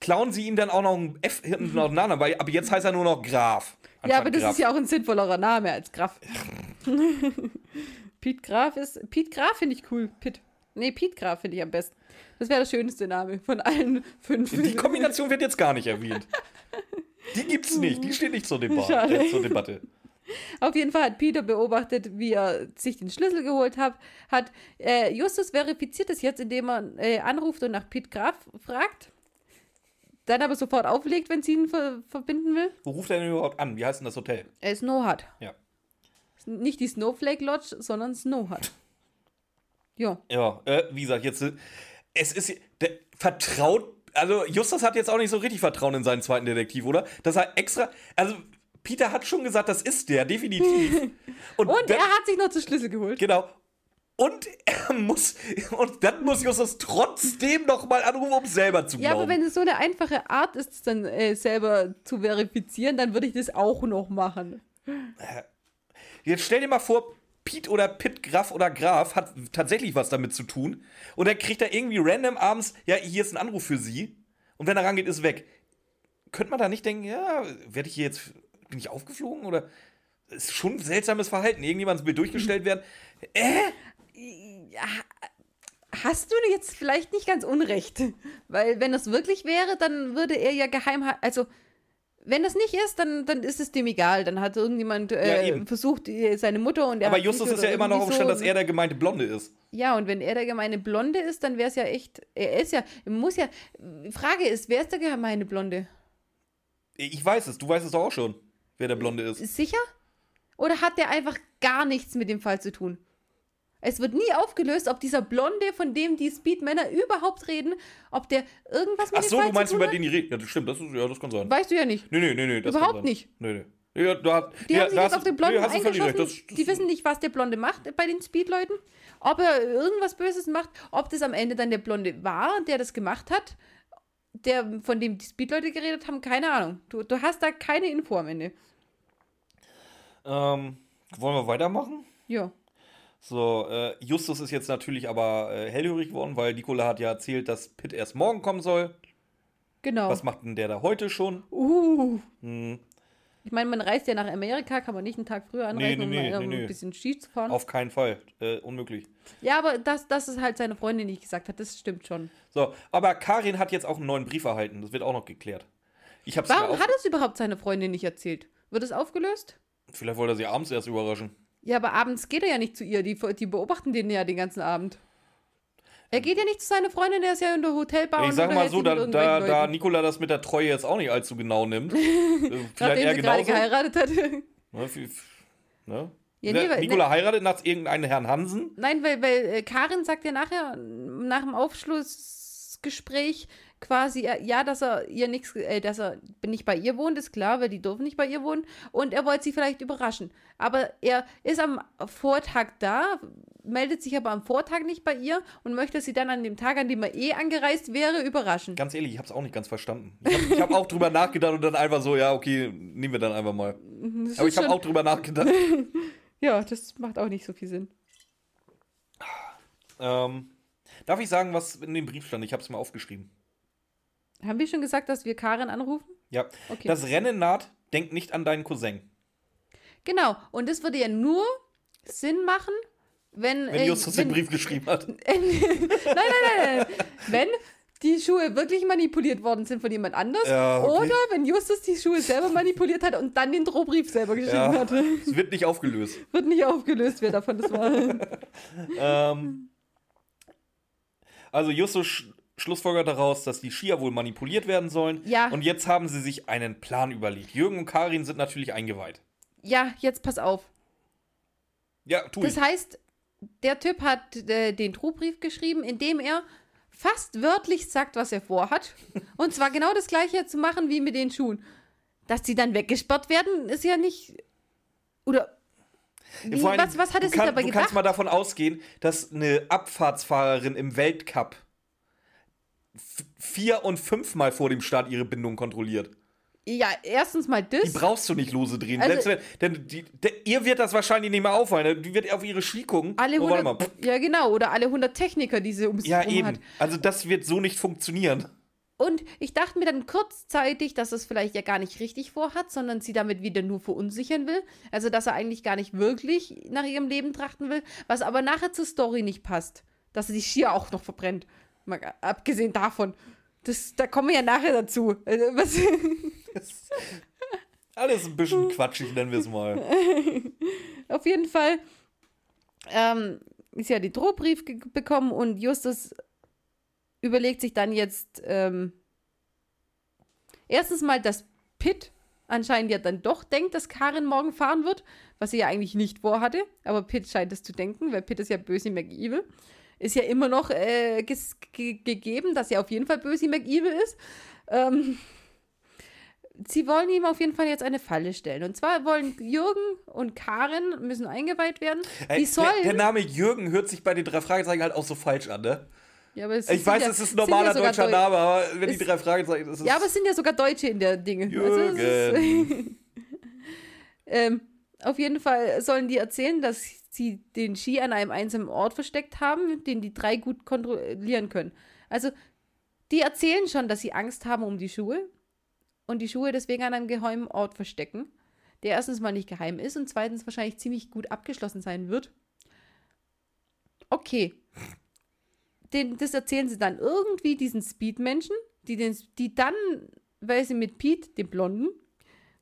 klauen sie ihm dann auch noch ein F hinten auseinander, weil ab jetzt heißt er nur noch Graf. Ja, aber das Graf. ist ja auch ein sinnvollerer Name als Graf. Piet Graf ist. Piet Graf finde ich cool. Pitt. Nee, Piet Graf finde ich am besten. Das wäre der schönste Name von allen fünf. Die Kombination wird jetzt gar nicht erwähnt. Die gibt's nicht, die steht nicht zur, Deba Schade. äh, zur Debatte. Auf jeden Fall hat Peter beobachtet, wie er sich den Schlüssel geholt hat. hat äh, Justus verifiziert es jetzt, indem er äh, anruft und nach Piet Graf fragt. Dann aber sofort auflegt, wenn sie ihn ver verbinden will. Wo ruft er denn überhaupt an? Wie heißt denn das Hotel? Ist Snow Hut. Ja. Nicht die Snowflake Lodge, sondern Snow Hut. Ja. Ja, äh, wie gesagt, jetzt, äh, es ist, der, vertraut, also Justus hat jetzt auch nicht so richtig Vertrauen in seinen zweiten Detektiv, oder? Dass er extra, also Peter hat schon gesagt, das ist der, definitiv. Und, Und er hat sich noch den Schlüssel geholt. genau. Und er muss, und dann muss Justus trotzdem noch mal anrufen, um selber zu glauben. Ja, aber wenn es so eine einfache Art ist, es dann äh, selber zu verifizieren, dann würde ich das auch noch machen. Jetzt stell dir mal vor, Piet oder Pitt, Graf oder Graf hat tatsächlich was damit zu tun. Und dann kriegt er irgendwie random abends, ja, hier ist ein Anruf für Sie. Und wenn er rangeht, ist weg. Könnte man da nicht denken, ja, werde ich hier jetzt, bin ich aufgeflogen? Oder ist schon ein seltsames Verhalten. Irgendjemand will durchgestellt werden. Hast du jetzt vielleicht nicht ganz unrecht? Weil wenn das wirklich wäre, dann würde er ja geheim, also wenn das nicht ist, dann, dann ist es dem egal. Dann hat irgendjemand Ja, äh, eben. versucht, äh, seine Mutter und er Aber Justus ist ja immer noch auf dem irgendwie Stand, so- dass er der gemeinte Blonde ist. Ja, und wenn er der gemeine Blonde ist, dann wäre es ja echt. Er ist ja, er muss ja. Frage ist, wer ist der gemeine Blonde? Ich weiß es, du weißt es doch auch schon, wer der Blonde ist. Ist sicher? Oder hat der einfach gar nichts mit dem Fall zu tun? Es wird nie aufgelöst, ob dieser Blonde, von dem die Speedmänner überhaupt reden, ob der irgendwas mit Ach dem so, Fall du meinst, über den die reden. Ja, das stimmt, das, ist, ja, das kann sein. Weißt du ja nicht. Nee, nee, nee, nee. Das Überhaupt nicht. Nee, nee. Ja, da, Die ja, haben sich jetzt auf den Blonden nee, eingeschossen. recht. Das, die wissen nicht, was der Blonde macht bei den Speedleuten. Ob er irgendwas Böses macht, ob das am Ende dann der Blonde war, der das gemacht hat, der, von dem die Speedleute geredet haben, keine Ahnung. Du, du hast da keine Info am Ende. ähm, wollen wir weitermachen? Ja. So, äh, Justus ist jetzt natürlich aber äh, hellhörig geworden, weil Nicola hat ja erzählt, dass Pitt erst morgen kommen soll. Genau. Was macht denn der da heute schon? Uh. Hm, Ich meine, man reist ja nach Amerika, kann man nicht einen Tag früher anreisen, nee, nee, um, um nee, nee. ein bisschen Ski zu fahren. auf keinen Fall. Äh, unmöglich. Ja, aber das, das ist halt seine Freundin nicht gesagt hat, das stimmt schon. So, aber Karin hat jetzt auch einen neuen Brief erhalten. Das wird auch noch geklärt. Ich hab's Warum hat es überhaupt seine Freundin nicht erzählt? Wird es aufgelöst? Vielleicht wollte er sie abends erst überraschen. Ja, aber abends geht er ja nicht zu ihr. Die, die beobachten den ja den ganzen Abend. Er geht ja nicht zu seiner Freundin, der ist ja in der Hotelbar. Ich und sag mal so, da, da, da. Nikola das mit der Treue jetzt auch nicht allzu genau nimmt. äh, vielleicht Nachdem eher sie gerade geheiratet hat. Ne, Ne? Ja, nee, weil- Nikola heiratet nach irgendeinem Herrn Hansen. Nein, weil, weil äh, Karin sagt ja nachher, nach dem Aufschlussgespräch quasi, äh, ja, dass er ihr nichts, äh, dass er nicht bei ihr wohnt, ist klar, weil die dürfen nicht bei ihr wohnen. Und er wollte sie vielleicht überraschen. Aber er ist am Vortag da, meldet sich aber am Vortag nicht bei ihr und möchte sie dann an dem Tag, an dem er eh angereist wäre, überraschen. Ganz ehrlich, ich hab's auch nicht ganz verstanden. Ich habe hab auch drüber nachgedacht und dann einfach so, ja, okay, nehmen wir dann einfach mal. Das Aber ich habe auch drüber nachgedacht. Ja, das macht auch nicht so viel Sinn. ähm, darf ich sagen, was in dem Brief stand? Ich habe es mal aufgeschrieben. Haben wir schon gesagt, dass wir Karin anrufen? Ja. Okay. Das Rennen naht, denk nicht an deinen Cousin. Genau. Und das würde ja nur Sinn machen, wenn. Wenn äh, Justus wenn, den Brief geschrieben hat. nein, nein, nein, nein. Wenn die Schuhe wirklich manipuliert worden sind von jemand anders. Ja, okay. Oder wenn Justus die Schuhe selber manipuliert hat und dann den Drohbrief selber geschrieben Ja, hat. es wird nicht aufgelöst. Wird nicht aufgelöst, wer davon das war. ähm, also Justus schlussfolgert daraus, dass die Skier wohl manipuliert werden sollen. Ja. Und jetzt haben sie sich einen Plan überlegt. Jürgen und Karin sind natürlich eingeweiht. ja, jetzt pass auf. Ja, tu Das ich. heißt, der Typ hat äh, den Drohbrief geschrieben, in dem er fast wörtlich sagt, was er vorhat. Und zwar genau das gleiche zu machen wie mit den Schuhen. Dass sie dann weggesperrt werden, ist ja nicht. Oder. Wie, allem, was, was hat er du sich kann- dabei Du gedacht? kannst mal davon ausgehen, dass eine Abfahrtsfahrerin im Weltcup vier- und fünfmal vor dem Start ihre Bindung kontrolliert. ja, erstens mal Die das. brauchst du nicht lose drehen. Also- wenn, denn die, der, ihr wird das wahrscheinlich nicht mehr auffallen. Die wird auf ihre Ski gucken. Alle oh, warte 100, mal. ja, genau. Oder alle 100 Techniker, die sie ums Ja, rum eben. hat. Also das wird so nicht funktionieren. Und ich dachte mir dann kurzzeitig, dass es vielleicht ja gar nicht richtig vorhat, sondern sie damit wieder nur verunsichern will. Also, dass er eigentlich gar nicht wirklich nach ihrem Leben trachten will, was aber nachher zur Story nicht passt. Dass er die Schier auch noch verbrennt. Mal abgesehen davon. Das, da kommen wir ja nachher dazu. Also, was Alles ein bisschen quatschig, nennen wir es mal. Auf jeden Fall ähm, ist ja die Drohbrief bekommen und Justus überlegt sich dann jetzt ähm, erstens mal, dass Pitt anscheinend ja dann doch denkt, dass Karin morgen fahren wird, was sie ja eigentlich nicht vorhatte, aber Pitt scheint es zu denken, weil Pitt ist ja böse McEvil. Ist ja immer noch äh, gegeben, dass er auf jeden Fall böse McEvil ist. Ähm, sie wollen ihm auf jeden Fall jetzt eine Falle stellen. Und zwar wollen Jürgen und Karin müssen eingeweiht werden. Ey, Die der, sollen. der Name Jürgen hört sich bei den drei Fragezeichen halt auch so falsch an, ne? ja, aber Ich weiß, ja, es ist ein ja normaler sogar deutscher Deu- Name, aber wenn die drei Fragezeichen. Ist Ja, aber es sind ja sogar Deutsche in der Dinge. Also ist, Jürgen. ähm, auf jeden Fall sollen die erzählen, dass sie den Ski an einem einsamen Ort versteckt haben, den die drei gut kontrollieren können. Also, die erzählen schon, dass sie Angst haben um die Schuhe und die Schuhe deswegen an einem geheimen Ort verstecken, der erstens mal nicht geheim ist und zweitens wahrscheinlich ziemlich gut abgeschlossen sein wird. Okay. Den, das erzählen sie dann irgendwie diesen Speed-Menschen, die, den, die dann, weil sie mit Pete, dem Blonden,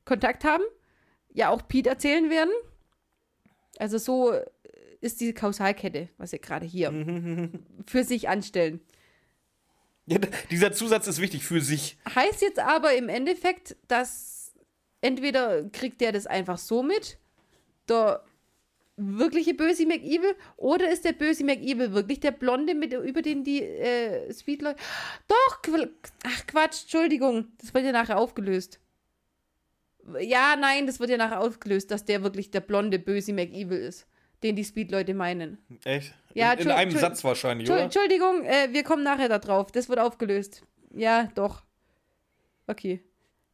Kontakt haben, ja auch Pete erzählen werden. Also so ist die Kausalkette, was sie gerade hier für sich anstellen. Ja, dieser Zusatz ist wichtig für sich. Heißt jetzt aber im Endeffekt, dass entweder kriegt der das einfach so mit, der wirkliche böse McEvil, oder ist der böse McEvil wirklich der Blonde, mit, über den die äh, Speedleute. Doch, Qu- ach Quatsch, Entschuldigung, das wird ja nachher aufgelöst. Ja, nein, das wird ja nachher aufgelöst, dass der wirklich der blonde böse McEvil ist, den die Speedleute meinen. Echt? Ja, in, in einem Satz wahrscheinlich, oder? Entschuldigung, äh, wir kommen nachher da drauf. Das wird aufgelöst. Ja, doch. Okay.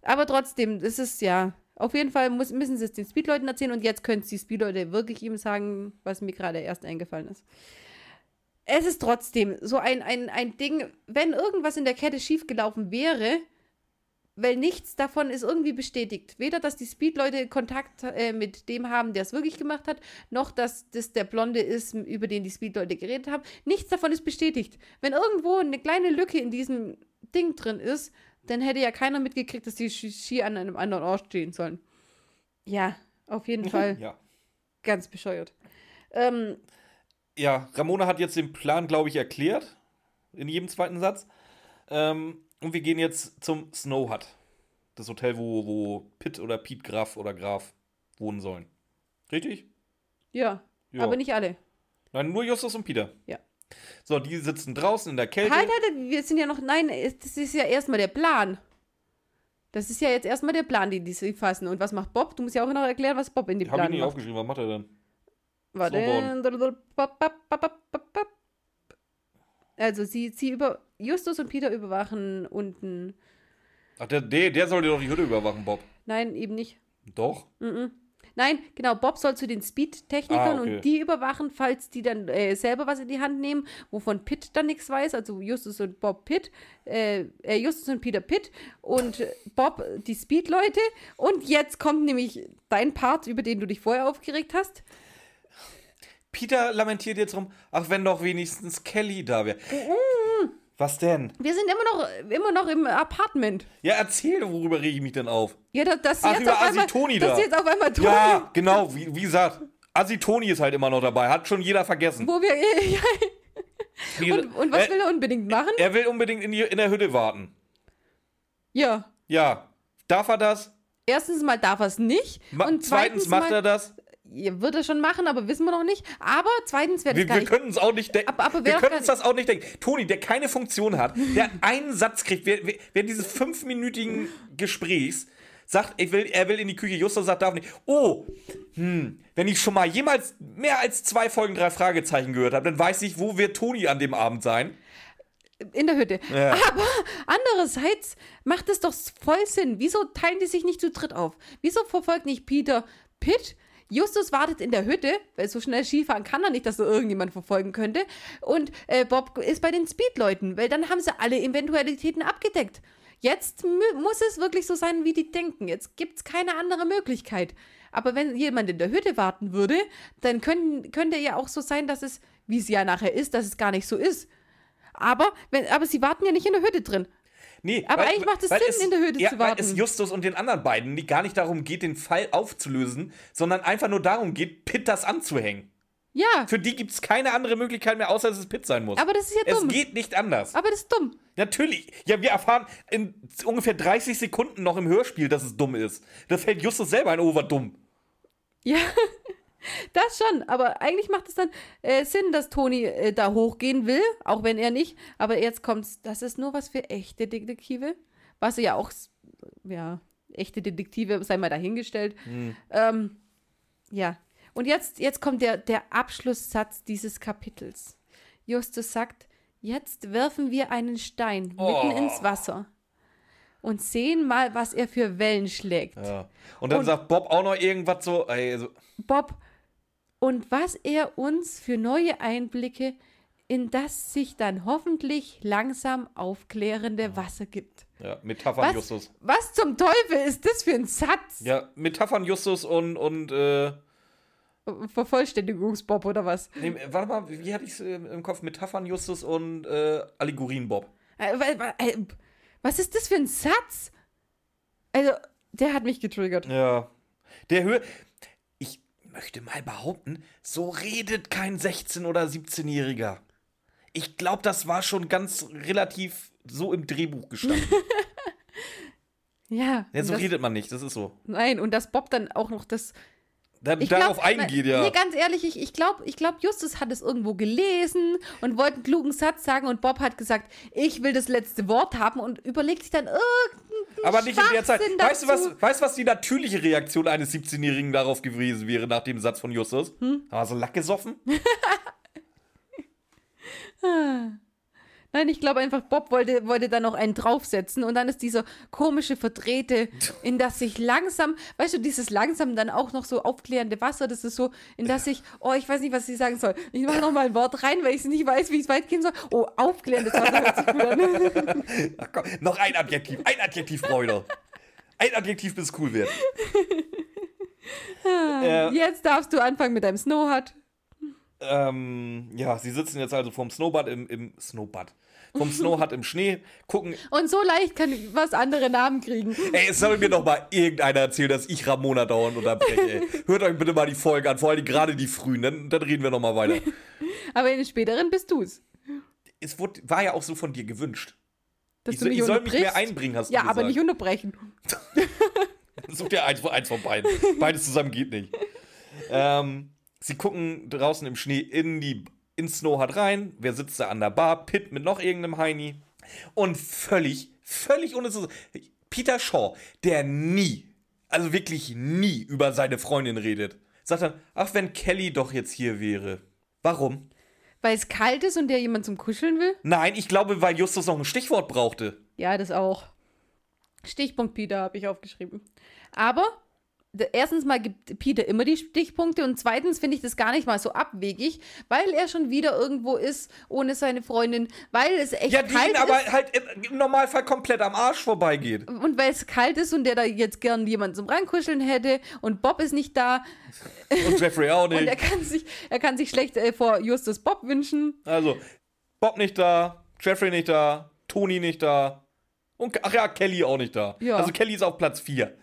Aber trotzdem, das ist ja. Auf jeden Fall muss, müssen sie es den Speedleuten erzählen und jetzt können es die Speedleute wirklich ihm sagen, was mir gerade erst eingefallen ist. Es ist trotzdem so ein, ein, ein Ding, wenn irgendwas in der Kette schiefgelaufen wäre, weil nichts davon ist irgendwie bestätigt. Weder, dass die Speedleute Kontakt äh, mit dem haben, der es wirklich gemacht hat, noch, dass das der Blonde ist, über den die Speedleute geredet haben. Nichts davon ist bestätigt. Wenn irgendwo eine kleine Lücke in diesem Ding drin ist, dann hätte ja keiner mitgekriegt, dass die Ski an einem anderen Ort stehen sollen. Ja, auf jeden Fall Ja. ganz bescheuert. Ähm, Ja, Ramona hat jetzt den Plan, glaube ich, erklärt. In jedem zweiten Satz. Ähm, und wir gehen jetzt zum Snow Hut. Das Hotel, wo, wo Pitt oder Pete Graf oder Graf wohnen sollen. Richtig? ja, Ja. aber nicht alle. Nein, nur Justus und Peter. Ja. So, die sitzen draußen in der Kälte. Halt, halt, wir sind ja noch. Nein, das ist ja erstmal der Plan. Das ist ja jetzt erstmal der Plan, den die sie fassen. Und was macht Bob? Du musst ja auch noch erklären, was Bob in dem Habe ich Plan nicht macht. aufgeschrieben. Was macht er denn? Warte. Also, sie, sie über. Justus und Peter überwachen unten. Ach, der, der, der sollte doch die Hütte überwachen, Bob. Nein, eben nicht. Doch? Mhm. Nein, genau, Bob soll zu den Speed-Technikern Ah, okay. und die überwachen, falls die dann äh, selber was in die Hand nehmen, wovon Pitt dann nichts weiß, also Justus und Bob Pitt, äh, äh, Justus und Peter Pitt und äh, Bob die Speed-Leute. Und jetzt kommt nämlich dein Part, über den du dich vorher aufgeregt hast. Peter lamentiert jetzt rum, ach, wenn doch wenigstens Kelly da wäre. Was denn? Wir sind immer noch, immer noch im Apartment. Ja, erzähl, worüber rege ich mich denn auf? Ja, dass, dass Ach, jetzt über auf einmal, Asitoni da. jetzt auf einmal Toni, Ja, genau, wie, wie gesagt, Asitoni ist halt immer noch dabei, hat schon jeder vergessen. wo wir, ja, und, und was äh, will er unbedingt machen? Er will unbedingt in, die, in der Hütte warten. Ja. Ja. Darf er das? Erstens mal darf er es nicht. Ma und zweitens zweitens macht er das. Ja, wird er schon machen, aber wissen wir noch nicht. Aber zweitens werde Wir, ich gar wir nicht. können uns auch nicht denken. Wir können uns das auch nicht denken. Toni, der keine Funktion hat, der einen Satz kriegt, wer- während dieses fünfminütigen Gesprächs sagt, ich will, er will in die Küche, Justus sagt, darf nicht. Oh, hm, wenn ich schon mal jemals mehr als zwei Folgen drei Fragezeichen gehört habe, dann weiß ich, wo wird Toni an dem Abend sein. In der Hütte. Ja. Aber andererseits macht es doch voll Sinn. Wieso teilen die sich nicht zu dritt auf? Wieso verfolgt nicht Peter Pitt? Justus wartet in der Hütte, weil so schnell Skifahren kann er nicht, dass er irgendjemand verfolgen könnte. Und äh, Bob ist bei den Speedleuten, weil dann haben sie alle Eventualitäten abgedeckt. Jetzt muss es wirklich so sein, wie die denken. Jetzt gibt es keine andere Möglichkeit. Aber wenn jemand in der Hütte warten würde, dann können, könnte ja auch so sein, dass es, wie es ja nachher ist, dass es gar nicht so ist. Aber, wenn, aber sie warten ja nicht in der Hütte drin. Nee, aber weil, eigentlich macht es Sinn, es, in der Hütte ja, zu warten. Weil es Justus und den anderen beiden gar nicht darum geht, den Fall aufzulösen, sondern einfach nur darum geht, Pitt das anzuhängen. Ja. Für die gibt es keine andere Möglichkeit mehr, außer dass es Pitt sein muss. Aber das ist ja dumm. Es geht nicht anders. Aber das ist dumm. Natürlich. Ja, wir erfahren in ungefähr 30 Sekunden noch im Hörspiel, dass es dumm ist. Da fällt Justus selber ein, oh, war dumm. Ja, das schon. Aber eigentlich macht es dann äh, Sinn, dass Toni äh, da hochgehen will, auch wenn er nicht. Aber jetzt kommt's, das ist nur was für echte Detektive. Was ja auch, ja, echte Detektive, sei mal dahingestellt. Hm. Ähm, ja. Und jetzt, jetzt kommt der, der Abschlusssatz dieses Kapitels. Justus sagt, jetzt werfen wir einen Stein Oh. mitten ins Wasser und sehen mal, was er für Wellen schlägt. Ja. Und dann Und- sagt Bob auch noch irgendwas so, ey, so Bob, und was er uns für neue Einblicke in das sich dann hoffentlich langsam aufklärende Wasser gibt. ja, Metaphern Was, Justus. was zum Teufel ist das für ein Satz? Ja, Metaphern Justus und, und äh, Vervollständigungsbob oder was? nee, warte mal, wie hatte ich es im Kopf? Metaphern Justus und äh, Allegorien Bob. Äh, äh, Was ist das für ein Satz? Also, der hat mich getriggert. Ja. Der Höhe. Möchte mal behaupten, so redet kein 16- oder 17-Jähriger. Ich glaube, das war schon ganz relativ so im Drehbuch gestanden. Ja. Ja, so das, redet man nicht, das ist so. nein, und dass Bob dann auch noch das Dann Ich darauf glaub, eingeht, Nee, ja. ganz ehrlich, ich, ich glaube, ich glaub, Justus hat es irgendwo gelesen und wollte einen klugen Satz sagen und Bob hat gesagt, ich will das letzte Wort haben und überlegt sich dann irgendeinen Aber nicht in der Zeit. Weißt du, was, weißt, was die natürliche Reaktion eines 17-Jährigen darauf gewesen wäre, nach dem Satz von Justus? Hm? War so Lack gesoffen? Nein, ich glaube einfach, Bob wollte, wollte da noch einen draufsetzen und dann ist dieser komische Verdrehte, in das sich langsam, weißt du, dieses langsam dann auch noch so aufklärende Wasser, das ist so, in das sich, oh, ich weiß nicht, was ich sagen soll. Ich mache noch mal ein Wort rein, weil ich nicht weiß, wie es weit gehen soll. Oh, aufklärendes Wasser hört sich gut an. Ach komm, noch ein Adjektiv. Ein Adjektiv, Freude. Ein Adjektiv, bis es cool wird. äh, Jetzt darfst du anfangen mit deinem Snowhut. Ähm, ja, sie sitzen jetzt also vom Snowbad im, im Snowbad. Vom Snowhut im Schnee, gucken. Und so leicht kann was andere Namen kriegen. Ey, es soll mir doch mal irgendeiner erzählen, dass ich Ramona dauernd unterbreche. Ey. Hört euch bitte mal die Folge an, vor allem gerade die frühen, dann, dann reden wir noch mal weiter. Aber in den späteren bist du's. Es wurde, war ja auch so von dir gewünscht. Dass Ich, du mich ich soll mich mehr einbringen, hast du Ja, gesagt. aber nicht unterbrechen. Such dir eins, eins von beiden. Beides zusammen geht nicht. Ähm, sie gucken draußen im Schnee in die ins Snowhut rein. Wer sitzt da an der Bar? Pitt mit noch irgendeinem Heini. Und völlig, völlig ohne zu. Peter Shaw, der nie, also wirklich nie über seine Freundin redet, sagt dann, ach, wenn Kelly doch jetzt hier wäre. Warum? Weil es kalt ist und der jemand zum Kuscheln will? Nein, ich glaube, weil Justus noch ein Stichwort brauchte. Ja, das auch. Stichpunkt Peter habe ich aufgeschrieben. Aber erstens mal gibt Peter immer die Stichpunkte und zweitens finde ich das gar nicht mal so abwegig, weil er schon wieder irgendwo ist ohne seine Freundin, weil es echt Ja, die kalt ihn aber ist halt im- Normalfall komplett am Arsch vorbeigeht. und weil es kalt ist und der da jetzt gern jemanden zum Reinkuscheln hätte und Bob ist nicht da Und Jeffrey auch und er nicht. kann sich, er kann sich schlecht äh, vor Justus Bob wünschen. Also, Bob nicht da, Jeffrey nicht da, Toni nicht da. Und, ach ja, Kelly auch nicht da. Ja. Also Kelly ist auf Platz 4.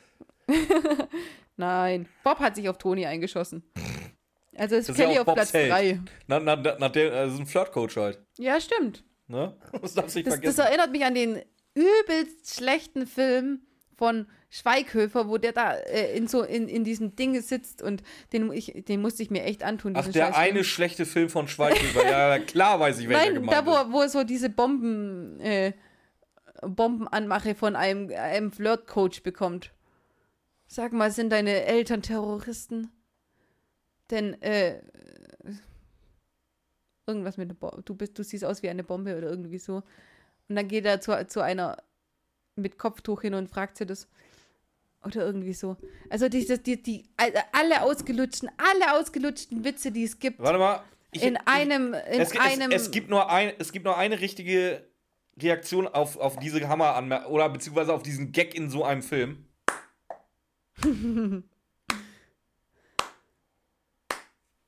Nein, Bob hat sich auf Toni eingeschossen. Also ist ja Kelly auch auf Bobs Platz Held. 3. Na, na, na, nach der, ist ein Flirtcoach halt. Ja, stimmt. Ne? Das darfst du nicht Das, das vergessen. erinnert mich an den übelst schlechten Film von Schweighöfer, wo der da äh, in so in, in diesem Ding sitzt und den, ich, den musste ich mir echt antun. Ach, der eine schlechte Film von Schweighöfer. ja, klar weiß ich, welcher Nein, gemeint da wo, wo so diese Bomben, äh, Bombenanmache von einem, einem Flirtcoach bekommt. Sag mal, sind deine Eltern Terroristen? Denn, äh, irgendwas mit der Bombe. Du, bist, du siehst aus wie eine Bombe oder irgendwie so. Und dann geht er zu, zu einer mit Kopftuch hin und fragt sie das. Oder irgendwie so. Also diese, die, die, alle ausgelutschten, alle ausgelutschten Witze, die es gibt. Warte mal. Ich, in einem, in es, einem. Es, es, gibt nur ein, es gibt nur eine richtige Reaktion auf, auf diese Hammer oder beziehungsweise auf diesen Gag in so einem Film.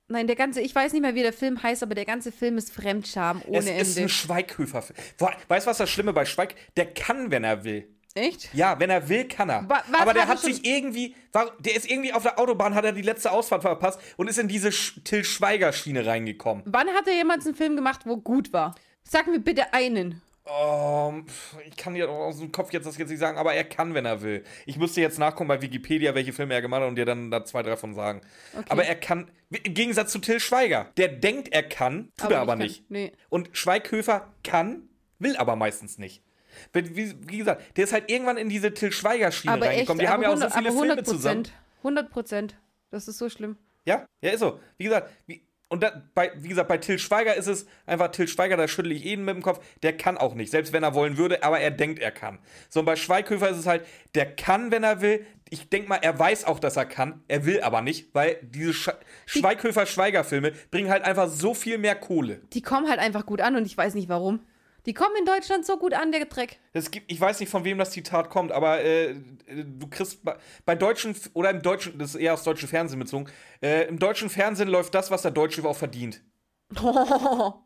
Nein, der ganze, ich weiß nicht mehr, wie der Film heißt, aber der ganze Film ist Fremdscham ohne es Ende. Es ist ein Schweighöfer-Film. Weißt du, was das Schlimme bei Schweig? Der kann, wenn er will. Echt? Ja, wenn er will, kann er. Wa aber der hat sich irgendwie, war, der ist irgendwie auf der Autobahn, hat er die letzte Ausfahrt verpasst und ist in diese Sch Till Schweiger-Schiene reingekommen. Wann hat er jemals einen Film gemacht, wo gut war? Sag mir bitte einen. Um, ich kann dir aus dem Kopf jetzt das jetzt nicht sagen, aber er kann, wenn er will. Ich müsste jetzt nachgucken bei Wikipedia, welche Filme er gemacht hat und dir dann da zwei, drei von sagen. Okay. Aber er kann, im Gegensatz zu Till Schweiger, der denkt, er kann, tut aber er aber nicht. nicht. Nee. Und Schweighöfer kann, will aber meistens nicht. Wie, wie, gesagt, der ist halt irgendwann in diese Till Schweiger-Schiene reingekommen. Die haben ja auch so viele Filme zusammen. 100 Prozent. Das ist so schlimm. Ja, ja, ist so. Wie gesagt, wie, und da, bei, wie gesagt, bei Till Schweiger ist es einfach Till Schweiger, da schüttle ich jeden mit dem Kopf, der kann auch nicht, selbst wenn er wollen würde, aber er denkt, er kann. So, und bei Schweighöfer ist es halt, der kann, wenn er will. Ich denke mal, er weiß auch, dass er kann, er will aber nicht, weil diese Sch Schweighöfer-Schweiger-Filme bringen halt einfach so viel mehr Kohle. Die kommen halt einfach gut an und ich weiß nicht warum. Die kommen in Deutschland so gut an, der Dreck. Es gibt, ich weiß nicht, von wem das Zitat kommt, aber äh, du kriegst bei, bei, deutschen oder im deutschen, das ist eher aus deutschen Fernsehen bezogen, äh, im deutschen Fernsehen läuft das, was der Deutsche auch verdient. Oh.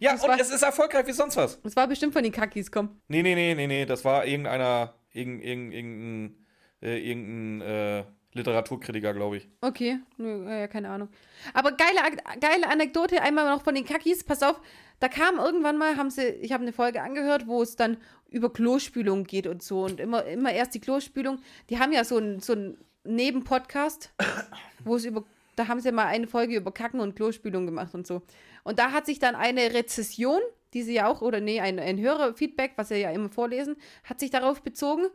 Ja, das und war, es ist erfolgreich wie sonst was. Das war bestimmt von den Kakis, komm. Nee, nee, nee, nee, nee, das war irgendeiner, irgendein, irgendein, äh, irgendein äh, Literaturkritiker, glaube ich. Okay, Nö, ja, keine Ahnung. Aber geile, geile Anekdote, einmal noch von den Kakis. Pass auf, da kam irgendwann mal, haben sie, ich habe eine Folge angehört, wo es dann über Klospülung geht und so. Und immer, immer erst die Klospülung. Die haben ja so einen so Nebenpodcast, wo es über, da haben sie mal eine Folge über Kacken und Klospülung gemacht und so. Und da hat sich dann eine Rezession, die sie ja auch, oder nee, ein, ein Hörerfeedback, was sie ja immer vorlesen, hat sich darauf bezogen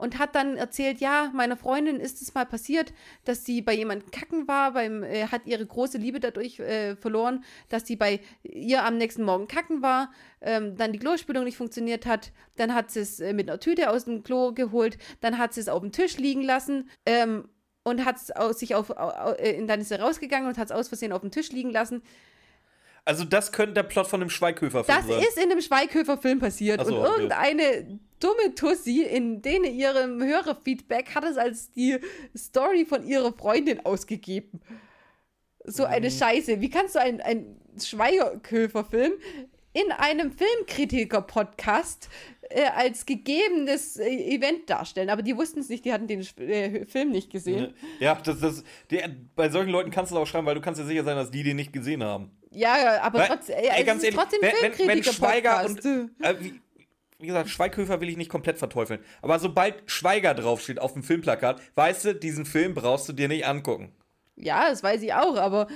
und hat dann erzählt, ja, meiner Freundin ist es mal passiert, dass sie bei jemandem kacken war, beim, äh, hat ihre große Liebe dadurch äh, verloren, dass sie bei ihr am nächsten Morgen kacken war, ähm, dann die Klospülung nicht funktioniert hat, dann hat sie es äh, mit einer Tüte aus dem Klo geholt, dann hat sie es auf dem Tisch liegen lassen, ähm, und hat es sich auf, äh, dann ist sie rausgegangen und hat es aus Versehen auf dem Tisch liegen lassen. Also das könnte der Plot von dem Schweighöfer-Film sein. Das ist in dem Schweighöfer-Film passiert. So, und irgendeine okay. dumme Tussi in denen ihrem Hörerfeedback hat es als die Story von ihrer Freundin ausgegeben. So eine mhm. Scheiße. Wie kannst du einen Schweighöfer-Film in einem Filmkritiker-Podcast äh, als gegebenes äh, Event darstellen. Aber die wussten es nicht, die hatten den äh, Film nicht gesehen. Ja, das, das, die, bei solchen Leuten kannst du es auch schreiben, weil du kannst ja sicher sein, dass die den nicht gesehen haben. Ja, aber trotzdem, ey, ganz ehrlich, trotzdem wenn, wenn, wenn Schweiger und, äh, wie, wie, gesagt, Schweighöfer will ich nicht komplett verteufeln. Aber sobald Schweiger draufsteht auf dem Filmplakat, weißt du, diesen Film brauchst du dir nicht angucken. Ja, das weiß ich auch, aber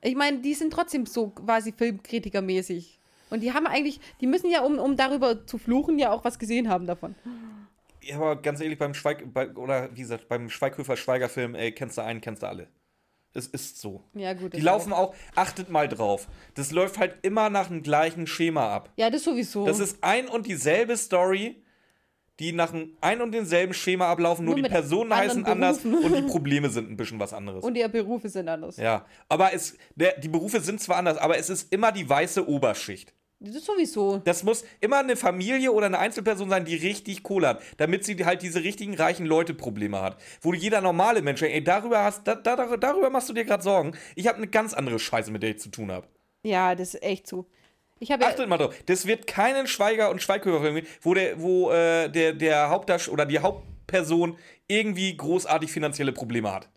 ich meine, die sind trotzdem so quasi Filmkritikermäßig. Und die haben eigentlich, die müssen ja, um, um darüber zu fluchen, ja auch was gesehen haben davon. Ja, aber ganz ehrlich, beim Schweig, bei, oder wie gesagt, beim Schweighöfer-Schweiger-Film, ey, kennst du einen, kennst du alle. Es ist so. Ja, gut. Die laufen auch. achtet mal drauf. Das läuft halt immer nach dem gleichen Schema ab. Ja, das sowieso. Das ist ein und dieselbe Story, die nach ein und demselben Schema ablaufen, nur, nur die Personen heißen Berufen. anders und die Probleme sind ein bisschen was anderes. Und die Berufe sind anders. Ja, aber es, der, die Berufe sind zwar anders, aber es ist immer die weiße Oberschicht. Das ist sowieso. Das muss immer eine Familie oder eine Einzelperson sein, die richtig Kohle hat, damit sie halt diese richtigen reichen Leute Probleme hat. Wo jeder normale Mensch, ey, darüber hast, da, da, darüber machst du dir gerade Sorgen. Ich habe eine ganz andere Scheiße, mit der ich zu tun habe. Ja, das ist echt so. Ich Achtet ja mal drauf, das wird keinen Schweiger und Schweighöfer geben, wo der, wo äh, der, der Hauptdarsteller oder die Hauptperson irgendwie großartig finanzielle Probleme hat.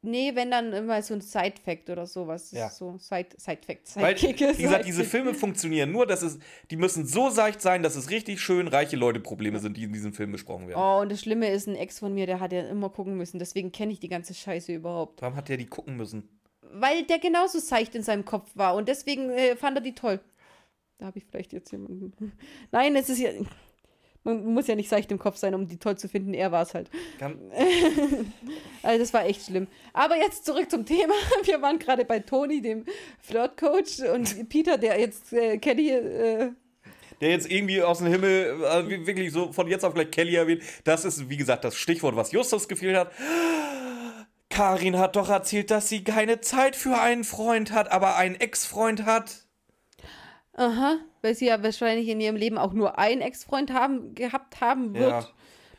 Nee, wenn dann immer so ein Side-Fact oder sowas. Ja. So Side-Fact. Side Weil, wie gesagt, diese Filme funktionieren nur, dass es, die müssen so seicht sein, dass es richtig schön reiche Leute Probleme sind, die in diesem Film besprochen werden. Oh, und das Schlimme ist, ein Ex von mir, der hat ja immer gucken müssen. Deswegen kenne ich die ganze Scheiße überhaupt. Warum hat der die gucken müssen? Weil der genauso seicht in seinem Kopf war und deswegen äh, fand er die toll. Da habe ich vielleicht jetzt jemanden. Nein, es ist ja. Man muss ja nicht seicht im Kopf sein, um die toll zu finden. Er war es halt. also das war echt schlimm. Aber jetzt zurück zum Thema. Wir waren gerade bei Toni, dem Flirtcoach, und Peter, der jetzt äh, Kelly. Äh, der jetzt irgendwie aus dem Himmel also wirklich so von jetzt auf gleich Kelly erwähnt. Das ist, wie gesagt, das Stichwort, was Justus gefehlt hat. Karin hat doch erzählt, dass sie keine Zeit für einen Freund hat, aber einen Ex-Freund hat. Aha, weil sie ja wahrscheinlich in ihrem Leben auch nur einen Ex-Freund haben, gehabt haben wird. Ja.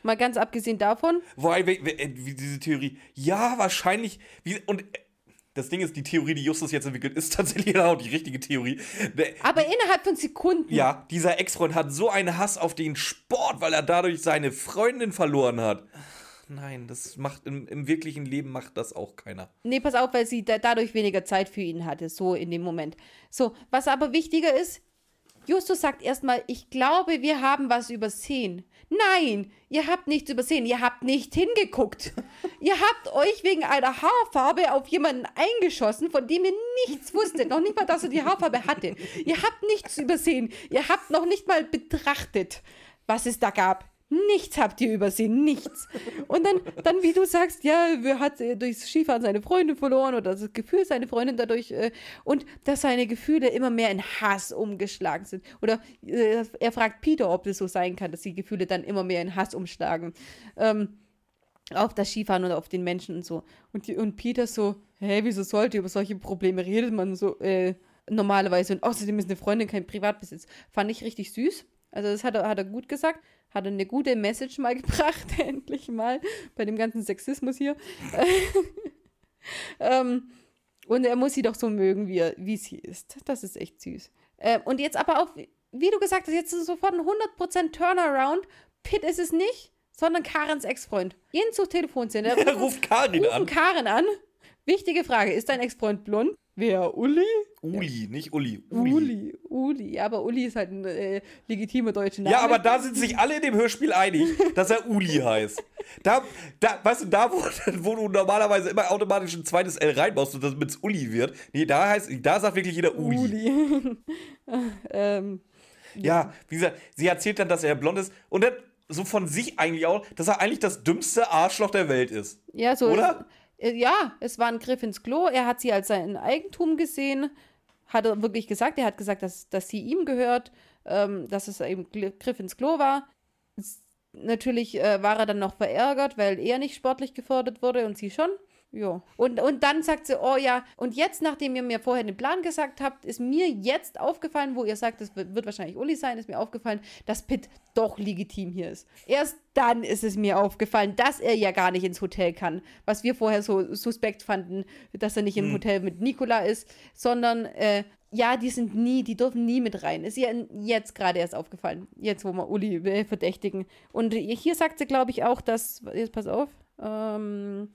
Mal ganz abgesehen davon. Wobei, wie, wie, diese Theorie, ja, wahrscheinlich, wie, und äh, das Ding ist, die Theorie, die Justus jetzt entwickelt, ist tatsächlich auch die richtige Theorie. Der, Aber innerhalb von Sekunden. ja, dieser Ex-Freund hat so einen Hass auf den Sport, weil er dadurch seine Freundin verloren hat. Nein, das macht im, im wirklichen Leben macht das auch keiner. Nee, pass auf, weil sie da, dadurch weniger Zeit für ihn hatte, so in dem Moment. So, was aber wichtiger ist, Justus sagt erstmal, ich glaube, wir haben was übersehen. Nein, ihr habt nichts übersehen, ihr habt nicht hingeguckt. ihr habt euch wegen einer Haarfarbe auf jemanden eingeschossen, von dem ihr nichts wusstet, noch nicht mal, dass er die Haarfarbe hatte. Ihr habt nichts übersehen, ihr habt noch nicht mal betrachtet, was es da gab. Nichts habt ihr übersehen, nichts. Und dann, dann wie du sagst, ja, wer hat äh, durchs Skifahren seine Freundin verloren oder das Gefühl, seine Freundin dadurch äh, und dass seine Gefühle immer mehr in Hass umgeschlagen sind. Oder äh, er fragt Peter, ob das so sein kann, dass die Gefühle dann immer mehr in Hass umschlagen. Ähm, auf das Skifahren oder auf den Menschen und so. Und, die, und Peter so, hä, wieso sollte über solche Probleme redet man so äh, normalerweise? Und außerdem ist eine Freundin kein Privatbesitz. Fand ich richtig süß. Also das hat er, hat er gut gesagt. Hat er eine gute Message mal gebracht, endlich mal, bei dem ganzen Sexismus hier. ähm, und er muss sie doch so mögen, wie, er, wie sie ist. Das ist echt süß. Ähm, und jetzt aber auch, wie du gesagt hast, jetzt ist es sofort ein 100% Turnaround. Pitt ist es nicht, sondern Karens Ex-Freund. Gehen zur Telefonzelle. Er ruft Karin rufen an. Karen an. Wichtige Frage, ist dein Ex-Freund blond? Wer, Uli? Uli, nicht Uli. Uli. Uli, Uli. Ja, aber Uli ist halt ein äh, legitimer deutscher Name. Ja, aber da sind sich alle in dem Hörspiel einig, dass er Uli heißt. Da, da, weißt du, da, wo, wo du normalerweise immer automatisch ein zweites L reinbaust und das mit Uli wird, nee, da heißt, da sagt wirklich jeder Uli. Uli. ähm, Ja, wie gesagt, sie erzählt dann, dass er blond ist und dann so von sich eigentlich auch, dass er eigentlich das dümmste Arschloch der Welt ist. ja, so. Oder? Es, äh, ja, es war ein Griff ins Klo. Er hat sie als sein Eigentum gesehen. Hat er wirklich gesagt. Er hat gesagt, dass, dass sie ihm gehört, ähm, dass es eben Griff ins Klo war. Natürlich äh, war er dann noch verärgert, weil er nicht sportlich gefordert wurde und sie schon. Ja. Und, und dann sagt sie, oh ja, und jetzt, nachdem ihr mir vorher den Plan gesagt habt, ist mir jetzt aufgefallen, wo ihr sagt, es wird, wird wahrscheinlich Uli sein, ist mir aufgefallen, dass Pitt doch legitim hier ist. Erst dann ist es mir aufgefallen, dass er ja gar nicht ins Hotel kann. Was wir vorher so suspekt fanden, dass er nicht im Hotel mit Nikola ist, sondern äh, ja, die sind nie, die dürfen nie mit rein. Ist ihr jetzt gerade erst aufgefallen. Jetzt, wo wir Uli äh, verdächtigen. Und hier sagt sie, glaube ich, auch, dass, jetzt pass auf, ähm,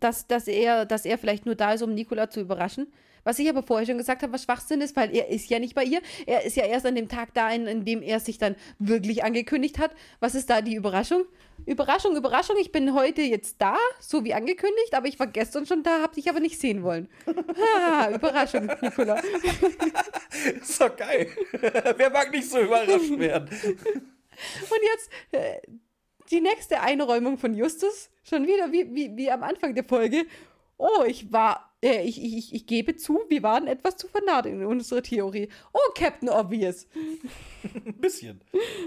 dass, dass, er, dass er vielleicht nur da ist, um Nikola zu überraschen. Was ich aber vorher schon gesagt habe, was Schwachsinn ist, weil er ist ja nicht bei ihr. Er ist ja erst an dem Tag da, in, in dem er sich dann wirklich angekündigt hat. Was ist da die Überraschung? Überraschung, Überraschung, ich bin heute jetzt da, so wie angekündigt, aber ich war gestern schon da, hab dich aber nicht sehen wollen. Ha, Überraschung, Nikola. Ist doch geil. Wer mag nicht so überrascht werden? Und jetzt äh, die nächste Einräumung von Justus, schon wieder wie, wie, wie am Anfang der Folge. Oh, ich war, äh, ich, ich, ich, gebe zu, wir waren etwas zu vernarrt in unserer Theorie. Oh, Captain Obvious. Ein bisschen.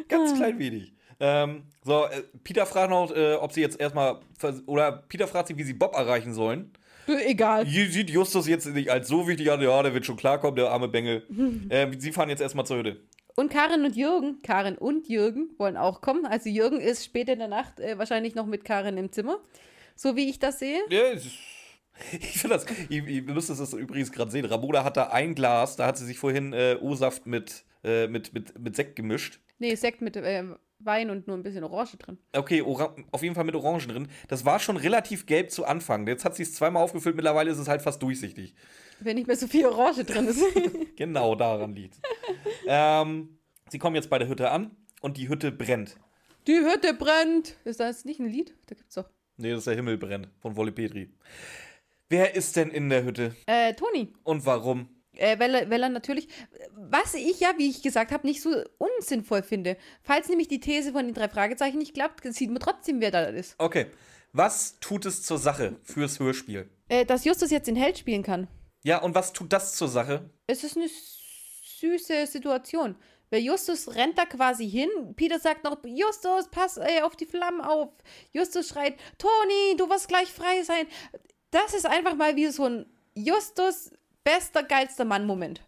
Ganz klein wenig. Ähm, so, äh, Peter fragt noch, äh, ob sie jetzt erstmal, oder Peter fragt sie, wie sie Bob erreichen sollen. Egal. Sieht Justus jetzt nicht als so wichtig an, ja, der wird schon klarkommen, der arme Bengel. äh, sie fahren jetzt erstmal zur Hütte. Und Karin und Jürgen, Karin und Jürgen wollen auch kommen. Also Jürgen ist später in der Nacht äh, wahrscheinlich noch mit Karin im Zimmer. So wie ich das sehe. Ja, es ist- ich finde das, ihr, ihr müsst es übrigens gerade sehen. Ramona hat da ein Glas, da hat sie sich vorhin äh, O-Saft mit, äh, mit, mit, mit Sekt gemischt. Nee, Sekt mit äh, Wein und nur ein bisschen Orange drin. Okay, Ora auf jeden Fall mit Orangen drin. Das war schon relativ gelb zu Anfang. Jetzt hat sie es zweimal aufgefüllt, mittlerweile ist es halt fast durchsichtig. Wenn nicht mehr so viel Orange drin ist. Genau daran liegt. ähm, sie kommen jetzt bei der Hütte an und die Hütte brennt. Die Hütte brennt. Ist das nicht ein Lied? Da gibt's doch. Nee, das ist der Himmel brennt von Wolle Petri. Wer ist denn in der Hütte Äh, Toni. und warum? Äh, weil, er, weil er natürlich, was ich ja, wie ich gesagt habe, nicht so unsinnvoll finde. Falls nämlich die These von den drei Fragezeichen nicht klappt, sieht man trotzdem, wer da ist. Okay, was tut es zur Sache fürs Hörspiel? Äh, dass Justus jetzt den Held spielen kann. Ja, und was tut das zur Sache? Es ist eine süße Situation. Weil Justus rennt da quasi hin. Peter sagt noch, Justus, pass ey, auf die Flammen auf. Justus schreit, Toni, du wirst gleich frei sein. Das ist einfach mal wie so ein Justus bester, geilster Mann-Moment.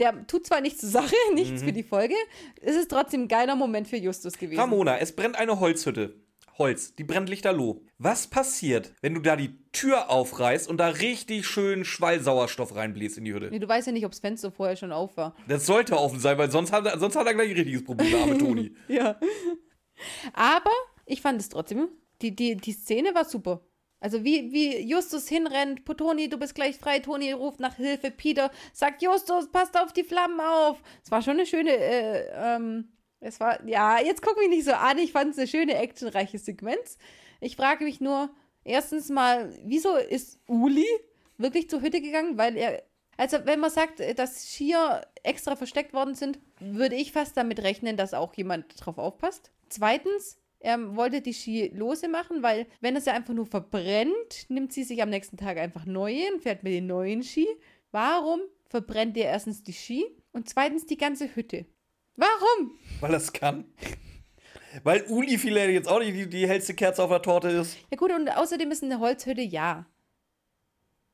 Der tut zwar nichts zur Sache, nichts für die Folge. Es ist trotzdem ein geiler Moment für Justus gewesen. Ramona, es brennt eine Holzhütte. Holz, die brennt lichterloh. Was passiert, wenn du da die Tür aufreißt und da richtig schön Schwallsauerstoff reinbläst in die Hütte? Nee, du weißt ja nicht, ob das Fenster vorher schon auf war. Das sollte offen sein, weil sonst hat er, sonst hat er gleich ein richtiges Problem, der arme Toni. Ja. Aber ich fand es trotzdem, die, die, die Szene war super. Also wie, wie Justus hinrennt, Toni, du bist gleich frei, Toni ruft nach Hilfe, Peter sagt, Justus, passt auf die Flammen auf. Es war schon eine schöne, äh, ähm, es war, ja, jetzt guck mich nicht so an, ich fand es eine schöne, actionreiche Sequenz. Ich frage mich nur, erstens mal, wieso ist Uli wirklich zur Hütte gegangen? Weil er, also wenn man sagt, dass Skier extra versteckt worden sind, würde ich fast damit rechnen, dass auch jemand drauf aufpasst. Zweitens, er wollte die Ski lose machen, weil wenn er sie einfach nur verbrennt, nimmt sie sich am nächsten Tag einfach neue und fährt mit den neuen Ski. Warum verbrennt er erstens die Ski und zweitens die ganze Hütte? Warum? Weil er es kann. Weil Uli vielleicht jetzt auch nicht die, die hellste Kerze auf der Torte ist. Ja gut, und außerdem ist eine Holzhütte, ja.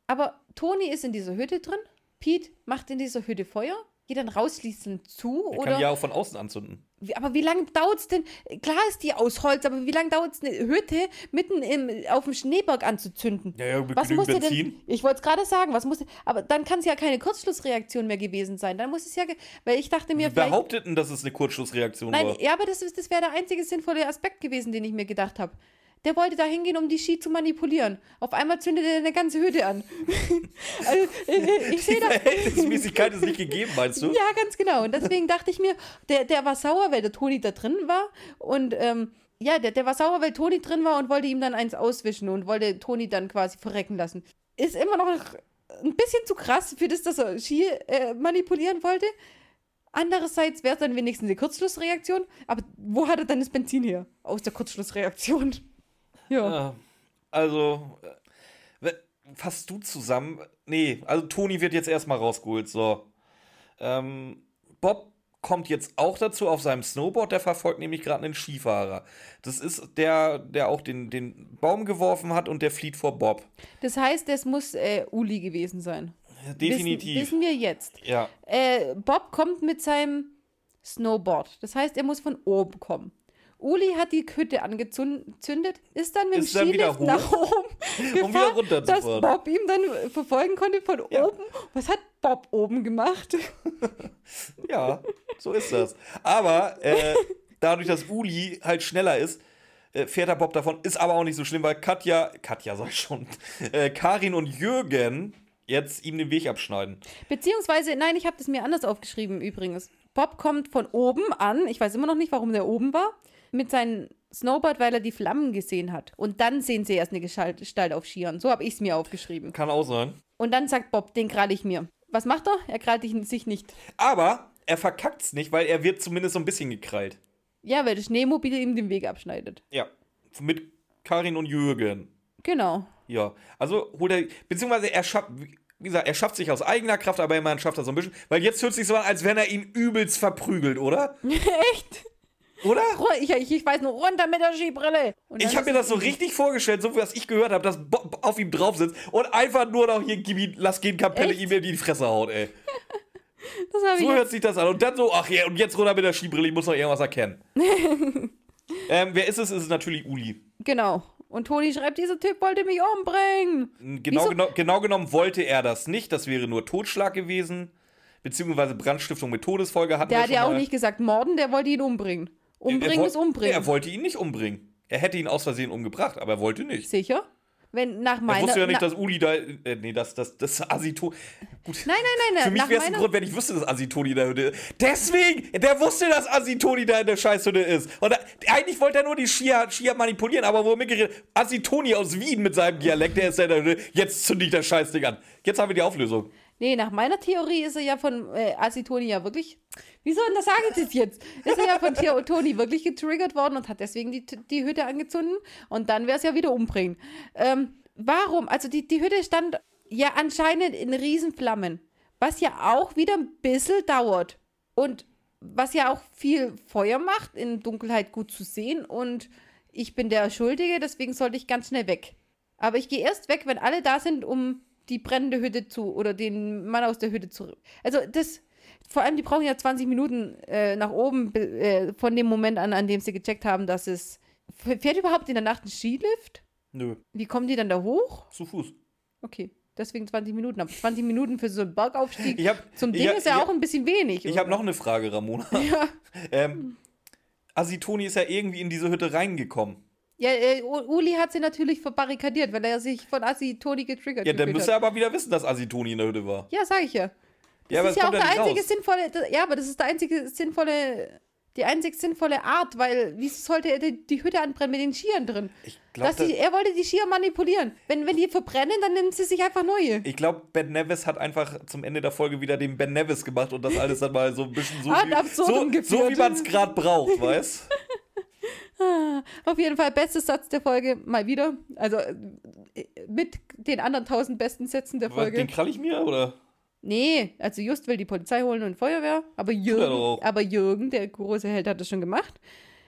Aber Toni ist in dieser Hütte drin, Pete macht in dieser Hütte Feuer, geht dann raus, schließt ihn zu, Er oder? kann ja auch von außen anzünden. Wie- Aber wie lange dauert es denn? Klar ist die aus Holz, aber wie lange dauert es, eine Hütte mitten im, auf dem Schneeberg anzuzünden? Ja, ja, mit was muss der denn? Benzin. Ich wollte es gerade sagen, was muss aber dann kann es ja keine Kurzschlussreaktion mehr gewesen sein. Dann muss es ja, weil ich dachte mir Wir vielleicht. behaupteten, dass es eine Kurzschlussreaktion Nein, war. ja, aber das, ist- das wäre der einzige sinnvolle Aspekt gewesen, den ich mir gedacht habe. Der wollte da hingehen, um die Ski zu manipulieren. Auf einmal zündet er eine ganze Hütte an. also, äh, ich sehe Die da. Verhältnismäßigkeit ist nicht gegeben, meinst du? Ja, ganz genau. Und deswegen dachte ich mir, der, der war sauer, weil der Toni da drin war. Und ähm, ja, der, der war sauer, weil Toni drin war und wollte ihm dann eins auswischen und wollte Toni dann quasi verrecken lassen. Ist immer noch ein bisschen zu krass für das, dass er Ski äh, manipulieren wollte. Andererseits wäre es dann wenigstens eine Kurzschlussreaktion. Aber wo hat er dann das Benzin her? Aus der Kurzschlussreaktion. Ja. Ja, also, äh, fasst du zusammen? Nee, also Toni wird jetzt erstmal rausgeholt, so. Ähm, Bob kommt jetzt auch dazu auf seinem Snowboard, der verfolgt nämlich gerade einen Skifahrer. Das ist der, der auch den, den Baum geworfen hat und der flieht vor Bob. Das heißt, es muss äh, Uli gewesen sein. Definitiv. Wissen, wissen wir jetzt. ja. Äh, Bob kommt mit seinem Snowboard. Das heißt, er muss von oben kommen. Uli hat die Hütte angezündet, ist dann mit Ist dem wieder Skilift nach oben wieder gefahren, dass runterzufahren. Bob ihm dann verfolgen konnte von Ja. oben. Was hat Bob oben gemacht? Ja, so ist das. Aber äh, dadurch, dass Uli halt schneller ist, äh, fährt der Bob davon. Ist aber auch nicht so schlimm, weil Katja, Katja sag ich schon, äh, Karin und Jürgen jetzt ihm den Weg abschneiden. Beziehungsweise, nein, ich habe das mir anders aufgeschrieben übrigens. Bob kommt von oben an, ich weiß immer noch nicht, warum der oben war, mit seinem Snowboard, weil er die Flammen gesehen hat. Und dann sehen sie erst eine Gestalt auf Skiern. So habe ich es mir aufgeschrieben. Kann auch sein. Und dann sagt Bob, den krall ich mir. Was macht er? Er krallt sich nicht. Aber er verkackt's nicht, weil er wird zumindest so ein bisschen gekrallt. Ja, weil das Schneemobil ihm den Weg abschneidet. Ja. Mit Karin und Jürgen. Genau. Ja. Also holt er, beziehungsweise er schafft, wie gesagt, er schafft sich aus eigener Kraft, aber immerhin schafft er so ein bisschen. Weil jetzt hört sich so an, als wenn er ihn übelst verprügelt, oder? Echt? Oder? Ich, ich, weiß nur, runter mit der Skibrille. Ich habe mir das so richtig vorgestellt, so wie was ich gehört habe, dass Bob auf ihm drauf sitzt und einfach nur noch hier, gib ihn, lass gehen, Kapelle, ihm in die Fresse haut, ey. So hört sich das an. Und dann so, ach ja, und jetzt runter mit der Skibrille, ich muss noch irgendwas erkennen. ähm, wer ist es? Es ist natürlich Uli. Genau. Und Toni schreibt, dieser Typ wollte mich umbringen. Genau, Wieso? genau, genau genommen wollte er das nicht. Das wäre nur Totschlag gewesen. Beziehungsweise Brandstiftung mit Todesfolge hatten Der hat ja auch nicht gesagt, morden, der wollte ihn umbringen. Er Umbringen woll- ist umbringen. Er wollte ihn nicht umbringen. Er hätte ihn aus Versehen umgebracht, aber er wollte nicht. Sicher? Wenn nach Er meiner. wusste ja nicht, dass Uli da. Äh, nee, das, das, das Asito. Gut. nein, nein, nein, Für nein. mich nach wäre es ein Grund, wenn ich wüsste, dass Asitoni in der Hütte ist. Deswegen! Der wusste, dass Asitoni da in der Scheißhütte ist. Und da, eigentlich wollte er nur die Skier, Skier manipulieren, aber wo er mitgeredet Asitoni aus Wien mit seinem Dialekt, der ist da in der Hütte. Jetzt zünde ich das Scheißding an. Jetzt haben wir die Auflösung. Nee, nach meiner Theorie ist er ja von äh, Asitoni ja wirklich. Wieso denn das sage ich das jetzt? Ist er ja von Toni wirklich getriggert worden und hat deswegen die, die Hütte angezündet und dann wäre es ja wieder umbringen. Ähm, warum? Also die, die Hütte stand ja anscheinend in Riesenflammen, was ja auch wieder ein bisschen dauert. Und was ja auch viel Feuer macht, in Dunkelheit gut zu sehen und ich bin der Schuldige, deswegen sollte ich ganz schnell weg. Aber ich gehe erst weg, wenn alle da sind, um die brennende Hütte zu oder den Mann aus der Hütte zu. Also das, vor allem, die brauchen ja 20 Minuten äh, nach oben be- äh, von dem Moment an, an dem sie gecheckt haben, dass es. Fährt überhaupt in der Nacht ein Skilift? Nö, Wie kommen die dann da hoch? zu Fuß. Okay, deswegen 20 Minuten. Aber 20 Minuten für so einen Bergaufstieg hab, zum Ding hab- ist ja ich auch ein bisschen wenig. Ich habe noch eine Frage, Ramona. Ja, Ähm, Asitoni ist ja irgendwie in diese Hütte reingekommen. Ja äh, Uli hat sie natürlich verbarrikadiert, weil er sich von Assi Toni getriggert Ja, dann müsste hat. er aber wieder wissen, dass Asitoni in der Hütte war. Ja, sag ich ja. Ja, aber das ist ja auch der einzige raus. sinnvolle, das- ja, aber das ist der einzige sinnvolle, die einzig sinnvolle Art, weil wie sollte er die, die Hütte anbrennen mit den Skiern drin? Ich glaube, Dass die, er wollte die Skier manipulieren. Wenn, wenn die verbrennen, dann nimmt sie sich einfach neue. ich glaub, Ben Nevis hat einfach zum Ende der Folge wieder den Ben Nevis gemacht und das alles dann mal so ein bisschen so, wie, so, so wie man es gerade braucht, weißt Auf jeden Fall, bester Satz der Folge, mal wieder. Also äh, mit den anderen tausend besten Sätzen der Folge. Den krall ich mir, oder? Nee, also Just will die Polizei holen und Feuerwehr, aber er Jürgen, aber Jürgen, der große Held, hat das schon gemacht.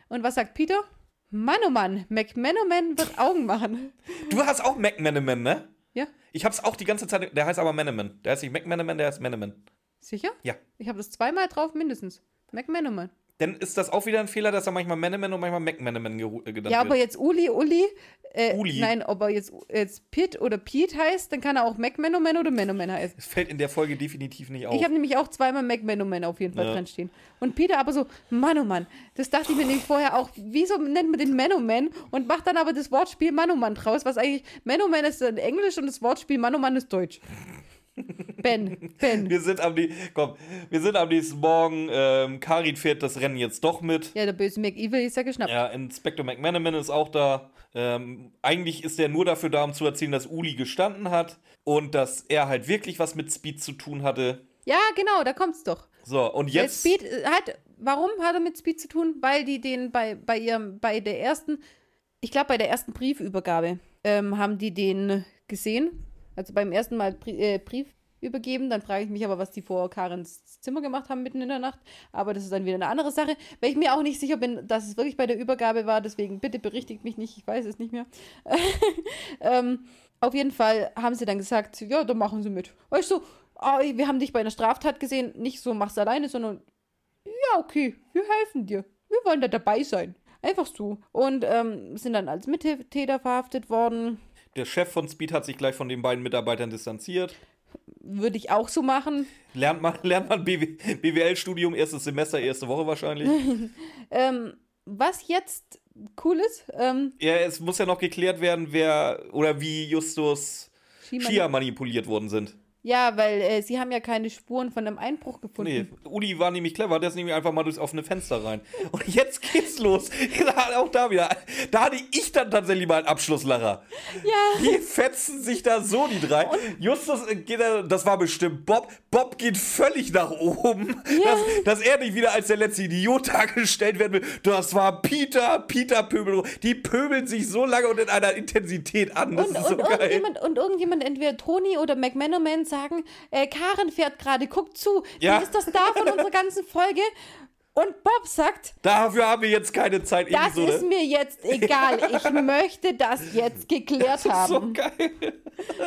Und was sagt Peter? Mann, oh Mann, McManaman wird Augen machen. Du hast auch McManaman, ne? Ja, Ich hab's auch die ganze Zeit, der heißt aber Manaman. Der heißt nicht McManaman, der heißt Manaman. sicher? Ja. Ich habe das zweimal drauf mindestens. McManaman. Dann ist das auch wieder ein Fehler, dass er manchmal Manaman und manchmal McManaman geru- äh, genannt Ja, wird. aber jetzt Uli, Uli, äh, Uli. nein, ob er jetzt, jetzt Pitt oder Pete heißt, dann kann er auch McManaman oder Manoman heißen. Es fällt in der Folge definitiv nicht auf. Ich habe nämlich auch zweimal McManaman auf jeden Fall Ja. dran stehen. Und Peter aber so, Mann, oh Mann. Das dachte ich mir nämlich vorher auch, wieso nennt man den Manoman und macht dann aber das Wortspiel Manoman draus, was eigentlich, Manoman ist in Englisch und das Wortspiel Manoman ist Deutsch. Ben, Ben. wir sind am, komm, wir sind am nächsten Morgen. Ähm, Karin fährt das Rennen jetzt doch mit. Ja, der böse McEvil ist ja geschnappt. Ja, Inspector McManaman ist auch da. Ähm, eigentlich ist er nur dafür da, um zu erzählen, dass Uli gestanden hat und dass er halt wirklich was mit Speed zu tun hatte. Ja, genau, da kommt's doch. So, und jetzt. Speed äh, hat, warum hat er mit Speed zu tun? Weil die den bei, bei ihrem, bei der ersten, ich glaube bei der ersten Briefübergabe, ähm, haben die den gesehen. Also beim ersten Mal Brie äh, Brief übergeben. Dann frage ich mich aber, was die vor Karens Zimmer gemacht haben mitten in der Nacht. Aber das ist dann wieder eine andere Sache. Weil ich mir auch nicht sicher bin, dass es wirklich bei der Übergabe war. Deswegen bitte berichtigt mich nicht. Ich weiß es nicht mehr. ähm, auf jeden Fall haben sie dann gesagt, ja, dann machen sie mit. Weißt du, ah, wir haben dich bei einer Straftat gesehen. Nicht so, mach's alleine, sondern ja, okay, wir helfen dir. Wir wollen da dabei sein. Einfach so. Und ähm, sind dann als Mittäter verhaftet worden. Der Chef von Speed hat sich gleich von den beiden Mitarbeitern distanziert. Würde ich auch so machen. Lernt man, lernt man BW, BWL-Studium, erstes Semester, erste Woche wahrscheinlich. Ähm, was jetzt cool ist, ähm, ja, es muss ja noch geklärt werden, wer oder wie Justus Skier manipuliert worden sind. Ja, weil äh, sie haben ja keine Spuren von einem Einbruch gefunden. Nee, Uli war nämlich clever, der ist nämlich einfach mal durchs offene Fenster rein. Und jetzt geht's los. Auch da wieder. Da hatte ich dann tatsächlich mal einen Abschlusslacher. Ja. Die fetzen sich da so, die drei. Justus äh, geht da, das war bestimmt Bob. Bob geht völlig nach oben. Dass, dass er nicht wieder als der letzte Idiot dargestellt werden will. Das war Peter, Peter Pöbel. Die pöbeln sich so lange und in einer Intensität an. Das Und, ist so und, geil. irgendjemand, und irgendjemand, entweder Toni oder McManaman, sagen, äh, Karen fährt gerade, guckt zu. Ja. Wie ist das da von unserer ganzen Folge? Und Bob sagt, Dafür haben wir jetzt keine Zeit. das so, ist ne? mir jetzt egal. Ich möchte das jetzt geklärt so haben. geil.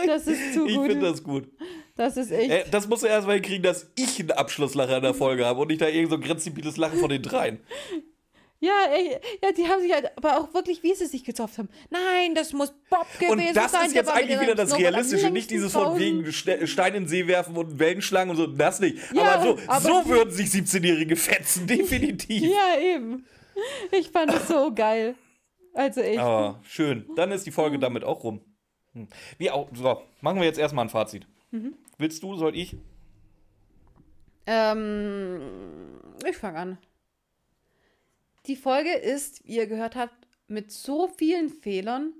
Das ist zu Ich gut. finde das gut. Das ist echt. Äh, das musst du erstmal hinkriegen, dass ich einen Abschlusslacher in der Folge habe und nicht da irgend so ein grenzdebiles Lachen von den dreien. Ja, ey, ja, die haben sich halt, aber auch wirklich, wie sie sich gezopft haben. Nein, das muss Bob gewesen Und das sein. ist jetzt eigentlich wieder das Realistische, nicht dieses von wegen Ste Stein in den See werfen und Wellen schlagen und so, das nicht. Ja, aber so, aber so würden sich 17-Jährige fetzen, definitiv. Ja, eben. Ich fand das so geil. Also echt. Aber schön. Dann ist die Folge damit auch rum. Hm. Wie auch, so, machen wir jetzt erstmal ein Fazit. Mhm. Willst du, soll ich? Ähm, ich fange an. Die Folge ist, wie ihr gehört habt, mit so vielen Fehlern,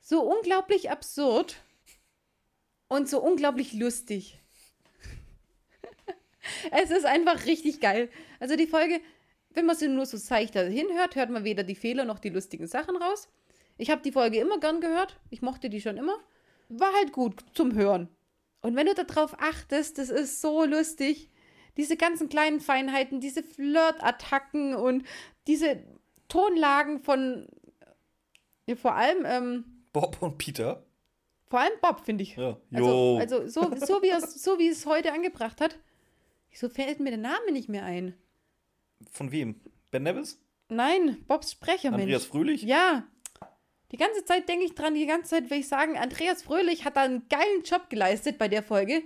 so unglaublich absurd und so unglaublich lustig. es ist einfach richtig geil. Also die Folge, wenn man sie nur so seichter hinhört, hört man weder die Fehler noch die lustigen Sachen raus. Ich habe die Folge immer gern gehört. Ich mochte die schon immer. War halt gut zum Hören. Und wenn du darauf achtest, das ist so lustig. Diese ganzen kleinen Feinheiten, diese Flirt-Attacken und diese Tonlagen von ja, vor allem, ähm, Bob und Peter. vor allem Bob, finde ich. Ja. Also, also so, so, wie es, so wie es heute angebracht hat. Wieso fällt mir der Name nicht mehr ein? Von wem? Ben Nevis? Nein, Bobs Sprecher, Andreas. Fröhlich? Ja. Die ganze Zeit denke ich dran, die ganze Zeit will ich sagen, Andreas Fröhlich hat da einen geilen Job geleistet bei der Folge.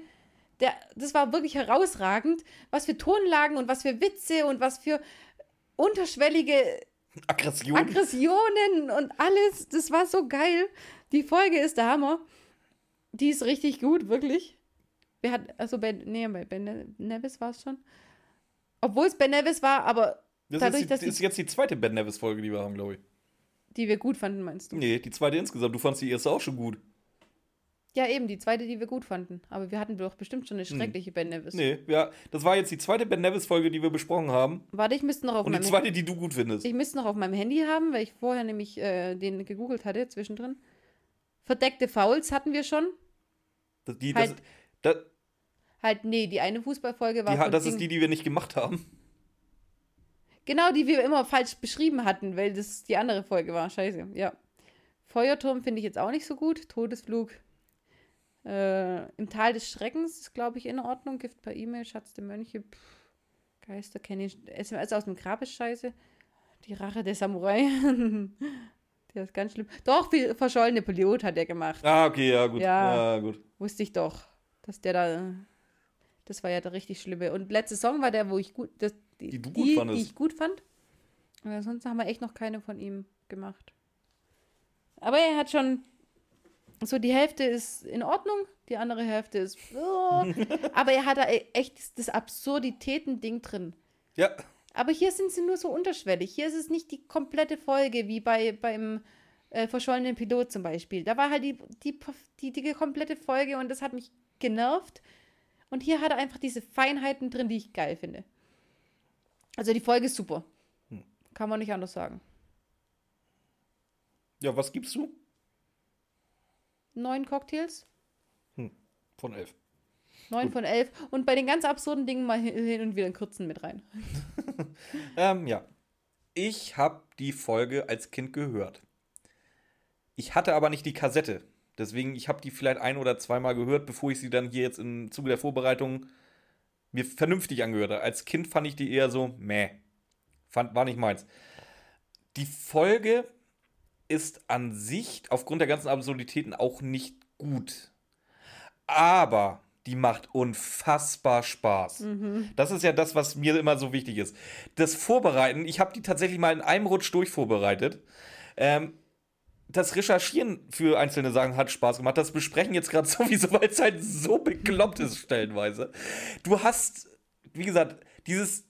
Der, das war wirklich herausragend, was für Tonlagen und was für Witze und was für unterschwellige Aggression. Aggressionen und alles. Das war so geil. Die Folge ist der Hammer. Die ist richtig gut, wirklich. Wer hat, also Ben, nee, bei Ben Ne- Nevis war es schon. Obwohl es Ben Nevis war, aber das dadurch, ist, dass die, die- ist jetzt die zweite Ben Nevis-Folge, die wir haben, glaube ich. die wir gut fanden, meinst du? Nee, die zweite insgesamt. Du fandst die erste auch schon gut. Ja, eben, die zweite, die wir gut fanden. Aber wir hatten doch bestimmt schon eine schreckliche Ben Nevis. Hm. Nee, ja, das war jetzt die zweite Ben Nevis-Folge, die wir besprochen haben. Warte, ich müsste noch auf Und die meinem zweite, die du gut findest. Ich müsste noch auf meinem Handy haben, weil ich vorher nämlich äh, den gegoogelt hatte zwischendrin. Verdeckte Fouls hatten wir schon. Das, die, halt- das, das, Halt, nee, die eine Fußballfolge war. die, von das Ding- ist die, die wir nicht gemacht haben. Genau, die wir immer falsch beschrieben hatten, weil das die andere Folge war. Scheiße, ja. Feuerturm finde ich jetzt auch nicht so gut. Todesflug. Äh, Im Tal des Schreckens ist, glaube ich, in Ordnung. Gift per E-Mail, Schatz der Mönche. Pff, Geister kenne ich. SMS aus dem Grab ist scheiße. Die Rache der Samurai. der ist ganz schlimm. Doch, viel verschollene Pilot hat er gemacht. Ah, okay, ja, gut. Ja. Ja, gut. Wusste ich doch, dass der da. Das war ja der richtig schlimme. Und letzte Song war der, wo ich gut. Das, die, Die du gut die, fandest. Die ich gut fand. Aber ansonsten haben wir echt noch keine von ihm gemacht. Aber er hat schon. So, die Hälfte ist in Ordnung, die andere Hälfte ist. Oh, aber er hat da echt das- das Absurditäten-Ding drin. Ja, Aber hier sind sie nur so unterschwellig. Hier ist es nicht die komplette Folge, wie bei, beim äh, verschollenen Pilot zum Beispiel. Da war halt die, die, die, die komplette Folge und das hat mich genervt. Und hier hat er einfach diese Feinheiten drin, die ich geil finde. Also die Folge ist super. Kann man nicht anders sagen. ja, was gibst du? Neun Cocktails, Von elf. neun von elf. Und bei den ganz absurden Dingen mal hin hin und wieder einen kurzen mit rein. Ähm, ja. Ich habe die Folge als Kind gehört. Ich hatte aber nicht die Kassette. Deswegen, ich habe die vielleicht ein oder zweimal gehört, bevor ich sie dann hier jetzt im Zuge der Vorbereitung mir vernünftig angehört habe. Als Kind fand ich die eher so, meh. Fand, war nicht meins. Die Folge ist an sich aufgrund der ganzen Absurditäten auch nicht gut. Aber die macht unfassbar Spaß. Das ist ja das, was mir immer so wichtig ist. Das Vorbereiten, ich habe die tatsächlich mal in einem Rutsch durchvorbereitet. Ähm, das Recherchieren für einzelne Sachen hat Spaß gemacht. Das Besprechen jetzt gerade sowieso, weil es halt so bekloppt ist stellenweise. Du hast, wie gesagt, dieses,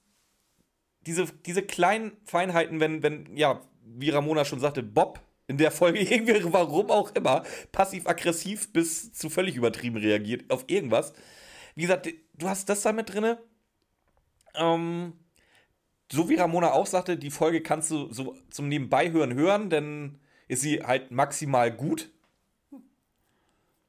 diese, diese kleinen Feinheiten, wenn, wenn, ja, wie Ramona schon sagte, Bob in der Folge irgendwie, warum auch immer, passiv-aggressiv bis zu völlig übertrieben reagiert auf irgendwas. Wie gesagt, du hast das da mit drinne. Ähm, so wie Ramona auch sagte, die Folge kannst du so zum Nebenbeihören hören, denn ist sie halt maximal gut.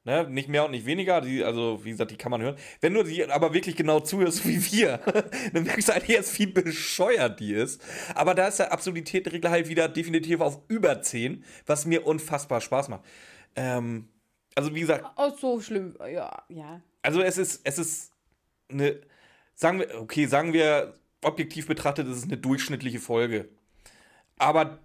Ne? Nicht mehr und nicht weniger. Die, also, wie gesagt, die kann man hören. Wenn du sie aber wirklich genau zuhörst wie wir, dann merkst du halt erst, wie bescheuert die ist. Aber da ist der Absurditätsregler halt wieder definitiv auf über 10, was mir unfassbar Spaß macht. Ähm, also, wie gesagt, Oh, so schlimm. Ja, ja. also es ist, es ist eine, sagen wir, okay, sagen wir, objektiv betrachtet, es ist eine durchschnittliche Folge. Aber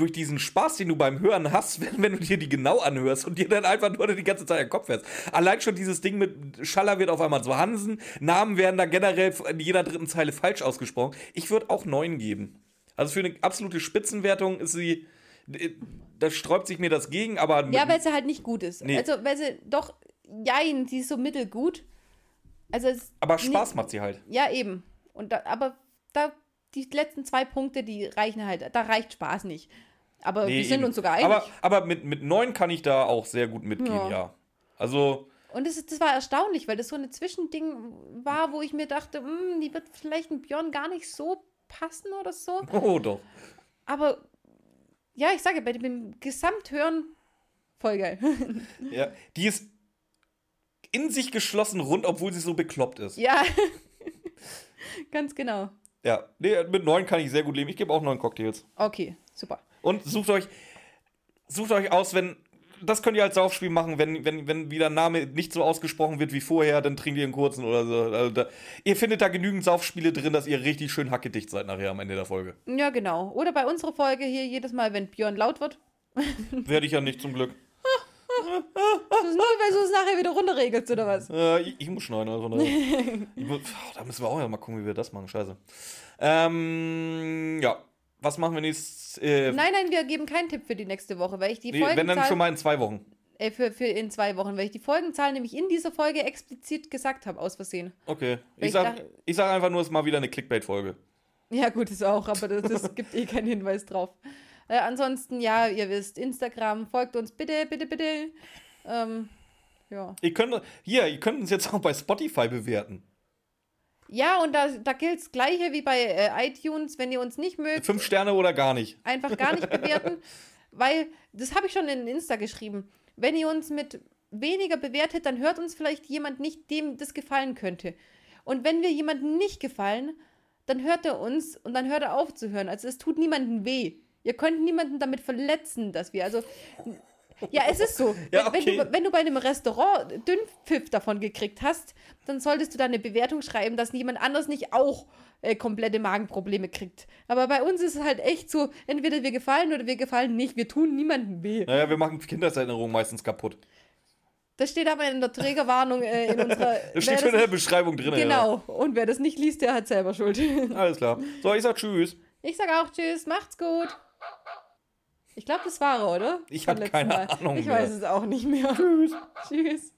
durch diesen Spaß, den du beim Hören hast, wenn, wenn du dir die genau anhörst und dir dann einfach nur die ganze Zeit den Kopf fährst. Allein schon dieses Ding mit Schaller wird auf einmal so Hansen, Namen werden da generell in jeder dritten Zeile falsch ausgesprochen. Ich würde auch 9 geben. Also für eine absolute Spitzenwertung ist sie, da sträubt sich mir das gegen, aber Ja, weil sie halt nicht gut ist. Nee. Also, weil sie doch, jein, sie ist so mittelgut. Also, es, aber Spaß macht sie halt. ja, eben. Und da, aber da, die letzten zwei Punkte, die reichen halt, da reicht Spaß nicht. Aber Nee, wir sind eben. uns sogar einig. Aber, aber mit, mit 9 kann ich da auch sehr gut mitgehen, Ja. ja. Also, Und das, ist, das war erstaunlich, weil das so ein Zwischending war, wo ich mir dachte, hm, die wird vielleicht mit Björn gar nicht so passen oder so. oh doch. Aber ja, ich sage, bei dem Gesamthören voll geil. Ja, die ist in sich geschlossen rund, obwohl sie so bekloppt ist. ja, Ganz genau. Ja, nee, mit neun kann ich sehr gut leben. Ich gebe auch neun Cocktails. Okay, super. Und sucht euch, sucht euch aus, wenn, das könnt ihr als Saufspiel machen, wenn, wenn, wenn wieder ein Name nicht so ausgesprochen wird wie vorher, dann trinkt ihr einen kurzen oder so. Also da, ihr findet da genügend Saufspiele drin, dass ihr richtig schön hackedicht seid nachher am Ende der Folge. Ja, genau. Oder bei unserer Folge hier jedes Mal, wenn Björn laut wird. Werde ich ja nicht zum Glück. Das ist nur, weil du es nachher wieder runterregelst, oder was? Äh, ich, ich muss schneiden, also ne. muss, oh, da müssen wir auch ja mal gucken, wie wir das machen. Scheiße. Ähm, ja. Was machen wir nächstes? Äh, Nein, nein, wir geben keinen Tipp für die nächste Woche, weil ich die nee, wenn dann Folgenzahl... schon mal in zwei Wochen. Äh, für, für in zwei Wochen, weil ich die Folgenzahl nämlich in dieser Folge explizit gesagt habe, aus Versehen. Okay. Weil Ich sag, ich sag einfach nur, es ist mal wieder eine Clickbait-Folge. Ja, gut, ist auch, aber das, das gibt eh keinen Hinweis drauf. Äh, ansonsten, ja, ihr wisst, Instagram, folgt uns bitte, bitte, bitte. Ähm, ja. Ihr könnt, hier, ihr könnt uns jetzt auch bei Spotify bewerten. Ja, und da, da gilt das Gleiche wie bei äh, iTunes, wenn ihr uns nicht mögt, Fünf Sterne oder gar nicht. einfach gar nicht bewerten, weil, das habe ich schon in Insta geschrieben, wenn ihr uns mit weniger bewertet, dann hört uns vielleicht jemand nicht, dem das gefallen könnte. Und wenn wir jemandem nicht gefallen, dann hört er uns und dann hört er auf zu hören. Also es tut niemandem weh. Ihr könnt niemanden damit verletzen, dass wir, also, ja, es ist so. Ja, wenn, wenn, okay. du, wenn du bei einem Restaurant Dünnpfiff davon gekriegt hast, dann solltest du da eine Bewertung schreiben, dass niemand anders nicht auch äh, komplette Magenprobleme kriegt. Aber bei uns ist es halt echt so, entweder wir gefallen oder wir gefallen nicht. Wir tun niemandem weh. Naja, wir machen Kindheitserinnerungen meistens kaputt. Das steht aber in der Trägerwarnung äh, in unserer. Das steht schon in der Beschreibung drin. Genau. Und wer das nicht liest, der hat selber Schuld. Ja. Alles klar. So, ich sag Tschüss. Ich sag auch Tschüss, macht's gut. Ich glaube, das war er, oder? Ich Vom hab letzten keine Mal. Ahnung Ich mehr. weiß es auch nicht mehr. Tschüss. Tschüss.